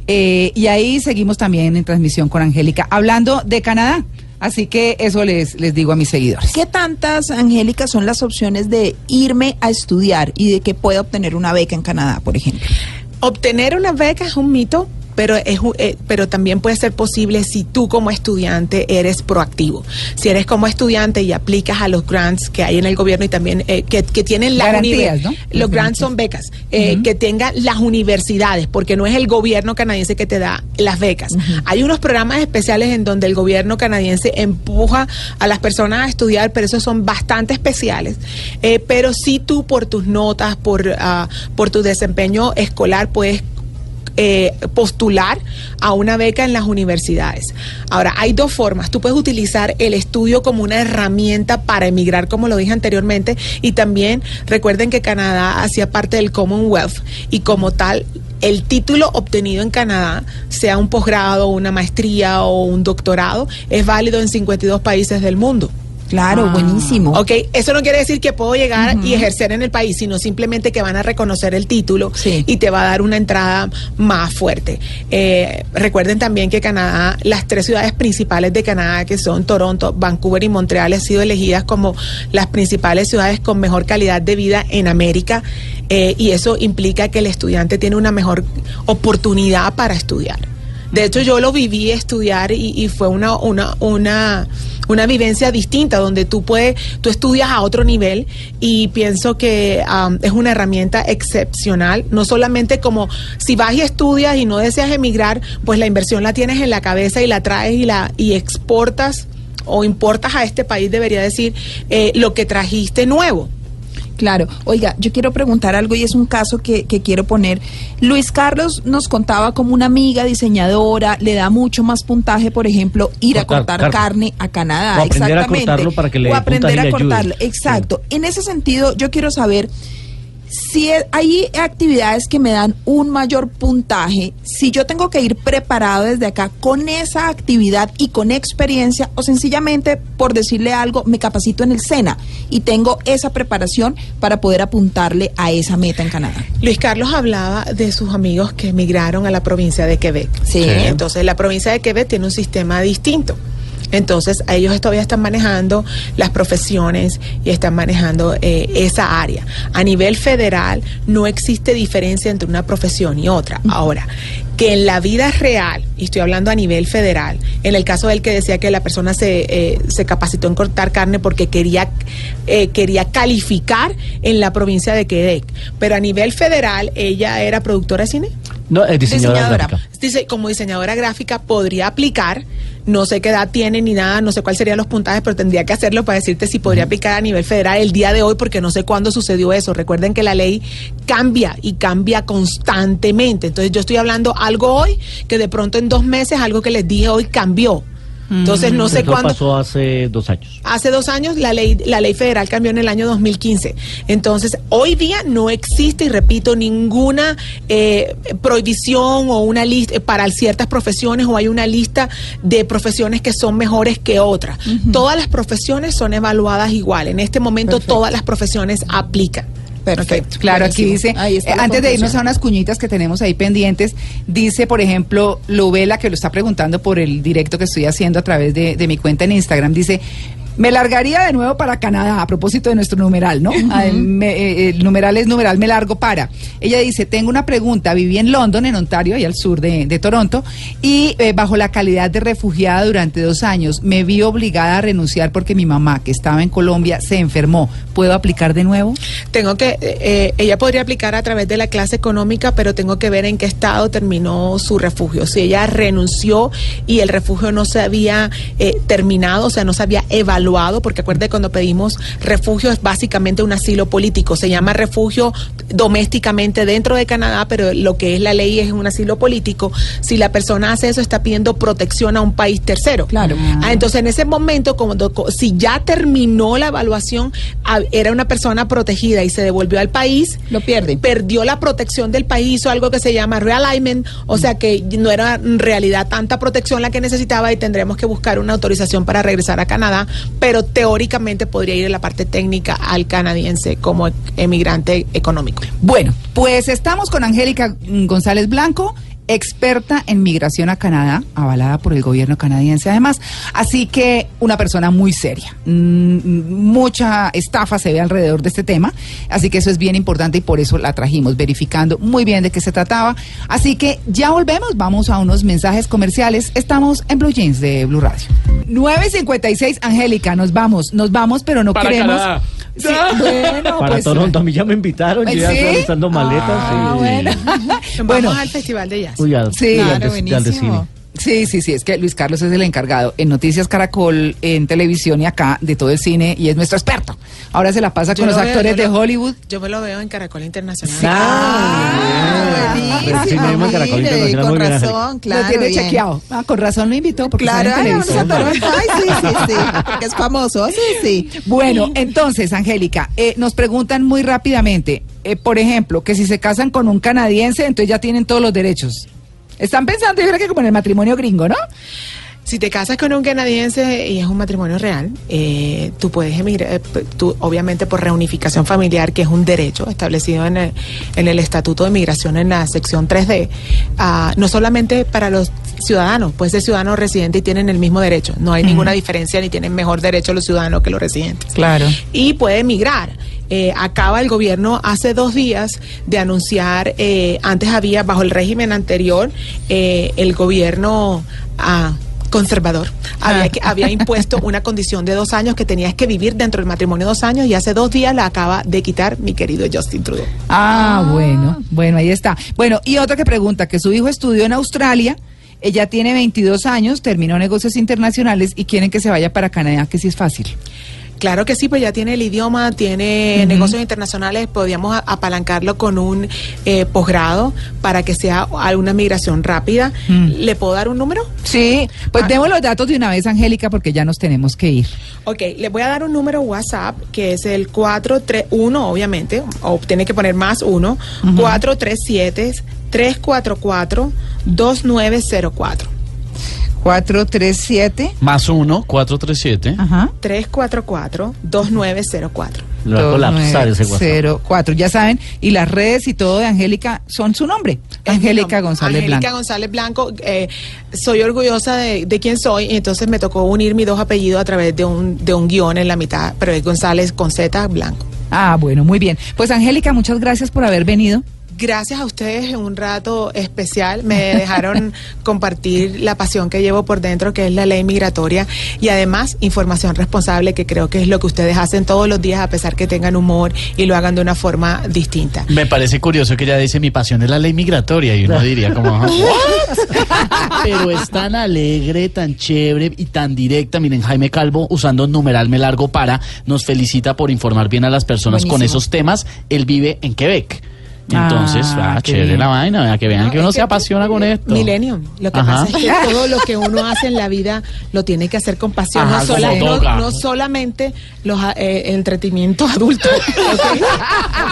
Eh, y ahí seguimos también en transmisión con Angélica, hablando de Canadá. Así que eso les, les digo a mis seguidores. ¿Qué tantas, Angélica, son las opciones de irme a estudiar y de que pueda obtener una beca en Canadá, por ejemplo? Obtener una beca es un mito, pero, es, eh, pero también puede ser posible si tú como estudiante eres proactivo. Si eres como estudiante y aplicas a los grants que hay en el gobierno y también eh, que, que tienen las Garantías, univer- ¿no? Los grants son becas, eh, que tengan las universidades, porque no es el gobierno canadiense que te da las becas. Hay unos programas especiales en donde el gobierno canadiense empuja a las personas a estudiar, pero esos son bastante especiales. Eh, pero si tú por tus notas, por, ah, por tu desempeño escolar, puedes eh, postular a una beca en las universidades. Ahora, hay dos formas. Tú puedes utilizar el estudio como una herramienta para emigrar, como lo dije anteriormente, y también recuerden que Canadá hacía parte del Commonwealth y como tal el título obtenido en Canadá, sea un posgrado, una maestría o un doctorado, es válido en 52 países del mundo. Claro, buenísimo. Ok, eso no quiere decir que puedo llegar y ejercer en el país, sino simplemente que van a reconocer el título y te va a dar una entrada más fuerte. Eh, recuerden también que Canadá, las tres ciudades principales de Canadá, que son Toronto, Vancouver y Montreal, han sido elegidas como las principales ciudades con mejor calidad de vida en América. eh, y eso implica que el estudiante tiene una mejor oportunidad para estudiar. De hecho, yo lo viví estudiar y, fue una, una, una, una vivencia distinta donde tú puedes, tú estudias a otro nivel y pienso que am, es una herramienta excepcional, no solamente como si vas y estudias y no deseas emigrar, pues la inversión la tienes en la cabeza y la traes y la y exportas o importas a este país, debería decir, eh, lo que trajiste nuevo. Claro. Oiga, yo quiero preguntar algo y es un caso que, que quiero poner. Luis Carlos nos contaba como una amiga diseñadora le da mucho más puntaje, por ejemplo, ir a Cortar carne. a Canadá. O aprender a exactamente. cortarlo para que le O aprender a ayude. cortarlo. Exacto. En ese sentido, yo quiero saber si hay actividades que me dan un mayor puntaje, si yo tengo que ir preparado desde acá con esa actividad y con experiencia, o sencillamente, por decirle algo, me capacito en el SENA y tengo esa preparación para poder apuntarle a esa meta en Canadá. Luis Carlos hablaba de sus amigos que emigraron a la provincia de Quebec. Sí. Entonces, la provincia de Quebec tiene un sistema distinto. Entonces, ellos todavía están manejando las profesiones y están manejando eh, esa área. A nivel federal, no existe diferencia entre una profesión y otra. Ahora, que en la vida real, y estoy hablando a nivel federal, en el caso del que decía que la persona se, eh, se capacitó en cortar carne porque quería, eh, quería calificar en la provincia de Quebec, pero a nivel federal ella era productora de cine. No, es diseñadora, Diseñadora. gráfica. Dice, como diseñadora gráfica podría aplicar no sé qué edad tiene ni nada, no sé cuáles serían los puntajes, pero tendría que hacerlo para decirte si podría aplicar a nivel federal el día de hoy, porque no sé cuándo sucedió eso. Recuerden que la ley cambia y cambia constantemente. Entonces yo estoy hablando algo hoy que de pronto en dos meses algo que les dije hoy cambió. Entonces no sé Eso cuándo. pasó hace dos años. Hace dos años la ley, la ley federal cambió en el año 2015. Entonces, hoy día no existe, y repito, ninguna eh, prohibición o una lista para ciertas profesiones o hay una lista de profesiones que son mejores que otras. Todas las profesiones son evaluadas igual. En este momento todas las profesiones aplican. Perfecto. Claro, aquí dice, eh, antes de irnos a unas cuñitas que tenemos ahí pendientes, dice, por ejemplo, Lubela, que lo está preguntando por el directo que estoy haciendo a través de, de mi cuenta en Instagram, dice, me largaría de nuevo para Canadá, a propósito de nuestro numeral, ¿no? Ah, me- eh, el numeral es numeral, me largo para. Ella dice, tengo una pregunta, viví en London, en Ontario, y al sur de, de Toronto, y eh, bajo la calidad de refugiada durante dos años, me vi obligada a renunciar porque mi mamá, que estaba en Colombia, se enfermó. ¿Puedo aplicar de nuevo? Tengo que, eh, ella podría aplicar a través de la clase económica, pero tengo que ver en qué estado terminó su refugio. Si ella renunció y el refugio no se había eh, terminado, o sea, no se había evaluado, porque acuerde cuando pedimos refugio es básicamente un asilo político. Se llama refugio domésticamente dentro de Canadá, pero lo que es la ley es un asilo político. Si la persona hace eso, está pidiendo protección a un país tercero. Claro. Ah, entonces, en ese momento, como do- si ya terminó la evaluación, era una persona protegida y se devolvió al país, lo pierde. Perdió la protección del país, hizo algo que se llama realignment, o sea que no era en realidad tanta protección la que necesitaba y tendremos que buscar una autorización para regresar a Canadá, pero teóricamente podría ir en la parte técnica al canadiense como emigrante económico. Bueno, pues estamos con Angélica González Blanco, experta en migración a Canadá, avalada por el gobierno canadiense además. Así que una persona muy seria. Mm, mucha estafa se ve alrededor de este tema, así que eso es bien importante y por eso la trajimos, verificando muy bien de qué se trataba. Así que ya volvemos, vamos a unos mensajes comerciales. Estamos en Blue Jeans de Blue Radio. 9.56, Angélica, nos vamos, nos vamos, pero no Para queremos... Canadá. Sí, bueno, Para pues, Toronto, a mí ya me invitaron, yo ya ¿Sí? estoy realizando maletas. Ah, y- bueno. Bueno, al Festival de Jazz. Uy, al- Sí, y al al de cine. Sí, sí, sí, es que Luis Carlos es el encargado en Noticias Caracol, en televisión y acá de todo el cine y es nuestro experto. Ahora se la pasa Yo con los veo, actores de lo- Hollywood. Yo me lo veo en Caracol Internacional. Ah, El cinema Caracol Internacional, muy bien, Angélica. lo tiene bien. chequeado. Ah, con razón lo invitó porque Claro, ay, en vamos a televisión. Toronto. Ay, sí, sí, sí, porque es famoso, sí, sí. Bueno, entonces, Angélica, eh, nos preguntan muy rápidamente, eh, por ejemplo, que si se casan con un canadiense, entonces ya tienen todos los derechos. Están pensando, yo creo que como en el matrimonio gringo, ¿no? Si te casas con un canadiense y es un matrimonio real, eh, tú puedes emigrar, eh, tú, obviamente por reunificación familiar, que es un derecho establecido en el, en el Estatuto de Migración en la sección 3D, ah, no solamente para los ciudadanos, puede ser ciudadano residente y tienen el mismo derecho. No hay ninguna diferencia ni tienen mejor derecho los ciudadanos que los residentes. Claro. y puede emigrar. Eh, acaba el gobierno hace dos días de anunciar, eh, antes había, bajo el régimen anterior, eh, el gobierno ah, conservador había, que- había impuesto una condición de dos años que tenías que vivir dentro del matrimonio dos años y hace dos días la acaba de quitar mi querido Justin Trudeau. Ah, bueno, bueno, ahí está. Bueno, y otra que pregunta, que su hijo estudió en Australia, ella tiene 22 años, terminó negocios internacionales y quieren que se vaya para Canadá, que sí es fácil. Claro que sí, pues ya tiene el idioma, tiene negocios internacionales, podríamos apalancarlo con un eh, posgrado para que sea alguna migración rápida. Mm. ¿Le puedo dar un número? Sí, pues demos los datos de una vez, Angélica, porque ya nos tenemos que ir. Ok, le voy a dar un número WhatsApp que es el 431, obviamente, o tiene que poner más uno, 437-344-2904. 437. Más uno, 437. Ajá. 344-2904. Lo va a colapsar ese WhatsApp. 04, ya saben, y las redes y todo de Angélica son su nombre, Angélica González Angélica Blanco. González Blanco, eh, soy orgullosa de, de quién soy, y entonces me tocó unir mis dos apellidos a través de un, de un guion en la mitad, pero es González con Z Blanco. Ah, bueno, muy bien. Pues Angélica, muchas gracias por haber venido. Gracias a ustedes en un rato especial me dejaron compartir la pasión que llevo por dentro, que es la ley migratoria, y además información responsable, que creo que es lo que ustedes hacen todos los días, a pesar que tengan humor y lo hagan de una forma distinta. Me parece curioso que ella dice mi pasión es la ley migratoria y uno diría como pero es tan alegre, tan chévere y tan directa. Miren, Jaime Calvo usando numeral me largo para nos felicita por informar bien a las personas con esos temas. Él vive en Quebec. Entonces, Ah, ah, chévere bien. la vaina, que vean que uno se apasiona con esto. Millennium. Lo que Ajá. pasa es que todo lo que uno hace en la vida lo tiene que hacer con pasión, Ajá, no, sola- como no- toca. no solamente los eh, entretenimientos adultos.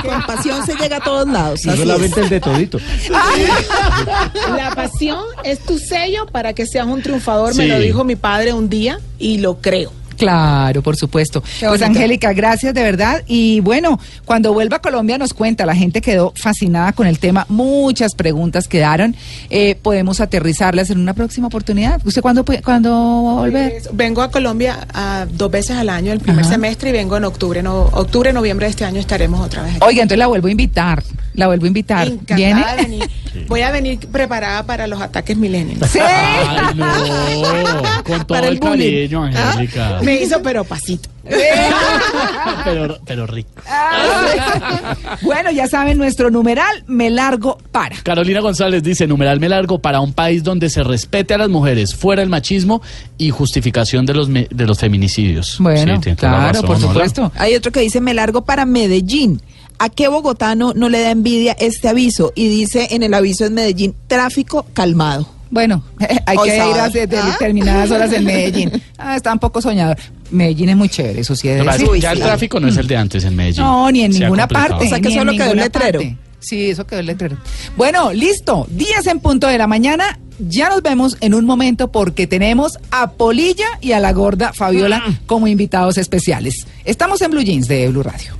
Con pasión se llega a todos lados. No solamente es. el de todito. La pasión es tu sello para que seas un triunfador, me lo dijo mi padre un día y lo creo. Claro, por supuesto. Pues. Angélica, gracias de verdad. Y bueno, cuando vuelva a Colombia nos cuenta, la gente quedó fascinada con el tema, muchas preguntas quedaron. Eh, podemos aterrizarlas en una próxima oportunidad. ¿Usted cuándo, cuándo va a volver? Pues, Vengo a Colombia ah, dos veces al año, el primer Ajá. semestre, y vengo en octubre. No, octubre, noviembre de este año estaremos otra vez aquí. Oiga, entonces la vuelvo a invitar. La vuelvo a invitar. Encantada ¿Viene? de venir. Voy a venir preparada para los ataques milenios. Sí. Ay, no, con todo Para el, el ¿Ah? Angélica. Me hizo pero pasito. pero, pero rico. Bueno, ya saben, nuestro numeral, me largo para. Carolina González dice, numeral me largo para un país donde se respete a las mujeres, fuera el machismo y justificación de los, me- de los feminicidios. Bueno, Sí, claro, razón, por supuesto. Hay otro que dice, me largo para Medellín. ¿A qué bogotano no le da envidia este aviso? Y dice en el aviso en Medellín, tráfico calmado. Bueno, hay que ir a de- de- ¿Ah? determinadas horas en Medellín. Ah, está un poco soñador. Medellín es muy chévere, eso sí. he de es decir. ya el tráfico no es el de antes en Medellín. No, ni en ninguna parte. O sea, que ni solo quedó el letrero. parte. Sí, eso quedó el letrero. Bueno, listo. 10 en punto de la mañana. Ya nos vemos en un momento porque tenemos a Polilla y a la gorda Fabiola como invitados especiales. Estamos en Blue Jeans de Blue Radio.